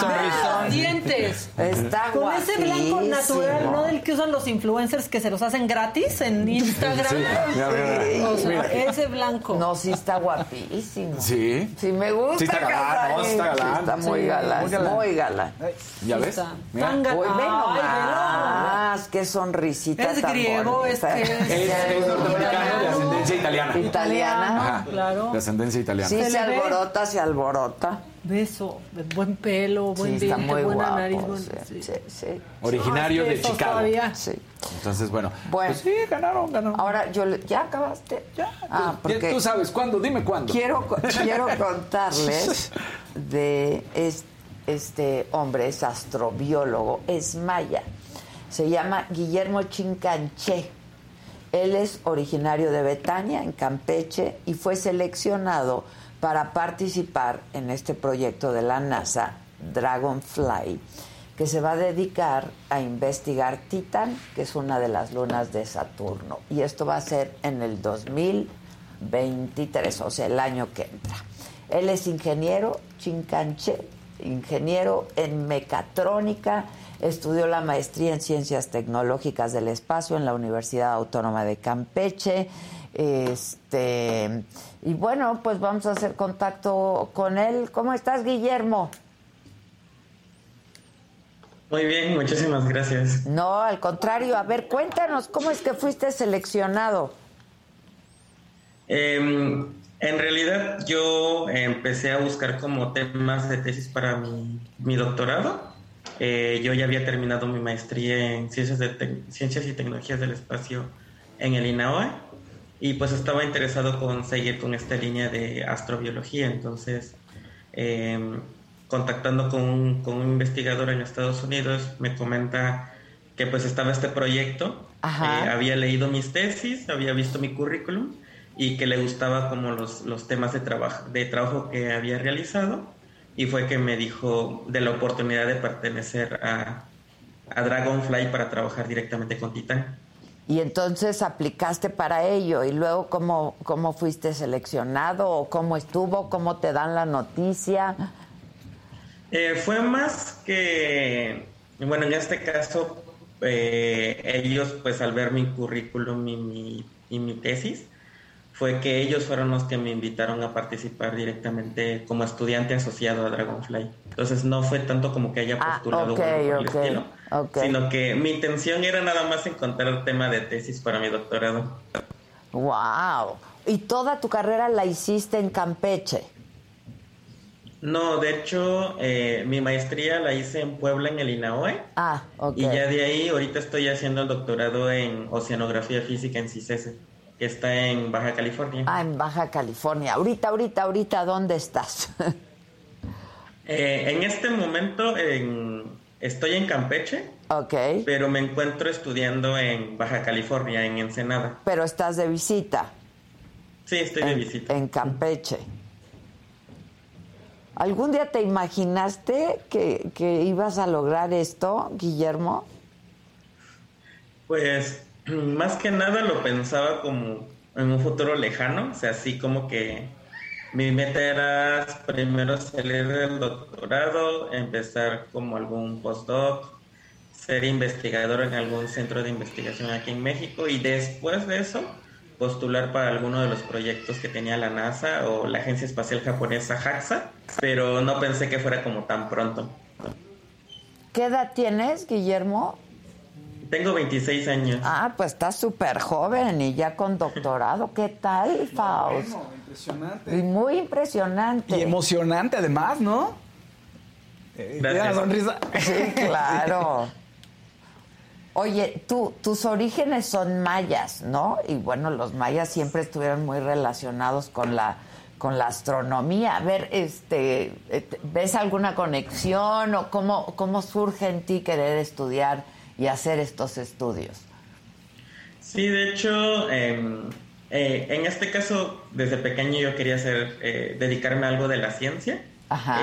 Sonrisón. Dientes. Está Con ese blanco natural, ¿no? Del que usan los influencers que se los hacen gratis en Instagram. Sí, mira, mira, mira. O sea, Mira. ese blanco. No, sí está guapísimo. Sí, Sí, me gusta. Sí está galán, no, está galán. Sí, está muy galán, muy galán. muy galán. ¿ya ves? está. Tan ga- Uy, ve Ay, nomás, qué sonrisita Es tan griego, es bonita. que es- Es, es norteamericano de ascendencia italiana. Italiana. Ajá, claro. De ascendencia italiana. Sí, Se se, alborota, se alborota. Beso, buen pelo, buen Sí, diente, buena guapo. nariz. buen- sí, sí. sí, sí. Originario que de Chicago. todavía. Sí. Entonces, bueno. Bueno. Pues sí, ganaron, ganaron. Ahora, yo le- ¿ya acabaste? Ya, Ah, ya tú sabes cuándo, dime cuándo. quiero, quiero contarles de es- este hombre, es astrobiólogo, es maya. Se llama Guillermo Chincanché. Él es originario de Betania, en Campeche, y fue seleccionado para participar en este proyecto de la NASA, Dragonfly, que se va a dedicar a investigar Titán, que es una de las lunas de Saturno. Y esto va a ser en el 2023, o sea, el año que entra. Él es ingeniero chincanche, ingeniero en mecatrónica, estudió la maestría en ciencias tecnológicas del espacio en la Universidad Autónoma de Campeche. Este, y bueno, pues vamos a hacer contacto con él. ¿Cómo estás, Guillermo? Muy bien, muchísimas gracias. No, al contrario. A ver, cuéntanos, ¿cómo es que fuiste seleccionado? Em, en realidad yo empecé a buscar como temas de tesis para mi, mi doctorado. Eh, yo ya había terminado mi maestría en ciencias, de ciencias y tecnologías del espacio en el INAOE y pues estaba interesado con seguir con esta línea de astrobiología. Entonces, em, contactando con un, con un, investigador en Estados Unidos, me comenta que pues estaba este proyecto, eh, había leído mis tesis, había visto mi currículum y que le gustaba como los, los temas de trabajo, de trabajo que había realizado y fue que me dijo de la oportunidad de pertenecer a, a Dragonfly para trabajar directamente con Titan. Y entonces aplicaste para ello y luego cómo, cómo fuiste seleccionado o cómo estuvo, cómo te dan la noticia. Eh, fue más que, bueno, en este caso, eh, ellos pues al ver mi currículum y mi, y mi tesis, fue que ellos fueron los que me invitaron a participar directamente como estudiante asociado a Dragonfly. Entonces no fue tanto como que haya ah, postulado el estilo, sino que mi intención era nada más encontrar el tema de tesis para mi doctorado. Wow. ¿Y toda tu carrera la hiciste en Campeche? No, de hecho, eh, mi maestría la hice en Puebla, en el INAOE. Ah, ok. Y ya de ahí, ahorita estoy haciendo el doctorado en Oceanografía Física en CICESE está en Baja California. Ah, en Baja California. Ahorita, ahorita, ahorita, ¿dónde estás? Eh, en este momento estoy en Campeche. Ok. Pero me encuentro estudiando en Baja California, en Ensenada. Pero estás de visita. Sí, estoy de visita. En Campeche. ¿Algún día te imaginaste que, que ibas a lograr esto, Guillermo? Pues más que nada lo pensaba como en un futuro lejano, o sea, así como que mi meta era primero salir del doctorado, empezar como algún postdoc, ser investigador en algún centro de investigación aquí en México y después de eso postular para alguno de los proyectos que tenía la NASA o la Agencia Espacial Japonesa JAXA, pero no pensé que fuera como tan pronto. ¿Qué edad tienes, Guillermo? Tengo 26 años. Ah, pues estás súper joven y ya con doctorado. ¿Qué tal, Faust? Impresionante. Y muy impresionante. Y emocionante además, ¿no? Eh, la sonrisa. Sí, claro. Oye, tú, tus orígenes son mayas, ¿no? Y bueno, los mayas siempre estuvieron muy relacionados con la con la astronomía. A ver, este, eh, ¿ves alguna conexión o cómo, cómo surge en ti querer estudiar y hacer estos estudios. Sí, de hecho, em, eh, en este caso, desde pequeño yo quería hacer, eh, dedicarme a algo de la ciencia.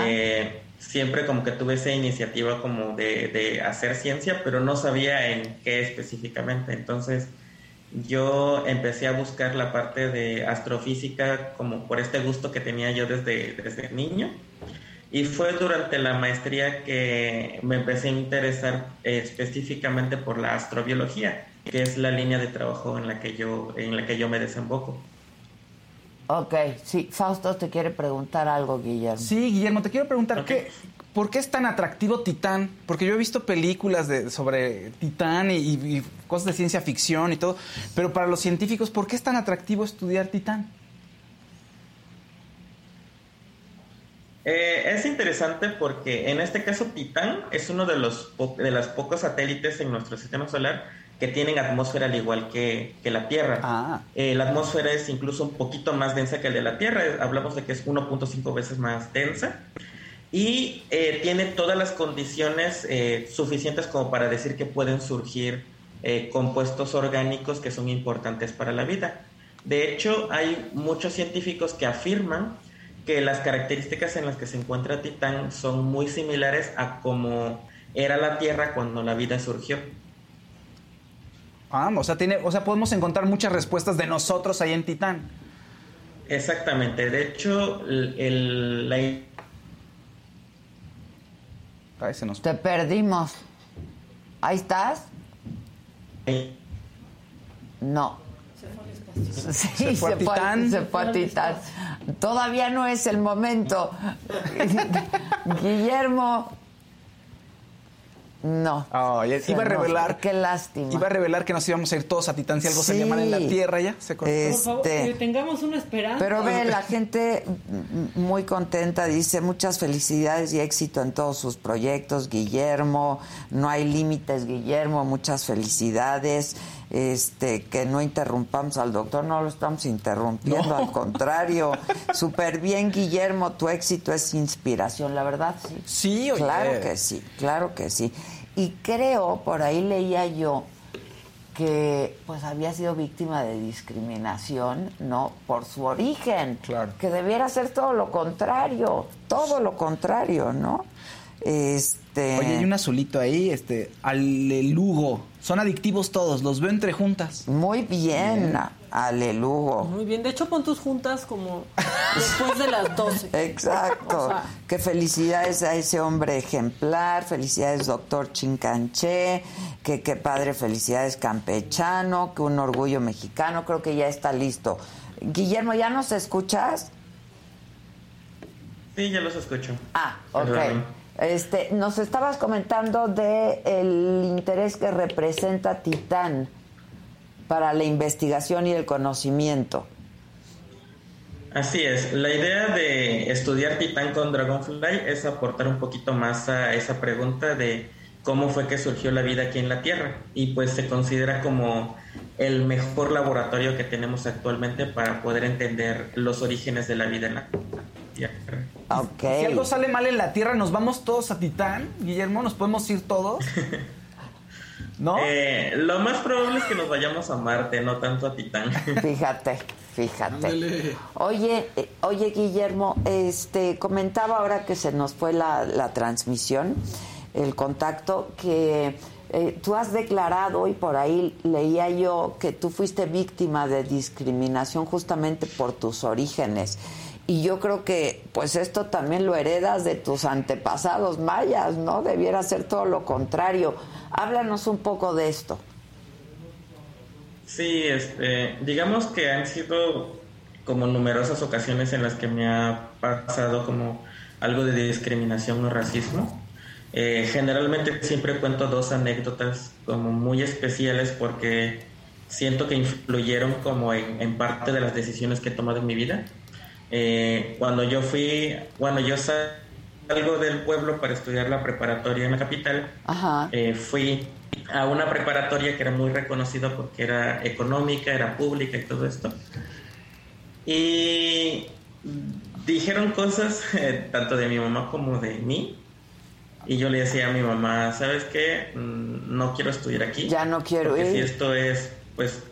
Eh, siempre como que tuve esa iniciativa como de, de, hacer ciencia, pero no sabía en qué específicamente. Entonces yo empecé a buscar la parte de astrofísica como por este gusto que tenía yo desde, desde niño. Y fue durante la maestría que me empecé a interesar eh, específicamente por la astrobiología, que es la línea de trabajo en la que yo, en la que yo me desemboco. Ok, sí, Fausto te quiere preguntar algo, Guillermo. Sí, Guillermo, te quiero preguntar, ¿qué, ¿por qué es tan atractivo Titán? Porque yo he visto películas de, sobre Titán y, y cosas de ciencia ficción y todo, pero para los científicos, ¿por qué es tan atractivo estudiar Titán? Eh, es interesante porque en este caso Titán es uno de los, de los pocos satélites en nuestro sistema solar que tienen atmósfera al igual que, la Tierra. Ah. Eh, la atmósfera es incluso un poquito más densa que el de la Tierra, hablamos de que es 1.5 veces más densa y eh, tiene todas las condiciones suficientes como para decir que pueden surgir compuestos orgánicos que son importantes para la vida. De hecho, hay muchos científicos que afirman que las características en las que se encuentra Titán son muy similares a como era la Tierra cuando la vida surgió. Ah, o sea, tiene, o sea, podemos encontrar muchas respuestas de nosotros ahí en Titán. Exactamente. De hecho, el, el- la se nos... Te perdimos. ¿Ahí estás? No. Sí, Se fue a Titán. se fue a Titán. Todavía no es el momento. Guillermo. No. Iba a revelar. Qué lástima. Iba a revelar que nos íbamos a ir todos a Titán si algo se llamara en la Tierra ya. Se. Este- Por favor, que tengamos una esperanza. Pero ve, la gente muy contenta, dice muchas felicidades y éxito en todos sus proyectos, Guillermo, no hay límites, Guillermo, muchas felicidades, este, que no interrumpamos al doctor, no lo estamos interrumpiendo, No. al contrario, súper bien, Guillermo, tu éxito es inspiración, la verdad, sí. Sí, oye. Claro que sí, claro que sí. Y creo, por ahí leía yo, que pues había sido víctima de discriminación, ¿no? Por su origen. Claro. Que debiera ser todo lo contrario, todo lo contrario, ¿no? Este. Oye, hay un azulito ahí, este, alelugo. Son adictivos todos, los veo entre juntas. Muy bien, alelugo. Muy bien, de hecho pon tus juntas como después de las 12. Exacto. O sea, que felicidades a ese hombre ejemplar, felicidades doctor Chincanché, que qué padre, felicidades campechano, que un orgullo mexicano, creo que ya está listo. Guillermo, ¿ya nos escuchas? Sí, ya los escucho. Ah, ok. Perdón. Este, nos estabas comentando de el interés que representa Titán para la investigación y el conocimiento. Así es, la idea de estudiar Titán con Dragonfly es aportar un poquito más a esa pregunta de cómo fue que surgió la vida aquí en la Tierra y pues se considera como el mejor laboratorio que tenemos actualmente para poder entender los orígenes de la vida en la Tierra. Ok. Si algo sale mal en la Tierra, ¿nos vamos todos a Titán? Guillermo, ¿nos podemos ir todos? ¿No? Eh, lo más probable es que nos vayamos a Marte, no tanto a Titán. Fíjate, fíjate. Oye, eh, oye Guillermo, este comentaba ahora que se nos fue la, la transmisión, el contacto, que eh, tú has declarado y por ahí leía yo que tú fuiste víctima de discriminación justamente por tus orígenes. Y yo creo que pues esto también lo heredas de tus antepasados mayas, ¿no? Debiera ser todo lo contrario. Háblanos un poco de esto. Sí, este, digamos que han sido como numerosas ocasiones en las que me ha pasado como algo de discriminación o racismo. Eh, generalmente siempre cuento dos anécdotas como muy especiales porque siento que influyeron como en, en parte de las decisiones que he tomado en mi vida. Eh, cuando yo fui, cuando yo salgo del pueblo para estudiar la preparatoria en la capital, Ajá. eh, fui a una preparatoria que era muy reconocida porque era económica, era pública y todo esto. Y dijeron cosas eh, tanto de mi mamá como de mí. Y yo le decía a mi mamá, ¿sabes qué? Mm, No quiero estudiar aquí. Ya no quiero porque ir. si esto es, pues,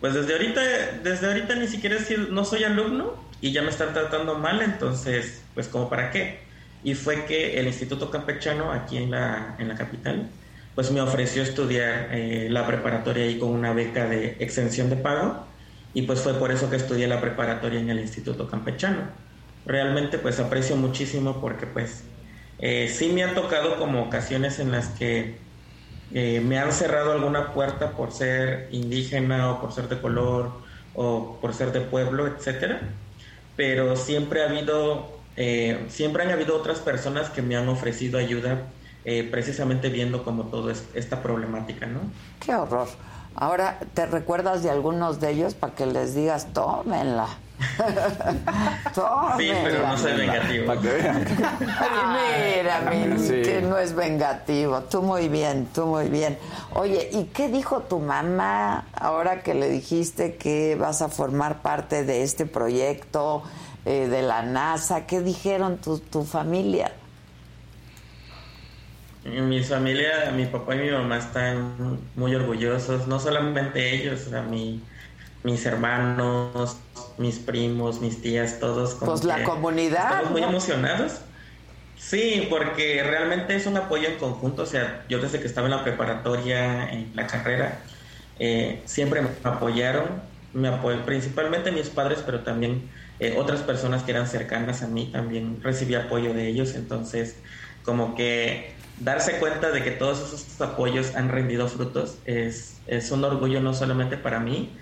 pues desde ahorita, desde ahorita ni siquiera decir, no soy alumno y ya me están tratando mal, entonces, pues, ¿como para qué? Y fue que el Instituto Campechano, aquí en la, en la capital, pues me ofreció estudiar eh, la preparatoria ahí con una beca de exención de pago y pues fue por eso que estudié la preparatoria en el Instituto Campechano. Realmente pues aprecio muchísimo porque pues eh, sí me han tocado como ocasiones en las que eh, me han cerrado alguna puerta por ser indígena o por ser de color o por ser de pueblo, etcétera. Pero siempre ha habido, eh, siempre han habido otras personas que me han ofrecido ayuda eh, precisamente viendo como todo es- esta problemática, ¿no? Qué horror. Ahora, ¿te recuerdas de algunos de ellos para que les digas, tómenla? Sí, pero no soy vengativo. Mira, mi- Sí. que no es vengativo. Tú muy bien, tú muy bien. Oye, ¿y qué dijo tu mamá ahora que le dijiste que vas a formar parte de este proyecto eh, de la NASA? ¿Qué dijeron tu, tu familia? Mi familia, mi papá y mi mamá están muy orgullosos, no solamente ellos, sea, mi- mis hermanos, mis primos, mis tías, todos. como Pues la comunidad, Estamos muy ¿no? emocionados. Sí, porque realmente es un apoyo en conjunto. O sea, yo desde que estaba en la preparatoria, en la carrera, eh, siempre me apoyaron. Me apoyaron principalmente mis padres, pero también eh, otras personas que eran cercanas a mí también recibí apoyo de ellos. Entonces, como que darse cuenta de que todos esos apoyos han rendido frutos es, es un orgullo no solamente para mí,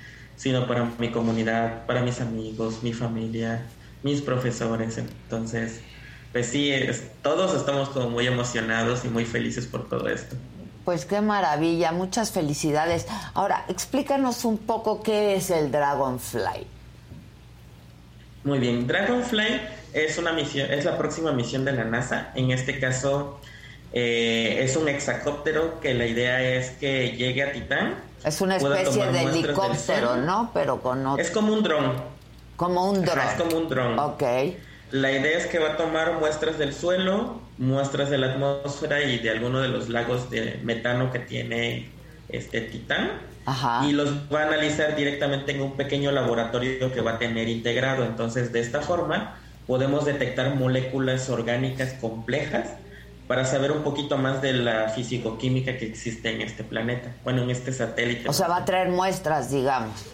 sino para mi comunidad, para mis amigos, mi familia, mis profesores. Entonces, pues sí, es- todos estamos como muy emocionados y muy felices por todo esto. Pues qué maravilla, muchas felicidades. Ahora, explícanos un poco qué es el Dragonfly. Muy bien, Dragonfly es una misión, es la próxima misión de la NASA. En este caso eh, es un hexacóptero que la idea es que llegue a Titán. Es una especie de helicóptero. ¿no? Pero con otro. Es como un dron. Como un dron. Ajá, es como un dron. Ok. La idea es que va a tomar muestras del suelo, muestras de la atmósfera y de alguno de los lagos de metano que tiene este Titán. Ajá. Y los va a analizar directamente en un pequeño laboratorio que va a tener integrado. Entonces, de esta forma, podemos detectar moléculas orgánicas complejas para saber un poquito más de la fisicoquímica que existe en este planeta, bueno, en este satélite. O sea, va a traer muestras, digamos.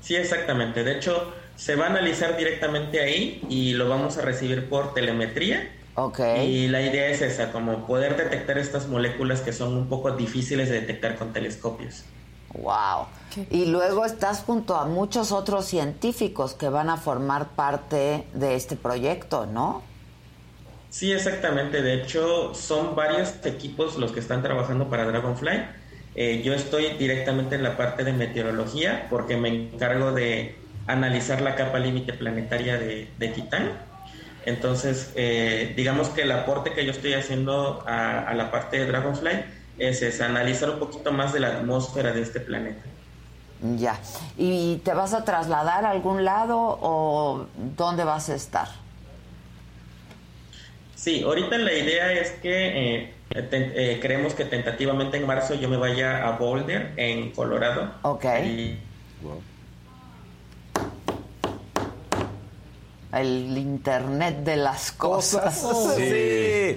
Sí, exactamente. De hecho, se va a analizar directamente ahí y lo vamos a recibir por telemetría. Ok. Y la idea es esa, como poder detectar estas moléculas que son un poco difíciles de detectar con telescopios. Wow. Y luego estás junto a muchos otros científicos que van a formar parte de este proyecto, ¿no? Sí, exactamente. De hecho, son varios equipos los que están trabajando para Dragonfly. Eh, yo estoy directamente en la parte de meteorología porque me encargo de analizar la capa límite planetaria de, de Titán. Entonces, eh, digamos que el aporte que yo estoy haciendo a, a la parte de Dragonfly es, es analizar un poquito más de la atmósfera de este planeta. Ya. ¿Y te vas a trasladar a algún lado o dónde vas a estar? Sí, ahorita la idea es que eh, eh, creemos que tentativamente en marzo yo me vaya a Boulder, en Colorado. Ok. Y- El Internet de las cosas. Sí.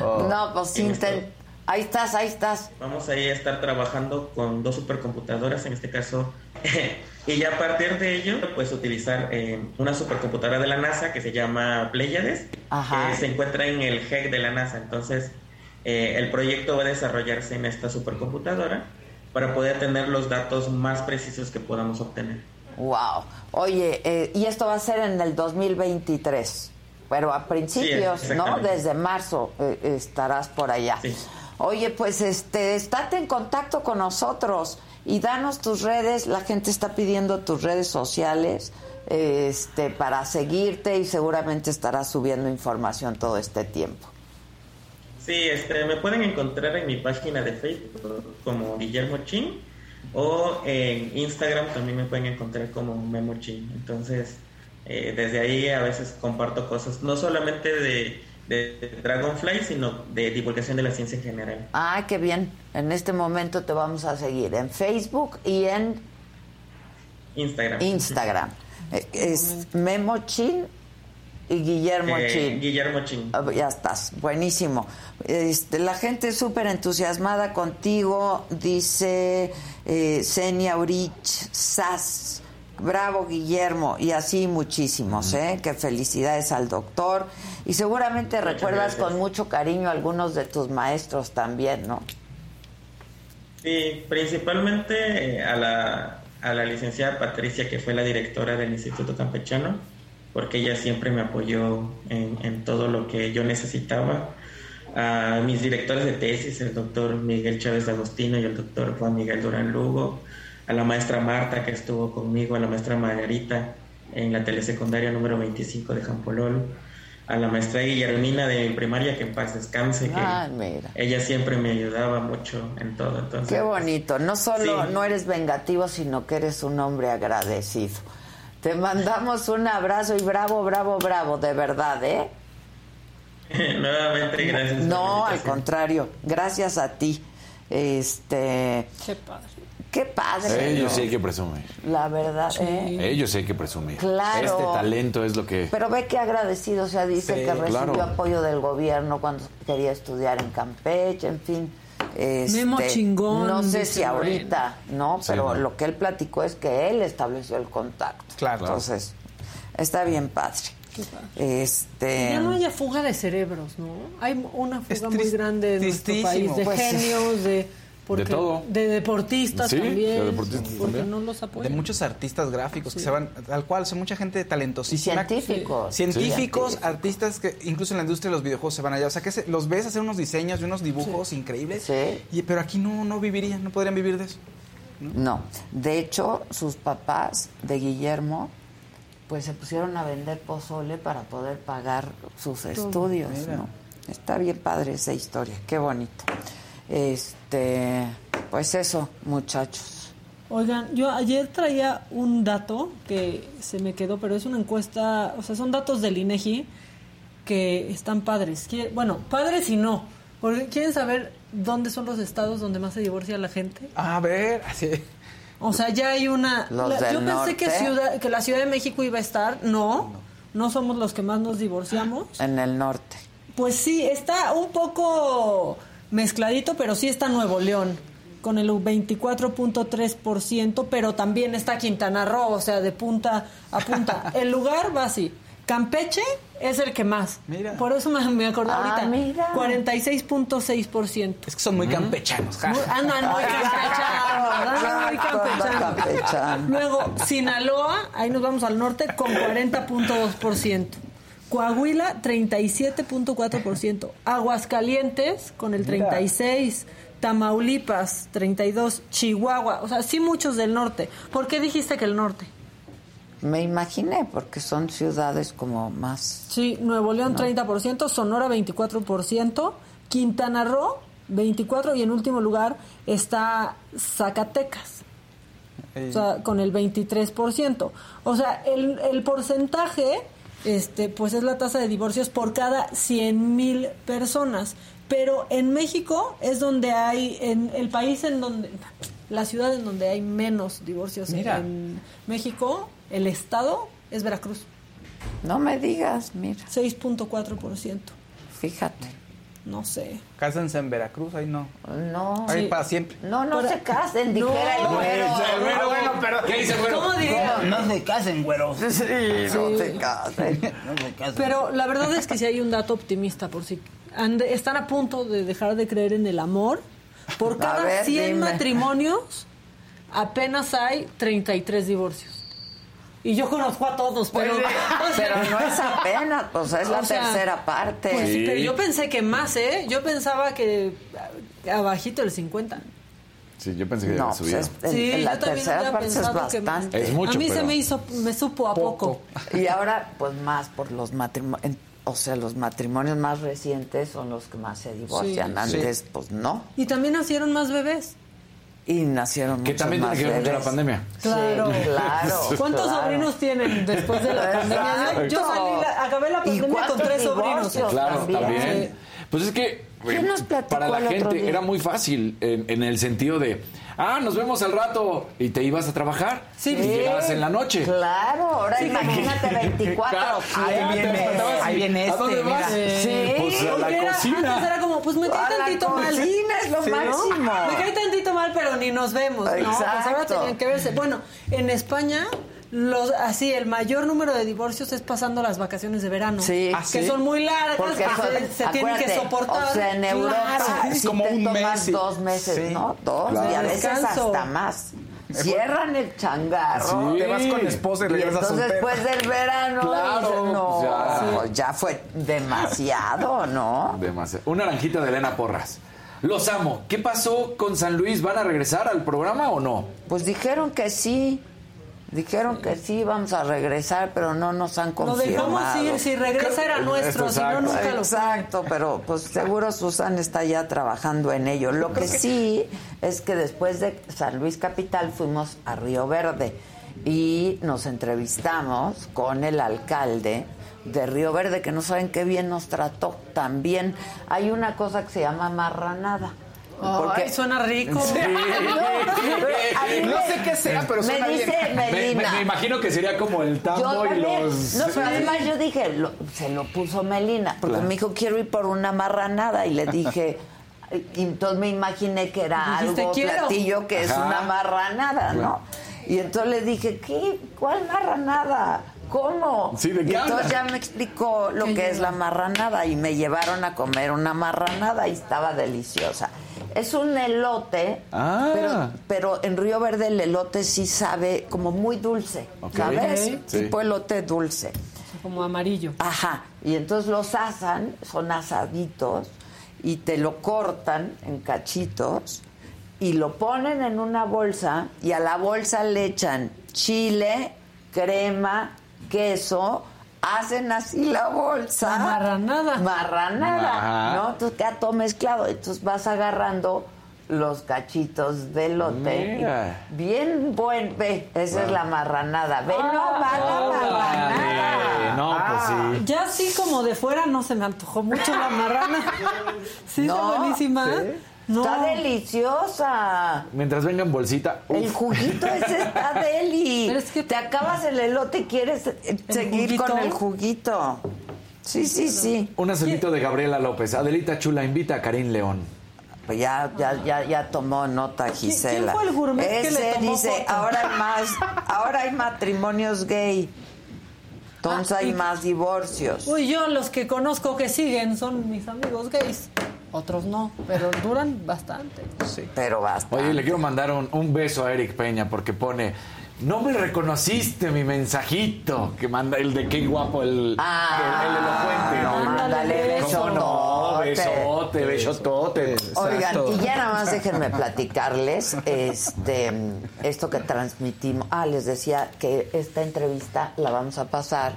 No, pues En inten- Ahí estás, ahí estás. Vamos ahí a estar trabajando con dos supercomputadoras, en este caso, y ya a partir de ello, pues utilizar eh, una supercomputadora de la NASA que se llama Pleiades, Ajá. que se encuentra en el HEC de la NASA. Entonces, eh, el proyecto va a desarrollarse en esta supercomputadora para poder tener los datos más precisos que podamos obtener. Wow. Oye, eh, y esto va a ser en el 2023, pero a principios, Sí, ¿no? Desde marzo eh, estarás por allá. Oye, pues este, estate en contacto con nosotros y danos tus redes. La gente está pidiendo tus redes sociales este, para seguirte y seguramente estarás subiendo información todo este tiempo. Sí, este, me pueden encontrar en mi página de Facebook como Guillermo Chin o en Instagram también me pueden encontrar como Memo Chin. Entonces, eh, desde ahí a veces comparto cosas, no solamente de, de Dragonfly, sino de divulgación de la ciencia en general. Ah, qué bien. En este momento te vamos a seguir en Facebook y en Instagram. Instagram. Eh, Es Memo Chin y Guillermo Eh, Chin. Guillermo Chin. Ah, Ya estás, buenísimo. Este, la gente es súper entusiasmada contigo, dice eh, Senia Urich, Sas, bravo Guillermo, y así muchísimos, ¿eh? Que felicidades al doctor. Y seguramente recuerdas gracias. con mucho cariño a algunos de tus maestros también, ¿no? Sí, principalmente eh, a la, a la licenciada Patricia, que fue la directora del Instituto Campechano, porque ella siempre me apoyó en, en todo lo que yo necesitaba. A mis directores de tesis, el doctor Miguel Chávez Agostino y el doctor Juan Miguel Durán Lugo, a la maestra Marta que estuvo conmigo, a la maestra Margarita en la telesecundaria número 25 de Jampolol, a la maestra Guillermina de mi primaria, que en paz descanse, que Ah, mira. ella siempre me ayudaba mucho en todo. Entonces, Qué bonito. No solo Sí. no eres vengativo, sino que eres un hombre agradecido. Te mandamos un abrazo y bravo, bravo, bravo, de verdad, ¿eh? Nuevamente, gracias. No, al contrario, gracias a ti. Este, Qué padre. Qué padre. Ellos ¿no? sí hay que presumir. La verdad, ¿eh? Ellos sí hay que presumir. Claro. Este talento es lo que... Pero ve que agradecido, o sea, dice Sí, que recibió claro. apoyo del gobierno cuando quería estudiar en Campeche, en fin. Este, Memo chingón, No sé si ahorita, ¿no? Sí, Pero no. lo que él platicó es que él estableció el contacto. Claro. Entonces, está bien padre. Este. Ya no haya fuga de cerebros, ¿no? Hay una fuga muy grande en nuestro país de Pues, genios, de porque- todo. de deportistas Sí, también, de deportistas porque también. no los de muchos artistas gráficos que se van, tal cual, son mucha gente talentosísima. Y científicos. Científicos, Sí. artistas que incluso en la industria de los videojuegos se van allá. O sea, que se- los ves hacer unos diseños y unos dibujos increíbles. Sí. Y, pero aquí no, no vivirían, no podrían vivir de eso. No. De hecho, sus papás de Guillermo, pues se pusieron a vender pozole para poder pagar sus estudios. ¿no? Está bien padre esa historia, qué bonito. Este, pues eso, muchachos. Oigan, yo ayer traía un dato que se me quedó, pero es una encuesta, o sea, son datos del INEGI que están padres. Bueno, padres y no, porque quieren saber dónde son los estados donde más se divorcia la gente. A ver, así. O sea, ya hay una. Los la- del yo pensé que, norte. ciudad, que la Ciudad de México iba a estar. No, no somos los que más nos divorciamos. En el norte. Pues sí, está un poco mezcladito, pero sí está Nuevo León con el 24.3%, pero también está Quintana Roo, o sea, de punta a punta. El lugar va así. Campeche es el que más. Mira. Por eso me, me acordé Ah, ahorita. mira. 46.6%. Es que son muy campechanos. ja. Muy- Andan muy campechanos, andan muy campechanos. Luego, Sinaloa, ahí nos vamos al norte, con 40.2%. Coahuila, 37.4%. Aguascalientes, con el 36%. Tamaulipas, 32%. Chihuahua, o sea, sí muchos del norte. ¿Por qué dijiste que el norte? Me imaginé, porque son ciudades como más... Sí, Nuevo León 30%, Sonora 24%, Quintana Roo 24% y en último lugar está Zacatecas. O sea, con el 23%. O sea, el, el porcentaje, este, pues es la tasa de divorcios por cada 100 mil personas. Pero en México es donde hay, en el país en donde, la ciudad en donde hay menos divorcios Mira. en México, el estado es Veracruz. No me digas, mira, 6.4%. fíjate. No sé. Cásense en Veracruz, ahí no. No. Ahí Sí. para siempre. No, no Pero- se casen, No, dijera el güero. el güero, bueno, pero- ¿Qué dice el güero? ¿Cómo diría? No se casen, güeros. Sí, no se casen. No se casen. Pero la verdad es que sí hay un dato optimista por si están a punto de dejar de creer en el amor. Por cada ver, 100 dime. matrimonios apenas hay 33 divorcios. Y yo conozco a todos, pero sea, Pero no es apenas, o sea, es la sea, tercera parte. pues, Sí. pero yo pensé que más, ¿eh? Yo pensaba que abajito el 50. Sí, yo pensé que no, había pues subido. es, en, Sí, en la yo tercera había parte es bastante. Es mucho, a mí se pero- me hizo me supo a poco. Y ahora, pues más por los matrimonios, o sea, los matrimonios más recientes son los que más se divorcian. Sí. Antes, pues no. Y también nacieron más bebés. Y nacieron Que muchos también tiene más que ver mucho bebés. la pandemia. Claro. Sí, claro. ¿Cuántos claro. sobrinos tienen después de la pandemia? Yo, yo salí, la- acabé la ¿Y pandemia con cuántos tres sobrinos. divorcios? Claro, También. también. Pues es que güey, ¿Quién nos platicó para la el otro gente día? era muy fácil en, en el sentido de, ah, nos vemos al rato y te ibas a trabajar Sí. y llegabas en la noche. Claro, ahora imagínate 24 Claro, Ahí viene, ahí viene ¿A dónde este, vas? mira. Sí. Pues a la era- cocina. Antes era como, pues me cae A la tantito mal. cocina es lo Sí, ¿no? máximo. Me cae tantito mal, pero ni nos vemos. No, pues ahora Exacto. tenían que verse. Bueno, en España, los, así, el mayor número de divorcios es pasando las vacaciones de verano. Sí. Ah, Que sí. son muy largas, Porque que son- se, se tienen que soportar. O sea, en Europa Claro. Es como un mes, dos meses, Sí. ¿no? Dos, Claro. y a veces Descanso. hasta más. Cierran el changarro. Sí. Te vas con la esposa y Y regresas entonces soltero. después del verano Claro, dices, no, pues ya. pues ya fue demasiado, ¿no? Demasiado. Una naranjita de Elena Porras. Los amo. ¿Qué pasó con San Luis? ¿Van a regresar al programa o no? Pues dijeron que sí. Dijeron que sí, vamos a regresar, pero no nos han confirmado. dejamos ir, si regresa era nuestro, si no Exacto. nunca lo Exacto, pero pues seguro Susan está ya trabajando en ello. Lo que sí es que después de San Luis Capital fuimos a Río Verde y nos entrevistamos con el alcalde de Río Verde, que no saben qué bien nos trató. También hay una cosa que se llama marranada. Ay, suena rico. Sí. No me- sé qué sea, pero me suena bien. dice Me, Melina. me- me imagino que sería como el Yo tambo y los... No, pero además yo dije, lo- se lo puso Melina, porque Claro. me dijo, quiero ir por una marranada. Y le dije, y entonces me imaginé que era Dijiste, algo "Quiero". platillo que es una marranada, ¿no? Y entonces le dije, ¿qué? ¿Cuál marranada? ¿Cómo? Sí, ¿de qué y entonces ya me explicó lo que es la marranada y me llevaron a comer una marranada y estaba deliciosa. Es un elote, Ah. pero, pero en Río Verde el elote sí sabe como muy dulce, Ok. ¿sabes? Sí. Tipo elote dulce. Como amarillo. Ajá. Y entonces los asan, son asaditos, y te lo cortan en cachitos y lo ponen en una bolsa y a la bolsa le echan chile, crema, queso, hacen así la bolsa. Marranada. Marranada, Ajá. ¿no? Entonces queda todo mezclado. Entonces vas agarrando los cachitos de lote. Mira. Bien buen, ve, esa es la marranada. Ve, no va la marranada. No, pues sí. Ya así como de fuera no se me antojó mucho la marrana. Sí, No, está buenísima. ¿sí? No. Está deliciosa. Mientras venga en bolsita. El juguito ese está deli. Pero es que- te acabas el elote y quieres eh, seguir juguito? con el juguito. Sí, sí, sí. Un acentito de Gabriela López. Adelita Chula invita a Karim León. Pues ya, ya, ya, ya tomó nota Gisela. quién fue el gourmet que Ese le tomó dice, foto? ahora hay más, ahora hay matrimonios gay. Entonces Ah, hay y- más divorcios. Uy, yo los que conozco que siguen son mis amigos gays. Otros no, pero duran bastante. Pero basta. Oye, le quiero mandar un, un beso a Eric Peña porque pone. No me reconociste mi mensajito que manda el de qué guapo el, Ah, el, el elocuente. no, mándale ¿Cómo no? Besote, besotote. Oigan, y ya nada más déjenme platicarles este esto que transmitimos. Ah, les decía que esta entrevista la vamos a pasar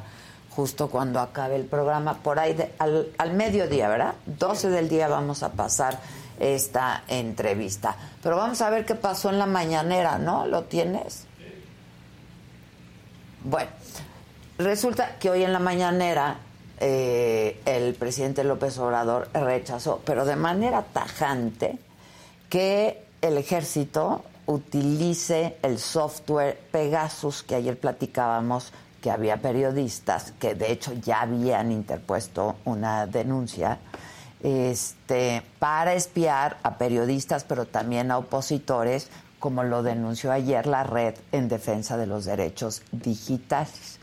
justo cuando acabe el programa, por ahí de- al, al mediodía, ¿verdad? 12 del día vamos a pasar esta entrevista. Pero vamos a ver qué pasó en la mañanera, ¿no? ¿Lo tienes? Bueno, resulta que hoy en la mañanera eh, el presidente López Obrador rechazó, pero de manera tajante, que el ejército utilice el software Pegasus, que ayer platicábamos que había periodistas que de hecho ya habían interpuesto una denuncia este, para espiar a periodistas, pero también a opositores, como lo denunció ayer la red en defensa de los derechos digitales.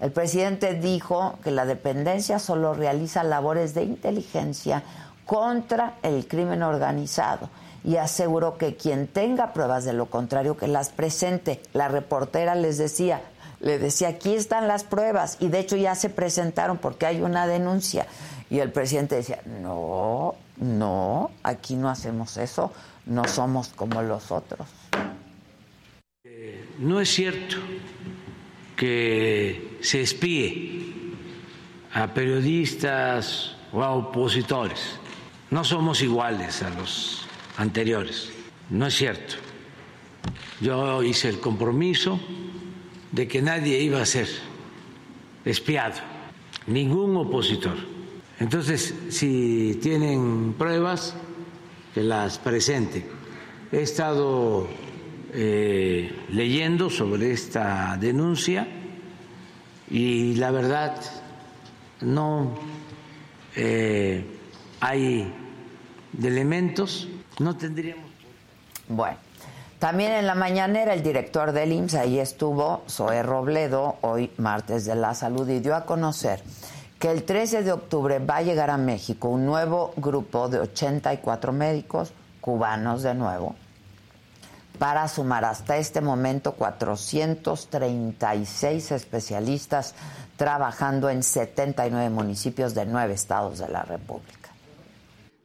El presidente dijo que la dependencia solo realiza labores de inteligencia contra el crimen organizado y aseguró que quien tenga pruebas de lo contrario que las presente. La reportera les decía, le decía, aquí están las pruebas y de hecho ya se presentaron porque hay una denuncia. Y el presidente decía, no, no, aquí no hacemos eso, no somos como los otros. No es cierto que se espíe a periodistas o a opositores. No somos iguales a los anteriores. No es cierto. Yo hice el compromiso de que nadie iba a ser espiado, ningún opositor. Entonces, si tienen pruebas, que las presenten. He estado eh, leyendo sobre esta denuncia y la verdad no eh, hay elementos, no tendríamos. Bueno, también en la mañanera el director del IMSS, ahí estuvo Zoé Robledo, hoy martes de la salud, y dio a conocer que el 13 de octubre va a llegar a México un nuevo grupo de 84 médicos cubanos de nuevo para sumar hasta este momento 436 especialistas trabajando en 79 municipios de nueve estados de la República.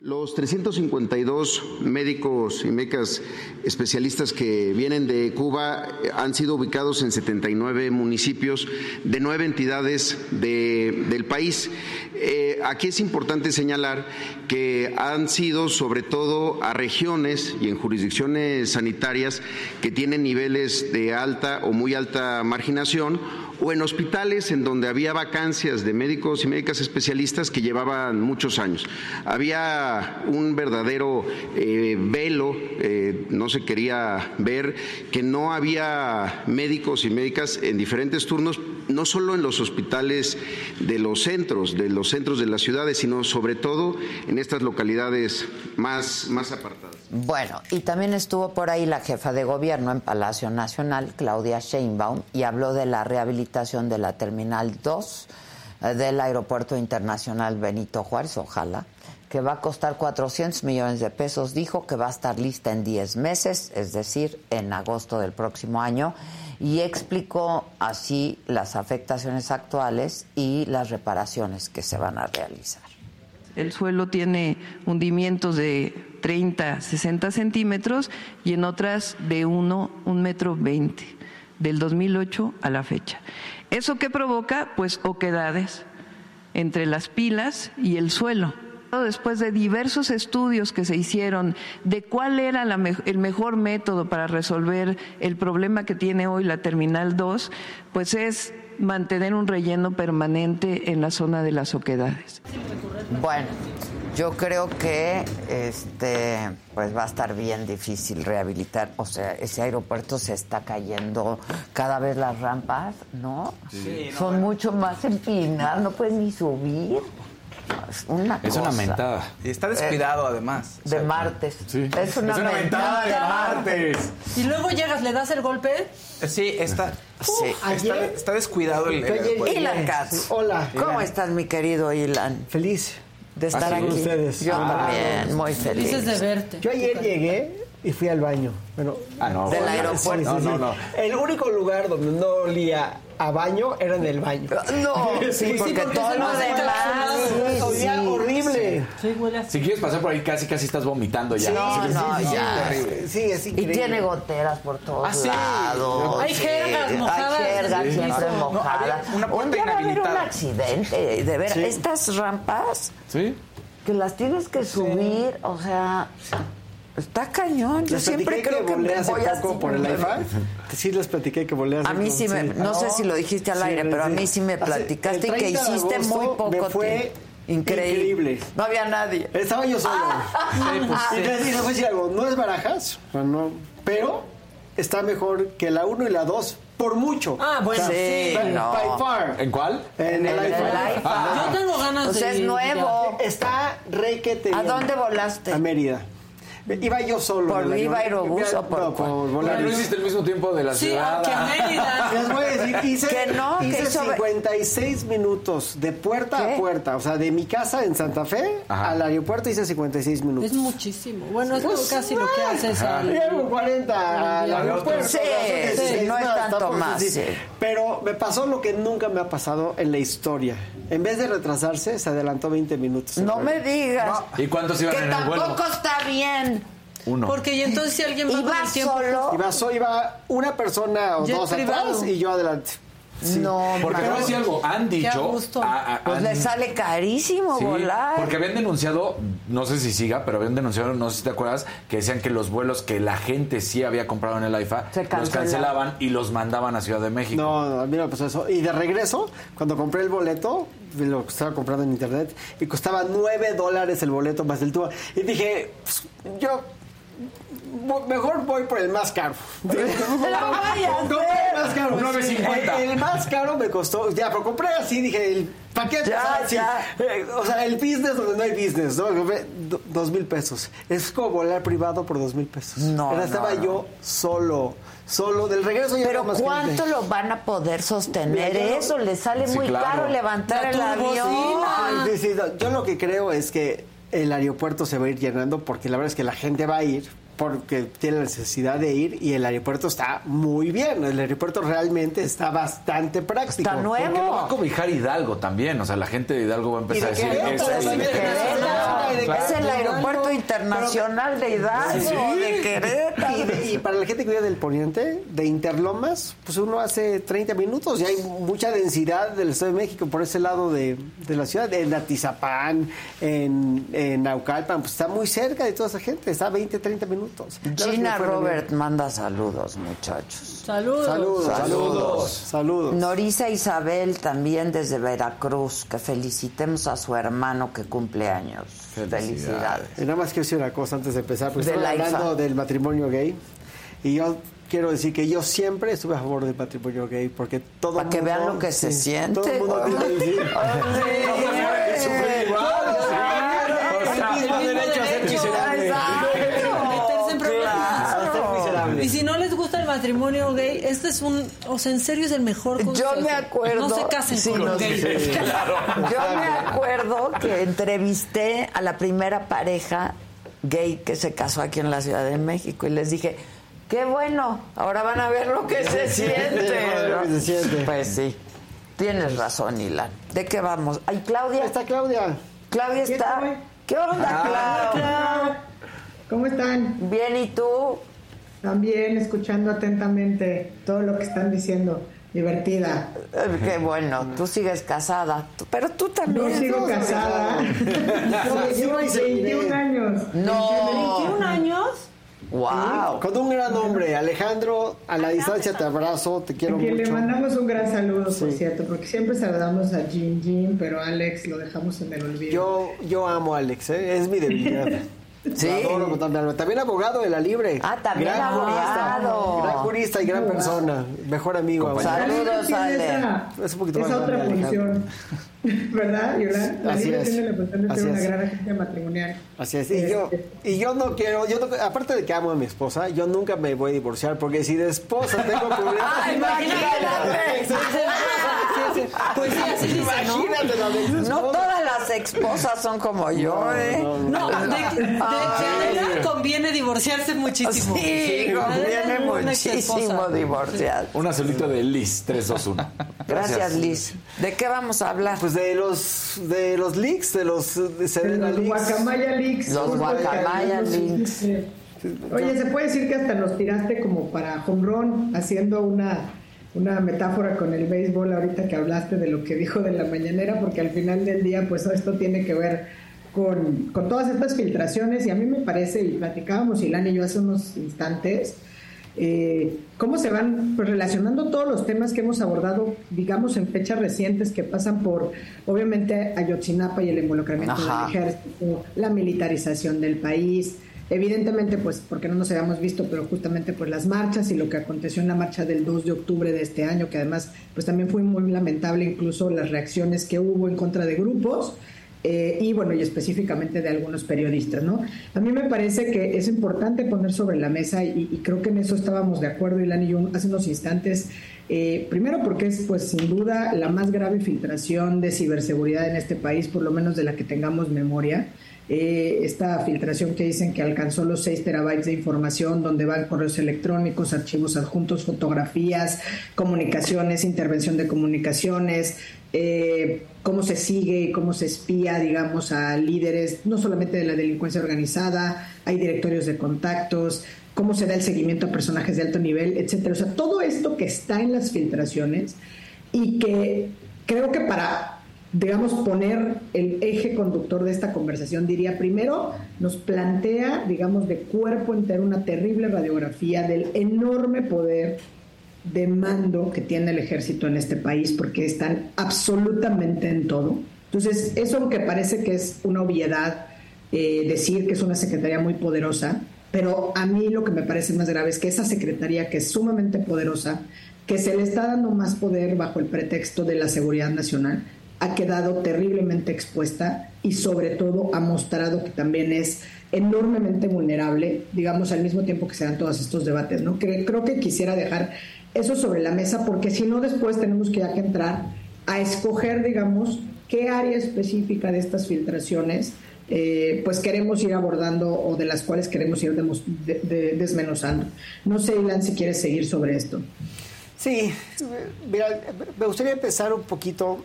Los 352 médicos y médicas especialistas que vienen de Cuba han sido ubicados en 79 municipios de nueve entidades de- del país. Eh, aquí es importante señalar que han sido sobre todo a regiones y en jurisdicciones sanitarias que tienen niveles de alta o muy alta marginación o en hospitales en donde había vacancias de médicos y médicas especialistas que llevaban muchos años. Había un verdadero eh, velo, eh, no se quería ver, que no había médicos y médicas en diferentes turnos, no solo en los hospitales de los centros, de los centros de las ciudades, sino sobre todo en estas localidades más, más apartadas. Bueno, y también estuvo por ahí la jefa de gobierno en Palacio Nacional, Claudia Sheinbaum, y habló de la rehabilitación de la Terminal 2 eh, del Aeropuerto Internacional Benito Juárez, ojalá, que va a costar 400 millones de pesos. Dijo que va a estar lista en 10 meses, es decir, en agosto del próximo año, y explicó así las afectaciones actuales y las reparaciones que se van a realizar. El suelo tiene hundimientos de 30, 60 centímetros y en otras de 1, 1 metro 20, del 2008 a la fecha. ¿Eso qué provoca? Pues oquedades entre las pilas y el suelo. Después de diversos estudios que se hicieron de cuál era la me el mejor método para resolver el problema que tiene hoy la Terminal 2, pues es mantener un relleno permanente en la zona de las oquedades. Bueno, yo creo que este pues va a estar bien difícil rehabilitar, o sea, ese aeropuerto se está cayendo cada vez las rampas, ¿no? Sí, Son mucho más empinadas, no puedes ni subir. Es una Es mentada. Y está descuidado además. De martes. Sí. Es una, mentada de martes. Y luego llegas, le das el golpe. Eh, Sí, está, Sí. está, está descuidado el. Ilan Katz. Hola. ¿Cómo Ilan. estás, mi querido Ilan? Feliz de estar Ah, sí. aquí. Ustedes. Yo Ah, también, muy feliz. Felices de verte. Yo ayer llegué y fui al baño. Bueno, Ah, no. Del bueno. aeropuerto. No, no, no. El único lugar donde no olía a baño era en el baño. No, sí, porque todo lo demás. sí, sí, horrible. Sí. Si quieres pasar por ahí, casi casi estás vomitando ya. No, Sí, no, sí, sí, ya. terrible. Sí, es Y tiene goteras por todos Ah, sí. lados. Hay jergas mojadas. Hay jergas Sí. siempre No, mojadas. una puerta un día va a haber un accidente. De ver, Sí. estas rampas Sí. que las tienes que subir, o sea, está cañón. Yo siempre creo que, volé me hace voy a poco por el IFA. Sí, les platiqué que volé hace A mí sí me, no sé si lo dijiste al Sí, aire, pero a sí. mí sí me platicaste y que 30 de hiciste muy me poco fue tiempo. Increíble. increíble. No había nadie. Estaba yo solo. Sí, pues, y sí. les dije, voy a decir algo, no es barajas, no, pero está mejor que la 1 y la 2 por mucho. Ah, bueno, sí. by, no. by far. ¿En cuál? En el En el iPhone. Yo tengo ganas Pues de es nuevo. Está requete. ¿A dónde volaste? A Mérida. Iba yo solo. ¿Por Viva. Aerobús o por no, por ¿No Volaris. hiciste el mismo tiempo de la Sí, ciudad? que Mérida. Les voy a decir, hice, Que no, que hice hizo- 56 minutos de puerta ¿Qué? a puerta. O sea, de mi casa en Santa Fe Ajá. al aeropuerto hice 56 minutos. Es muchísimo. Bueno, es Pues, casi lo que haces. Llevo 40 al aeropuerto. Sí, sea, sí, no es nada, tanto más, sí. Pero me pasó lo que nunca me ha pasado en la historia. En vez de retrasarse, se adelantó 20 minutos. No me digas. ¿Y cuántos iban Que en el vuelo? tampoco está bien. Uno. Porque y entonces si alguien va ¿Y con el tiempo... solo? Iba, so- iba una persona o Jet dos privado. atrás y yo adelante. Sí. No, Porque te voy a decir algo, han dicho... gusto. a- a- Pues han- le sale carísimo Sí, volar. porque habían denunciado, no sé si siga, pero habían denunciado, no sé si te acuerdas, que decían que los vuelos que la gente sí había comprado en el AIFA Se los cancelaban. y los mandaban a Ciudad de México. No, no, a mí no me pasó eso. Y de regreso, cuando compré el boleto, lo que estaba comprando en internet, y costaba 9 dólares el boleto más el tubo. Y dije, pues, yo mejor voy por el más caro. Compré el más caro. Un 9.50. El, el más caro me costó, ya, pero compré así, dije, el paquete. Ya, o sea, sí, ya. eh, o sea, el business donde no hay business, ¿no? Compré do- dos mil pesos. Es como volar privado por dos mil pesos. No, no, estaba no. yo solo, solo. Del regreso ya Pero más ¿cuánto gente. lo van a poder sostener Mira, eso? Le sale Sí, muy claro. caro levantar La el avión. turbocina. Sí, sí, no, yo lo que creo es que el aeropuerto se va a ir llenando porque la verdad es que la gente va a ir porque tiene la necesidad de ir y el aeropuerto está muy bien. El aeropuerto realmente está bastante práctico. Está nuevo. Lo va a cobijar Hidalgo también, o sea, la gente de Hidalgo va a empezar a decir... Querétaro "Esta es-. Querétaro. Es el aeropuerto internacional de Hidalgo, de Querétaro. Y, de- y para la gente que vive del poniente, de Interlomas, pues uno hace 30 minutos y hay mucha densidad del Estado de México por ese lado de, de la ciudad, en Atizapán, en, en Naucalpan, pues está muy cerca de toda esa gente, está a 20, 30 minutos. Que Gina. Robert manda saludos, muchachos. Saludos. Saludos, Saludos. saludos, saludos. Norisa Isabel también desde Veracruz, que felicitemos a su hermano que cumple años. Felicidades. Y nada más quiero decir una cosa antes de empezar, porque De estamos la hablando del matrimonio gay. Y yo quiero decir que yo siempre estuve a favor del matrimonio gay, porque todo Para que mundo- vean lo que se siente. Todo el mundo tiene matrimonio gay, este es un, o sea, en serio es el mejor consejo. Yo me acuerdo. No se casen Sí, con no, sí, claro. Yo me acuerdo que entrevisté a la primera pareja gay que se casó aquí en la Ciudad de México y les dije, qué bueno, ahora van a ver lo que se siente. Pues sí, tienes razón, Ilan. ¿De qué vamos? Ay, Claudia. Está Claudia. Claudia está. ¿Qué onda, Ah, Clau? ¿Cómo están? Bien, ¿y tú? También escuchando atentamente todo lo que están diciendo. Divertida. Eh, Qué bueno, tú sigues casada, pero tú también. Yo sigo casada. Yo llevo 21 años. No. 21 años. Wow. Con un gran hombre, Alejandro, a la distancia te abrazo, te quiero quien le mucho. mandamos un gran saludo, por cierto, porque siempre saludamos a Jim Jim, pero a Alex lo dejamos en el olvido. Yo, yo amo a Alex, ¿eh? es mi debilidad. Sí. Adoro. También abogado de la Libre. Ah, también abogado. Jurista, gran jurista y gran persona. Mejor amigo. Saludos, Ale. esa, Es un poquito esa más otra función, ¿verdad, Yolanda? La Así Libre es. tiene la función de Así ser una es. gran agencia matrimonial. Así es. Y yo, y yo no quiero, yo no- aparte de que amo a mi esposa, yo nunca me voy a divorciar porque si de esposa tengo problemas. Imagínate. Pues sí, así dice, ¿no? Imagínate la de No todas esposas son como yo, ¿eh? No, de, de, de verdad conviene divorciarse muchísimo. Sí, conviene Una muchísimo divorciar. Un azulito de Liz 321. Gracias, Liz. ¿De qué vamos a hablar? Pues de los de los leaks, de los de Serena los Leaks. Guacamaya Leaks. Los Guacamaya Leaks. Oye, se puede decir que hasta los tiraste como para home run, haciendo una, una metáfora con el béisbol ahorita que hablaste de lo que dijo de la mañanera, porque al final del día, pues esto tiene que ver con, con todas estas filtraciones. Y a mí me parece, y platicábamos Ilan y yo hace unos instantes, eh, cómo se van pues, relacionando todos los temas que hemos abordado, digamos, en fechas recientes que pasan por, obviamente, Ayotzinapa y el involucramiento del ejército, la militarización del país, evidentemente, pues, porque no nos habíamos visto, pero justamente pues las marchas y lo que aconteció en la marcha del 2 de octubre de este año, que además, pues también fue muy lamentable incluso las reacciones que hubo en contra de grupos. eh, y bueno, y específicamente de algunos periodistas, ¿no? A mí me parece que es importante poner sobre la mesa, y, y creo que en eso estábamos de acuerdo, Ilan y yo, hace unos instantes, eh, primero porque es, pues, sin duda, la más grave filtración de ciberseguridad en este país, por lo menos de la que tengamos memoria. Eh, esta filtración que dicen que alcanzó los 6 terabytes de información, donde van correos electrónicos, archivos adjuntos, fotografías, comunicaciones, intervención de comunicaciones, eh, cómo se sigue y cómo se espía, digamos, a líderes, no solamente de la delincuencia organizada, hay directorios de contactos, cómo se da el seguimiento a personajes de alto nivel, etcétera. O sea, todo esto que está en las filtraciones y que creo que para digamos, poner el eje conductor de esta conversación, diría, primero nos plantea, digamos, de cuerpo entero una terrible radiografía del enorme poder de mando que tiene el ejército en este país, porque están absolutamente en todo. Entonces, eso aunque parece que es una obviedad eh, decir que es una secretaría muy poderosa, pero a mí lo que me parece más grave es que esa secretaría que es sumamente poderosa, que se le está dando más poder bajo el pretexto de la seguridad nacional, ha quedado terriblemente expuesta y sobre todo ha mostrado que también es enormemente vulnerable, digamos, al mismo tiempo que se dan todos estos debates, ¿no? Creo que quisiera dejar eso sobre la mesa porque si no después tenemos que ya que entrar a escoger, digamos, qué área específica de estas filtraciones eh, pues queremos ir abordando o de las cuales queremos ir de- desmenuzando. No sé, Ilan, si quieres seguir sobre esto. Sí, mira, me gustaría empezar un poquito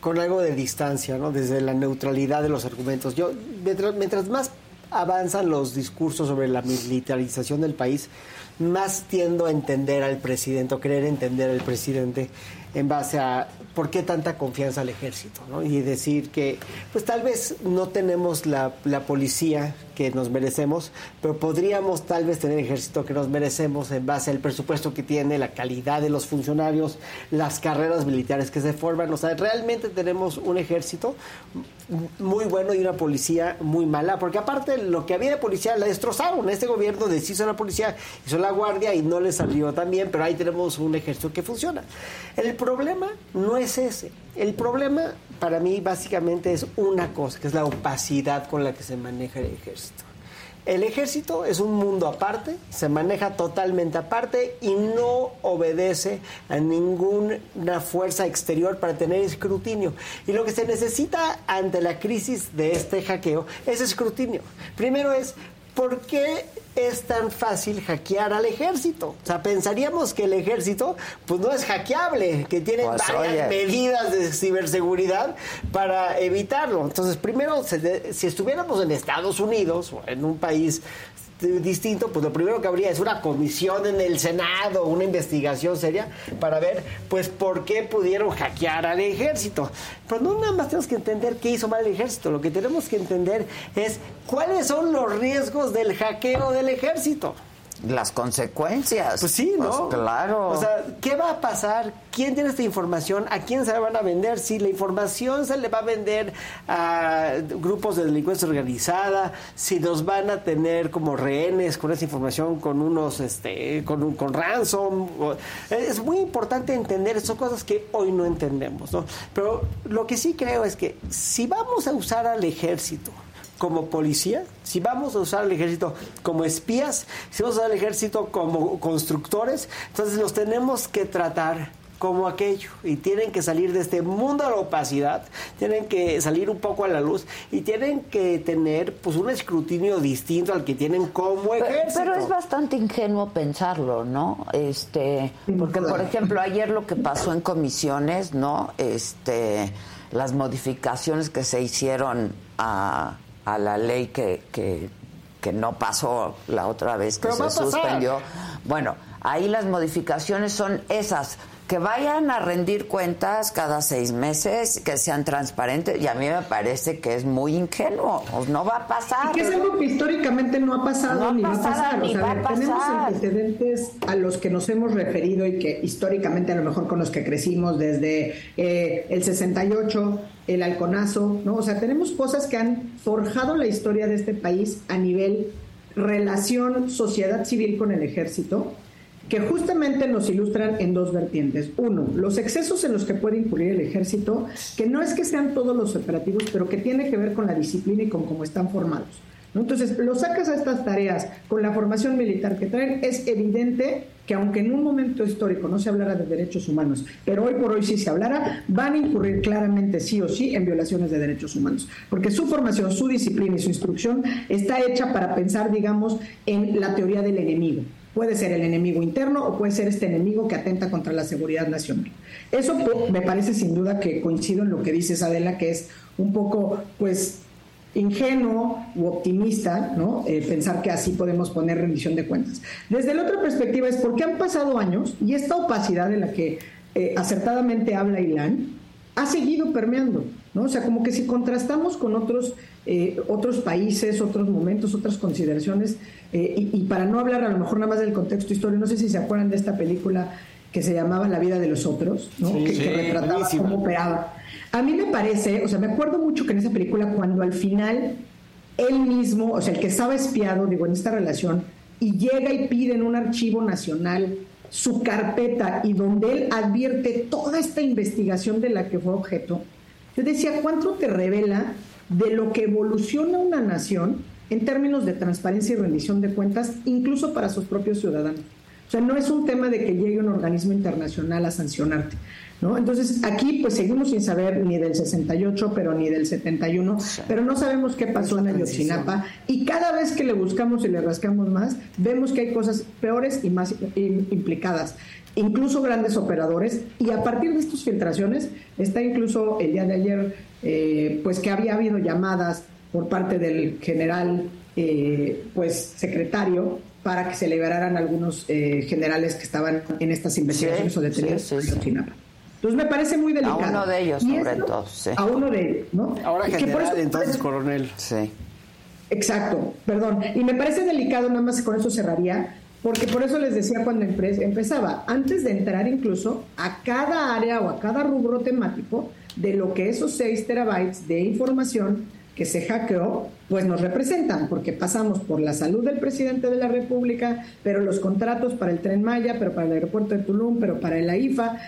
con algo de distancia, ¿no? Desde la neutralidad de los argumentos. Yo, mientras, mientras más avanzan los discursos sobre la militarización del país, más tiendo a entender al presidente, o querer entender al presidente. En base a por qué tanta confianza al ejército, ¿no? Y decir que, pues tal vez no tenemos la, la policía que nos merecemos, pero podríamos tal vez tener ejército que nos merecemos en base al presupuesto que tiene, la calidad de los funcionarios, las carreras militares que se forman. O sea, realmente tenemos un ejército muy bueno y una policía muy mala, porque aparte lo que había de policía la destrozaron. Este gobierno deshizo la policía, hizo la guardia y no le salió tan bien, pero ahí tenemos un ejército que funciona. El problema no es ese. El problema para mí básicamente es una cosa, que es la opacidad con la que se maneja el ejército. El ejército es un mundo aparte, se maneja totalmente aparte y no obedece a ninguna fuerza exterior para tener escrutinio. Y lo que se necesita ante la crisis de este hackeo es escrutinio. Primero es, ¿por qué es tan fácil hackear al ejército? O sea, pensaríamos que el ejército pues no es hackeable, que tiene Pues, varias oye. medidas de ciberseguridad para evitarlo. Entonces, primero, si estuviéramos en Estados Unidos o en un país distinto, pues lo primero que habría es una comisión en el Senado, una investigación seria para ver, pues, por qué pudieron hackear al ejército. Pero no nada más tenemos que entender qué hizo mal el ejército, lo que tenemos que entender es cuáles son los riesgos del hackeo del ejército. Las consecuencias. Pues sí, ¿no? Pues claro. O sea, ¿qué va a pasar? ¿Quién tiene esta información? ¿A quién se la van a vender? Si la información se le va a vender a grupos de delincuencia organizada, si nos van a tener como rehenes con esa información, con unos, este, con, un- con ransom. es muy importante entender, son cosas que hoy no entendemos, ¿no? Pero lo que sí creo es que si vamos a usar al ejército como policía, si vamos a usar al ejército como espías, si vamos a usar al ejército como constructores, entonces los tenemos que tratar como aquello y tienen que salir de este mundo de la opacidad, tienen que salir un poco a la luz y tienen que tener pues un escrutinio distinto al que tienen como Pero, ejército. pero es bastante ingenuo pensarlo, ¿no? Este, porque por ejemplo ayer lo que pasó en comisiones, ¿no? Este, las modificaciones que se hicieron a, a la ley que, que, que no pasó la otra vez que Pero se suspendió. Bueno, ahí las modificaciones son esas. Que vayan a rendir cuentas cada seis meses, que sean transparentes, y a mí me parece que es muy ingenuo. Pues no va a pasar. Y que es algo que históricamente no ha pasado No ni va a pasar. ni o sea, va a tenemos antecedentes a los que nos hemos referido y que históricamente a lo mejor con los que crecimos desde eh, el 68, el halconazo, ¿no? O sea, tenemos cosas que han forjado la historia de este país a nivel relación sociedad civil con el ejército que justamente nos ilustran en dos vertientes. Uno, los excesos en los que puede incurrir el ejército, que no es que sean todos los operativos, pero que tiene que ver con la disciplina y con cómo están formados. Entonces, lo sacas a estas tareas con la formación militar que traen, es evidente que aunque en un momento histórico no se hablara de derechos humanos, pero hoy por hoy sí se hablara, van a incurrir claramente sí o sí en violaciones de derechos humanos, porque su formación, su disciplina y su instrucción está hecha para pensar, digamos, en la teoría del enemigo. Puede ser el enemigo interno o puede ser este enemigo que atenta contra la seguridad nacional. Eso me parece sin duda que coincido en lo que dices Adela, que es un poco, pues, ingenuo u optimista, ¿no? Eh, pensar que así podemos poner rendición de cuentas. Desde la otra perspectiva es porque han pasado años y esta opacidad de la que eh, acertadamente habla Ilan ha seguido permeando, ¿no? O sea, como que si contrastamos con otros, eh, otros países, otros momentos, otras consideraciones, eh, y, y para no hablar a lo mejor nada más del contexto histórico, no sé si se acuerdan de esta película que se llamaba La vida de los otros, ¿no? Sí, que, sí, que retrataba cómo operaba. A mí me parece, o sea, me acuerdo mucho que en esa película cuando al final él mismo, o sea, el que estaba espiado, digo, en esta relación, y llega y pide en un archivo nacional su carpeta y donde él advierte toda esta investigación de la que fue objeto, yo decía, ¿cuánto te revela de lo que evoluciona una nación en términos de transparencia y rendición de cuentas, incluso para sus propios ciudadanos? O sea, no es un tema de que llegue un organismo internacional a sancionarte, ¿no? Entonces, aquí pues seguimos sin saber ni del 68, pero ni del 71, pero no sabemos qué pasó en Ayotzinapa y cada vez que le buscamos y le rascamos más, vemos que hay cosas peores y más im- implicadas, incluso grandes operadores y a partir de estas filtraciones está incluso el día de ayer, eh, pues que había habido llamadas por parte del general, eh, pues secretario para que se liberaran algunos eh, generales que estaban en estas investigaciones Sí, o detenidos sí, sí, en sí. Ayotzinapa. Entonces me parece muy delicado. A uno de ellos, Y sobre esto- todo, sí. A uno de ellos, ¿no? Ahora Y que por general, eso- entonces coronel. Sí. Exacto, perdón. Y me parece delicado, nada más con eso cerraría, porque por eso les decía cuando empe- empezaba, antes de entrar incluso a cada área o a cada rubro temático de lo que esos 6 terabytes de información que se hackeó, pues nos representan, porque pasamos por la salud del presidente de la República, pero los contratos para el tren Maya, pero para el aeropuerto de Tulum, pero para el AIFA,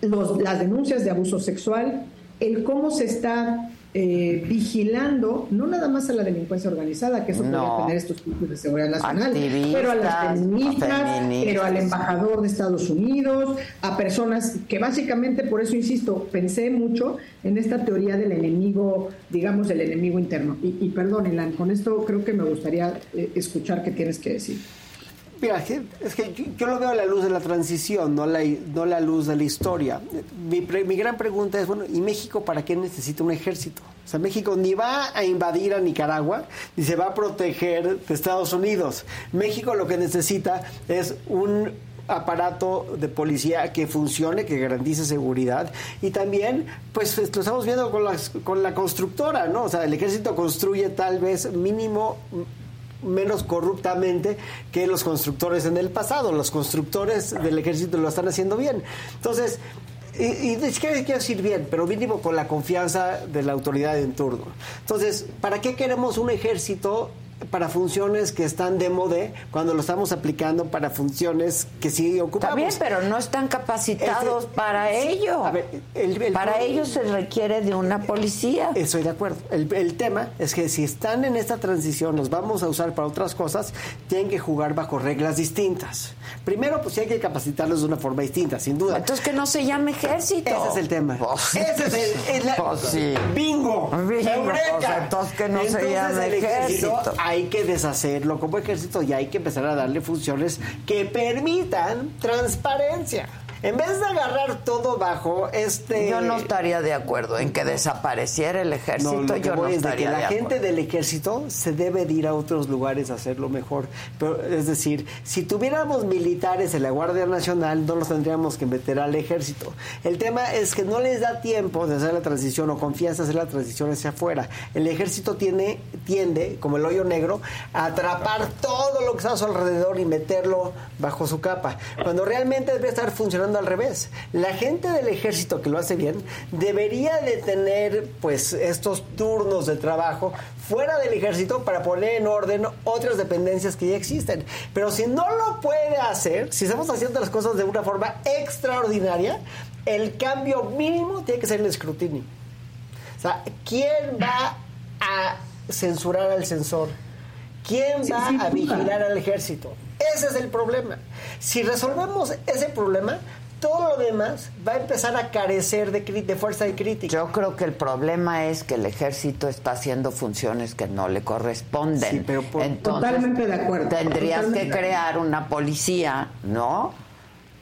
los, las denuncias de abuso sexual, el cómo se está eh, vigilando, no nada más a la delincuencia organizada, que eso No. podría tener estos grupos de seguridad nacional, Activistas, pero a las feministas, feministas. pero al embajador de Estados Unidos, a personas que básicamente, por eso insisto, pensé mucho en esta teoría del enemigo, digamos, del enemigo interno. Y, y perdón, Ilan, con esto creo que me gustaría eh, escuchar qué tienes que decir. Mira, es que- yo, lo veo a la luz de la transición, no la, no la luz de la historia. Mi, mi gran pregunta es, bueno, ¿y México para qué necesita un ejército? O sea, México ni va a invadir a Nicaragua, ni se va a proteger de Estados Unidos. México lo que necesita es un aparato de policía que funcione, que garantice seguridad y también, pues lo estamos viendo con, las, con la constructora, ¿no? O sea, el ejército construye tal vez mínimo menos corruptamente que los constructores en el pasado. Los constructores del ejército lo están haciendo bien. Entonces, y, y quiero decir bien, pero mínimo con la confianza de la autoridad en turno. Entonces, ¿para qué queremos un ejército para funciones que están de moda cuando lo estamos aplicando para funciones que sí ocupamos? Está bien, pero no están capacitados Ese- para sí, ello. a ver, el- el para problema- ello se requiere de una policía. Estoy de acuerdo. El, el tema es que si están en esta transición, los vamos a usar para otras cosas, tienen que jugar bajo reglas distintas. Primero, pues sí hay que capacitarlos de una forma distinta, sin duda. Entonces que no se llame ejército. Ese es el tema. Pues, Ese es el, es la- pues sí. bingo. Bingo, Eureka. pues, entonces que no se llame el ejército. Hay que deshacerlo como ejército y hay que empezar a darle funciones que permitan transparencia. En vez de agarrar todo bajo este... Yo no estaría de acuerdo en que desapareciera el ejército. No, yo no voy es de que estaría la de gente del ejército se debe de ir a otros lugares a hacerlo mejor. Pero, es decir, si tuviéramos militares en la Guardia Nacional, no los tendríamos que meter al ejército. El tema es que no les da tiempo de hacer la transición o confianza de hacer la transición hacia afuera. El ejército tiene, tiende, como el hoyo negro, a atrapar todo lo que está a su alrededor y meterlo bajo su capa. Cuando realmente debe estar funcionando al revés. La gente del ejército que lo hace bien debería de tener pues estos turnos de trabajo fuera del ejército para poner en orden otras dependencias que ya existen. Pero si no lo puede hacer, si estamos haciendo las cosas de una forma extraordinaria, el cambio mínimo tiene que ser el escrutinio. O sea, ¿quién va a censurar al censor? ¿Quién Sí, va a vigilar al ejército? Ese es el problema. Si resolvemos ese problema, todo lo demás va a empezar a carecer de, fuerza de crítica. Yo creo que el problema es que el ejército está haciendo funciones que no le corresponden. Sí, pero por- Entonces, Totalmente de acuerdo. Tendrías Totalmente que crear una policía, ¿no?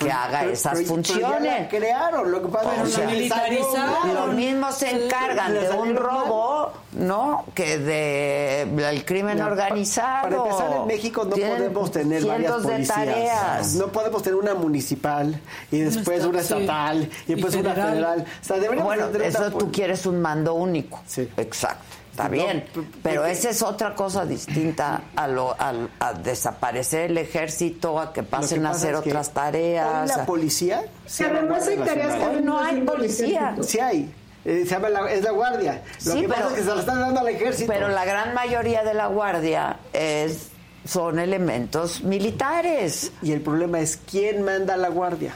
Que haga Pero- esas pero- pero ya la funciones. crearon, lo que pasa es que militarizaron. Los mismos se encargan de un robo, ¿no? Que de el crimen No, organizado. Para empezar, en México no podemos tener varias de policías. tareas. No podemos tener una municipal y después una sí. estatal y después Y una federal. O sea, Bueno, tener eso una tú quieres un mando único. Sí. Exacto. Está No, bien. p- Pero esa es otra cosa distinta a, lo, al- a desaparecer el ejército, a que pasen a pasa hacer otras Hoy tareas. la a- policía se Además hay tareas que. Hoy no hay policía. Sí hay. Eh, se llama la- es la guardia. Lo Sí, que pasa pero- es que se la están dando al ejército. Pero la gran mayoría de la guardia es son elementos militares. Y el problema es quién manda a la guardia.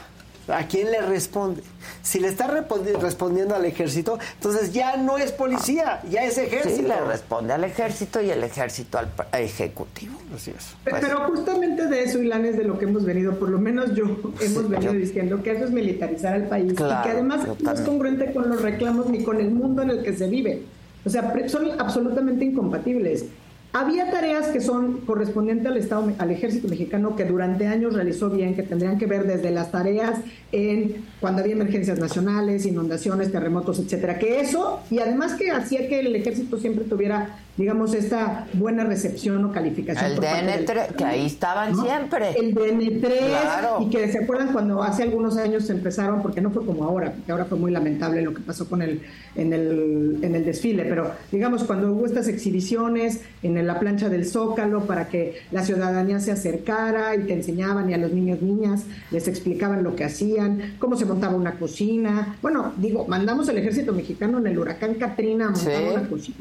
¿A quién le responde? Si le está respondiendo al ejército, entonces ya no es policía, ya es Sí, ejército. le responde al ejército y el ejército al ejecutivo. Así es. Pe- Pues- Pero justamente de eso, Ilan, es de lo que hemos venido, por lo menos yo, hemos venido yo- diciendo que eso es militarizar al país Claro, y que además no es congruente con los reclamos ni con el mundo en el que se vive. O sea, son absolutamente incompatibles. Había tareas que son correspondientes al Estado, al Ejército Mexicano que durante años realizó bien, que tendrían que ver desde las tareas en cuando había emergencias nacionales, inundaciones, terremotos, etcétera. Que eso y además que hacía que el Ejército siempre tuviera digamos, esta buena recepción o calificación. El DN3, que ahí estaban siempre. El DN3, y que se acuerdan cuando hace algunos años empezaron, porque no fue como ahora, porque ahora fue muy lamentable lo que pasó con el, en, el, en el desfile, pero digamos, cuando hubo estas exhibiciones en la plancha del Zócalo para que la ciudadanía se acercara y te enseñaban y a los niños, niñas, les explicaban lo que hacían, cómo se montaba una cocina. Bueno, digo, mandamos al ejército mexicano en el huracán Katrina a montar una cocina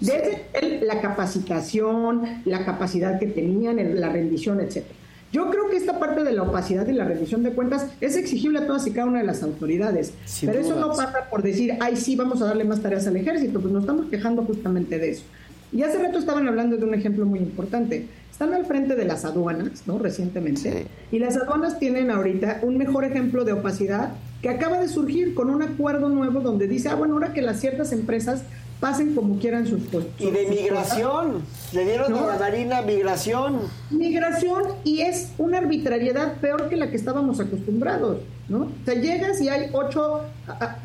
desde la capacitación, la capacidad que tenían, la rendición, etcétera. Yo creo que esta parte de la opacidad y la rendición de cuentas es exigible a todas y cada una de las autoridades. pero eso no pasa por decir, ay, sí, vamos a darle más tareas al ejército, pues nos estamos quejando justamente de eso. Y hace rato estaban hablando de un ejemplo muy importante. Están al frente de las aduanas, ¿no? Recientemente. Y las aduanas tienen ahorita un mejor ejemplo de opacidad que acaba de surgir con un acuerdo nuevo donde dice, ah, bueno, ahora que las ciertas empresas pasen como quieran sus puestos. Y de migración, le dieron a la Marina migración. Migración y es una arbitrariedad peor que la que estábamos acostumbrados, ¿no? O sea, llegas y hay ocho,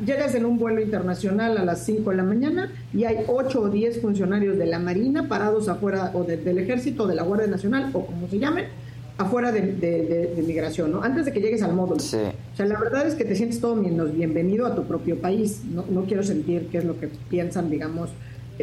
llegas en un vuelo internacional a las cinco de la mañana y hay ocho o diez funcionarios de la Marina parados afuera o del ejército, de la Guardia Nacional o como se llamen, afuera de, migración, ¿no? Antes de que llegues al módulo. Sí. O sea, la verdad es que te sientes todo menos bienvenido a tu propio país. No, no quiero sentir qué es lo que piensan, digamos,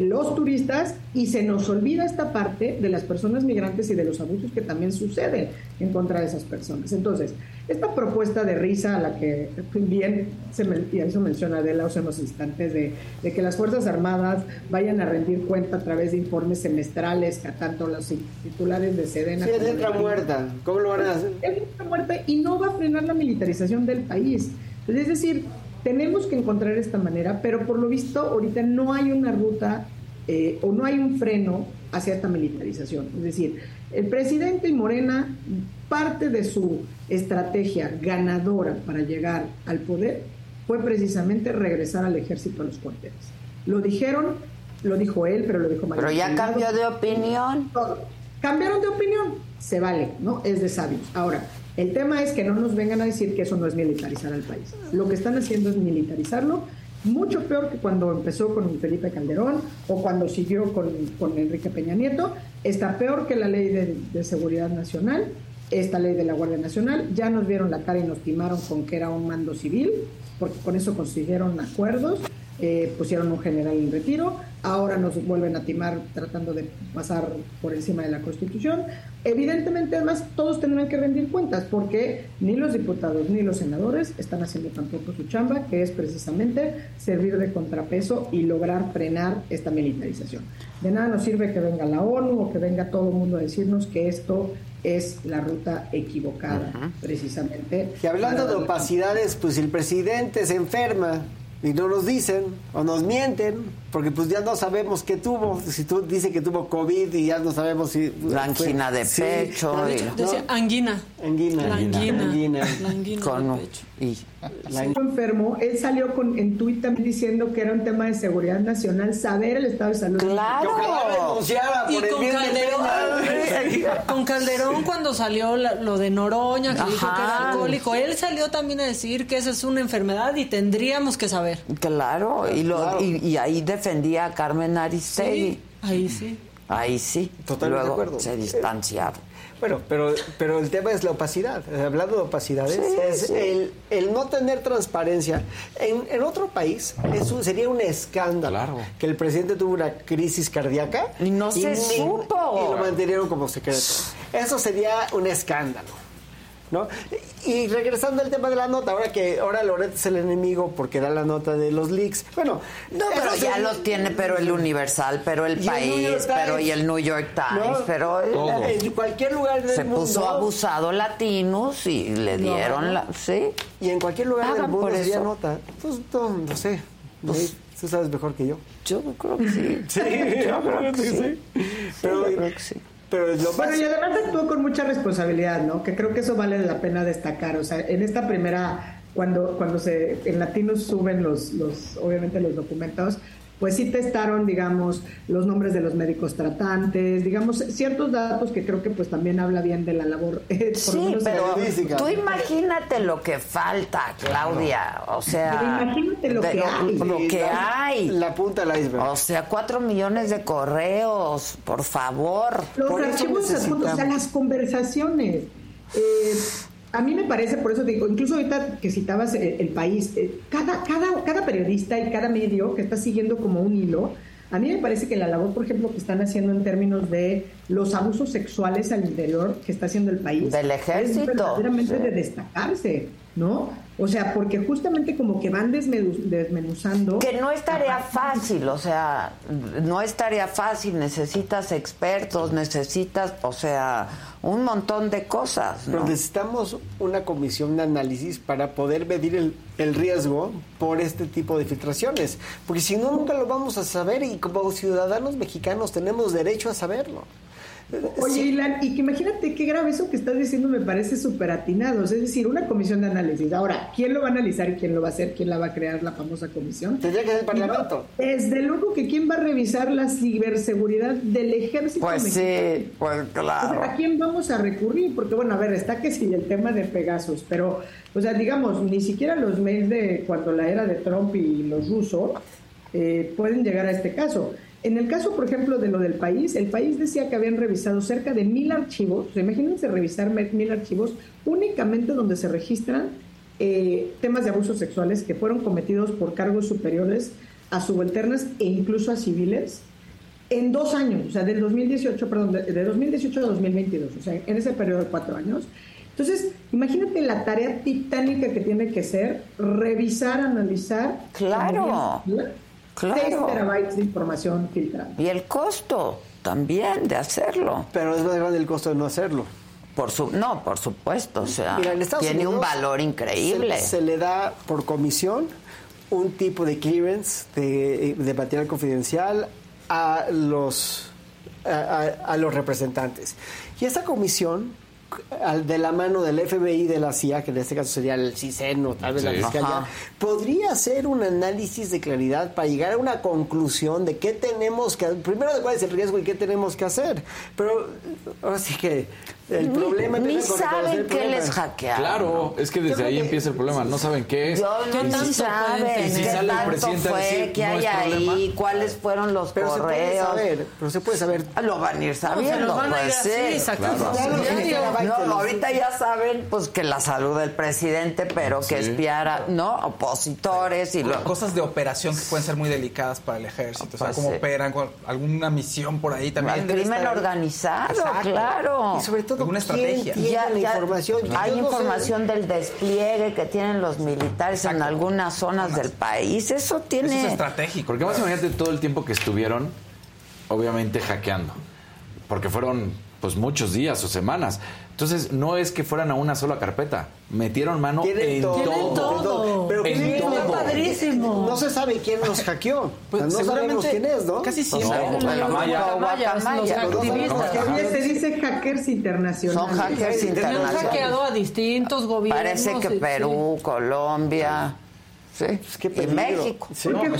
los turistas y se nos olvida esta parte de las personas migrantes y de los abusos que también suceden en contra de esas personas. Entonces, esta propuesta de risa a la que bien se y eso menciona Adela hace unos instantes de, que las Fuerzas Armadas vayan a rendir cuenta a través de informes semestrales que tanto los titulares de Sedena sí, es letra muerta ¿cómo lo van a hacer? es letra muerta y no va a frenar la militarización del país es decir tenemos que encontrar esta manera, pero por lo visto ahorita no hay una ruta eh, o no hay un freno hacia esta militarización. Es decir, el presidente y Morena, parte de su estrategia ganadora para llegar al poder fue precisamente regresar al ejército a los cuarteles. Lo dijeron, lo dijo él, pero lo dijo María. Pero ya cambió de opinión. Cambiaron de opinión, se vale, ¿no? Es de sabios. Ahora, el tema es que no nos vengan a decir que eso no es militarizar al país. Lo que están haciendo es militarizarlo, mucho peor que cuando empezó con Felipe Calderón o cuando siguió con, Enrique Peña Nieto. Está peor que la ley de, de, seguridad nacional, esta ley de la Guardia Nacional. Ya nos vieron la cara y nos timaron con que era un mando civil, porque con eso consiguieron acuerdos. Eh, pusieron un general en retiro, ahora nos vuelven a timar tratando de pasar por encima de la Constitución. Evidentemente, además, todos tendrán que rendir cuentas porque ni los diputados ni los senadores están haciendo tampoco su chamba, que es precisamente servir de contrapeso y lograr frenar esta militarización. De nada nos sirve que venga la ONU o que venga todo el mundo a decirnos que esto es la ruta equivocada, precisamente. Y hablando de opacidades, pues el presidente se enferma y no nos dicen o nos mienten porque pues ya no sabemos qué tuvo si tú dices que tuvo covid y ya no sabemos si la angina de pecho decía angina angina la angina, angina. La angina con, pecho. y la enfermo él salió con en Twitter también diciendo que era un tema de seguridad nacional saber el estado de salud claro y con Calderón con Calderón cuando salió lo de Noroña que dijo que era alcohólico él salió también a decir que esa es una enfermedad y tendríamos que saber Claro, y, lo, Y, ahí defendía a Carmen Aristegui. ahí sí. Ahí sí. Totalmente de acuerdo. Se distanciaba. Bueno, pero, pero el tema es la opacidad. Hablando de opacidades, es El, el, no tener transparencia. En, en otro país eso sería un escándalo que el presidente tuvo una crisis cardíaca y no se supo. Y lo mantuvieron como secreto. Eso sería un escándalo. ¿No? Y regresando al tema de la nota, ahora que ahora Loret es el enemigo porque da la nota de los leaks. Bueno, no, pero ya los tiene, pero el Universal, pero el País, pero y el New York Times, pero en cualquier lugar del se mundo se puso abusado Latinos y le dieron la, sí. Y en cualquier lugar del mundo sería nota. Pues no, sé. Pues, Tú sabes mejor que yo. Yo creo que sí. sí, yo creo que sí. Pero, yo creo que sí. Pero Bueno, y además actuó con mucha responsabilidad, ¿no? Que creo que eso vale la pena destacar. O sea, en esta primera, cuando, cuando se en Latinos suben los, los, obviamente los documentos, pues sí testaron, digamos, los nombres de los médicos tratantes, digamos, ciertos datos que creo que pues también habla bien de la labor. Eh, sí, pero tú imagínate lo que falta, Claudia. O sea, imagínate lo que hay. Lo que hay. La punta del iceberg. O sea, cuatro millones de correos, por favor. Los archivos o sea, las conversaciones. Eh, a mí me parece, por eso digo, incluso ahorita que citabas el, país, eh, cada, cada, cada periodista y cada medio que está siguiendo como un hilo, a mí me parece que la labor, por ejemplo, que están haciendo en términos de los abusos sexuales al interior que está haciendo el país, del ejército, es verdaderamente de destacarse, ¿no? O sea, porque justamente como que van desmenuzando. Que no es tarea fácil, o sea, no es tarea fácil, necesitas expertos, necesitas, o sea, un montón de cosas. Pero necesitamos una comisión de análisis para poder medir el, el, riesgo por este tipo de filtraciones. Porque si no, nunca lo vamos a saber y como ciudadanos mexicanos tenemos derecho a saberlo. Oye, Ilan, y que imagínate qué grave eso que estás diciendo me parece súper atinado. Es decir, una comisión de análisis. Ahora, ¿quién lo va a analizar y quién lo va a hacer? ¿Quién la va a crear la famosa comisión? Tendría que ser el Parlamento. desde luego que quién va a revisar la ciberseguridad del ejército pues sí, pues claro. ¿A quién vamos a recurrir? Porque bueno, a ver, está que sí el tema de Pegasus, pero, o sea, digamos, ni siquiera los mails de cuando la era de Trump y los rusos eh, pueden llegar a este caso. En el caso, por ejemplo, de lo del país, el país decía que habían revisado cerca de mil archivos, imagínense revisar mil archivos únicamente donde se registran eh, temas de abusos sexuales que fueron cometidos por cargos superiores a subalternas e incluso a civiles en dos años, o sea, del 2018, perdón, de, 2018 a 2022, o sea, en ese periodo de cuatro años. Entonces, imagínate la tarea titánica que tiene que ser revisar, analizar. Claro. Claro. 6 terabytes de información filtrada. Y el costo también de hacerlo. Pero es más grande el costo de no hacerlo. Por su, no, por supuesto, o sea, tiene un valor increíble. Se, le da por comisión un tipo de clearance de, de material confidencial a los, a, los representantes. Y esa comisión de la mano del FBI de la CIA, que en este caso sería el CISEN o tal vez la Fiscalía, podría hacer un análisis de claridad para llegar a una conclusión de qué tenemos que primero de cuál es el riesgo y qué tenemos que hacer. Pero así que el problema ni, saben qué les hackearon. Claro, es que desde ahí empieza el problema. No saben qué es. Yo, no si saben y si sale el presidente fue, a decir, qué hay ahí, cuáles fueron los pero correos. Se puede saber, pero se puede saber. Ah, lo van a ir sabiendo. No, van pues, sí, exacto. No, ahorita ya saben pues que la salud del presidente, pero que espiara, ¿no? Opositores y lo... cosas de operación que pueden ser muy delicadas para el ejército. o sea, pues cómo operan, alguna misión por ahí también. El crimen organizado, claro. Y sobre todo, una estrategia ya, la información. Hay información del despliegue que tienen los militares en algunas zonas del país. Eso tiene. Eso es estratégico. Porque más imagínate todo el tiempo que estuvieron, obviamente, hackeando. Porque fueron pues muchos días o semanas. Entonces, no es que fueran a una sola carpeta. Metieron mano en todo. todo. Pero en todo. padrísimo. No se sabe quién los hackeó. Pues no sabemos quién es, ¿no? Casi siempre. No, la Maya. Los activistas. Se dice hackers internacionales. Son hackers internacionales. Han hackeado a distintos gobiernos. Parece que Perú, Colombia. Sí, y México.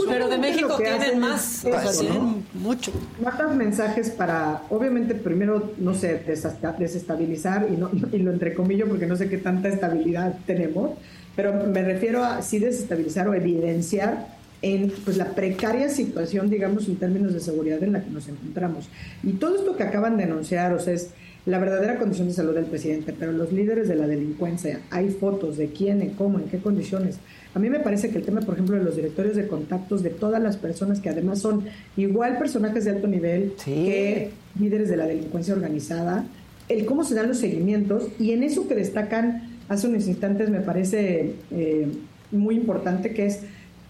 pero de México tienen más, tienen mucho. Mandas mensajes para, obviamente, primero, no sé, desestabilizar, y, no, y lo entrecomillo porque no sé qué tanta estabilidad tenemos, pero me refiero a sí desestabilizar o evidenciar en pues, la precaria situación, digamos, en términos de seguridad en la que nos encontramos. Y todo esto que acaban de anunciar, o sea, es la verdadera condición de salud del presidente, pero los líderes de la delincuencia, hay fotos de quién, en cómo, en qué condiciones. A mí me parece que el tema, por ejemplo, de los directorios de contactos de todas las personas que además son igual personajes de alto nivel que líderes de la delincuencia organizada, el cómo se dan los seguimientos y en eso que destacan hace unos instantes me parece eh, muy importante que es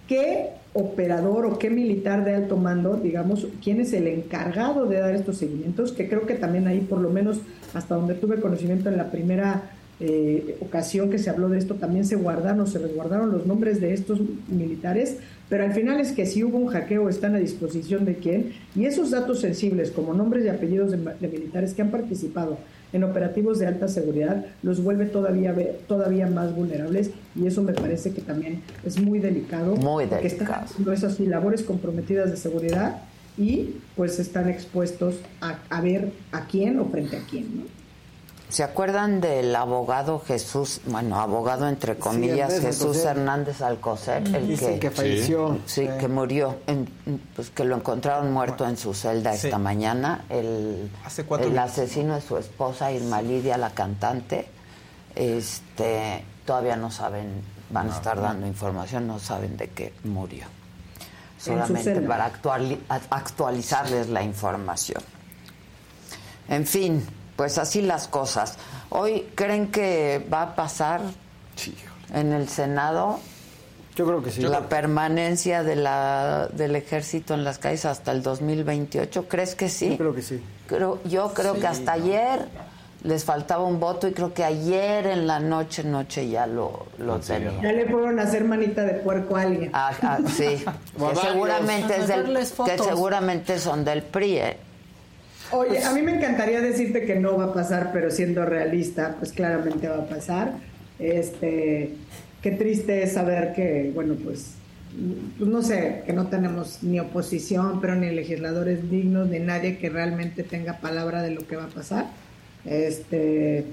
qué operador o qué militar de alto mando, digamos, quién es el encargado de dar estos seguimientos, que creo que también ahí por lo menos hasta donde tuve conocimiento en la primera eh, ocasión que se habló de esto, también se guardaron, se resguardaron los nombres de estos militares pero al final es que si hubo un hackeo están a disposición de quién. Y esos datos sensibles como nombres y apellidos de, de militares que han participado en operativos de alta seguridad los vuelve todavía todavía más vulnerables y eso me parece que también es muy delicado. Muy porque están haciendo esas labores comprometidas de seguridad y pues están expuestos a, a ver a quién o frente a quién ¿no? ¿Se acuerdan del abogado Jesús, bueno, abogado entre comillas, Sí, Jesús Alcocer. Hernández Alcocer, el Dicen que falleció. Sí, Sí. que murió, en- pues que lo encontraron muerto en su celda Sí. esta mañana. El, Hace cuatro el días. asesino de su esposa, Irma Lidia, la cantante, este, todavía no saben, van a estar dando información, no saben de qué murió. Solamente para actuali- actualizarles la información. En fin, pues así las cosas. Hoy creen que va a pasar en el Senado Yo creo que sí. la permanencia de la, del ejército en las calles hasta el 2028. ¿Crees que sí? Yo creo que sí. Creo, yo creo Sí, que hasta ¿no? ayer les faltaba un voto y creo que ayer en la noche, noche ya lo, lo tenían. ya le fueron a hacer manita de puerco a alguien Ah, ah, sí, que varios. seguramente, es del- Mandarles que fotos. seguramente son del PRI. ¿eh? Oye, a mí me encantaría decirte que no va a pasar, pero siendo realista, pues claramente va a pasar. Este, qué triste es saber que, bueno, pues, pues no sé, que no tenemos ni oposición, pero ni legisladores dignos, ni nadie que realmente tenga palabra de lo que va a pasar. Este,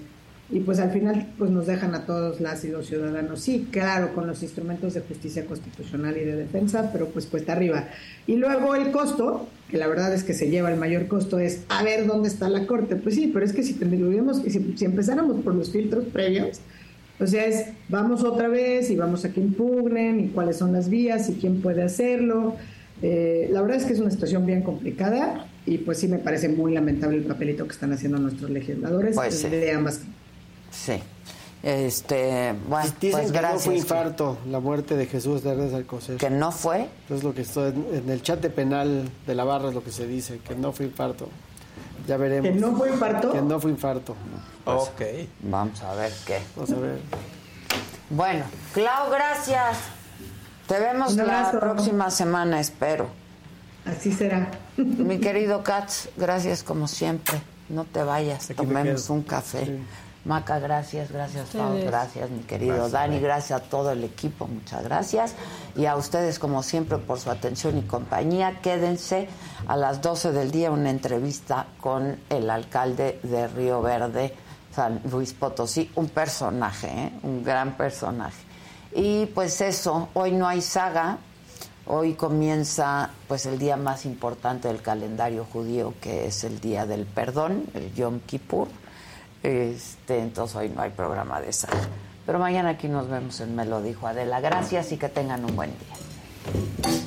y pues al final pues nos dejan a todos las y los ciudadanos, sí, claro, con los instrumentos de justicia constitucional y de defensa, pero pues cuesta arriba. Y luego el costo, que la verdad es que se lleva el mayor costo, es a ver dónde está la corte. Pues sí, pero es que si tendríamos si, si empezáramos por los filtros previos, o sea, es vamos otra vez y vamos a que impugnen y cuáles son las vías y quién puede hacerlo. Eh, la verdad es que es una situación bien complicada y pues sí me parece muy lamentable el papelito que están haciendo nuestros legisladores Pues de ambas. Sí. Este, bueno, Dicen pues que no fue infarto la muerte de Jesús Hernández Alcocer. ¿Que no fue? Es lo que estoy en, en el chat de penal de la barra es lo que se dice, que no fue infarto. Ya veremos. ¿Que no fue infarto? Que no fue infarto. ok. Vamos a ver qué. Vamos a ver. Bueno, Clau, gracias. Te vemos la próxima semana, espero. Así será. Mi querido Katz, gracias como siempre. No te vayas, me tomemos un café. Maca, gracias, gracias, Fao, Ustedes. gracias, mi querido Gracias. Dani, gracias a todo el equipo, muchas gracias. Y a ustedes, como siempre, por su atención y compañía. Quédense a las 12 del día una entrevista con el alcalde de Río Verde, San Luis Potosí, un personaje, ¿eh? un gran personaje. Y pues eso, hoy no hay saga, Hoy comienza pues el día más importante del calendario judío, que es el día del perdón, el Yom Kippur. Este, entonces hoy no hay programa de sal. Pero mañana aquí nos vemos en Me dijo Adela. Gracias y que tengan un buen día.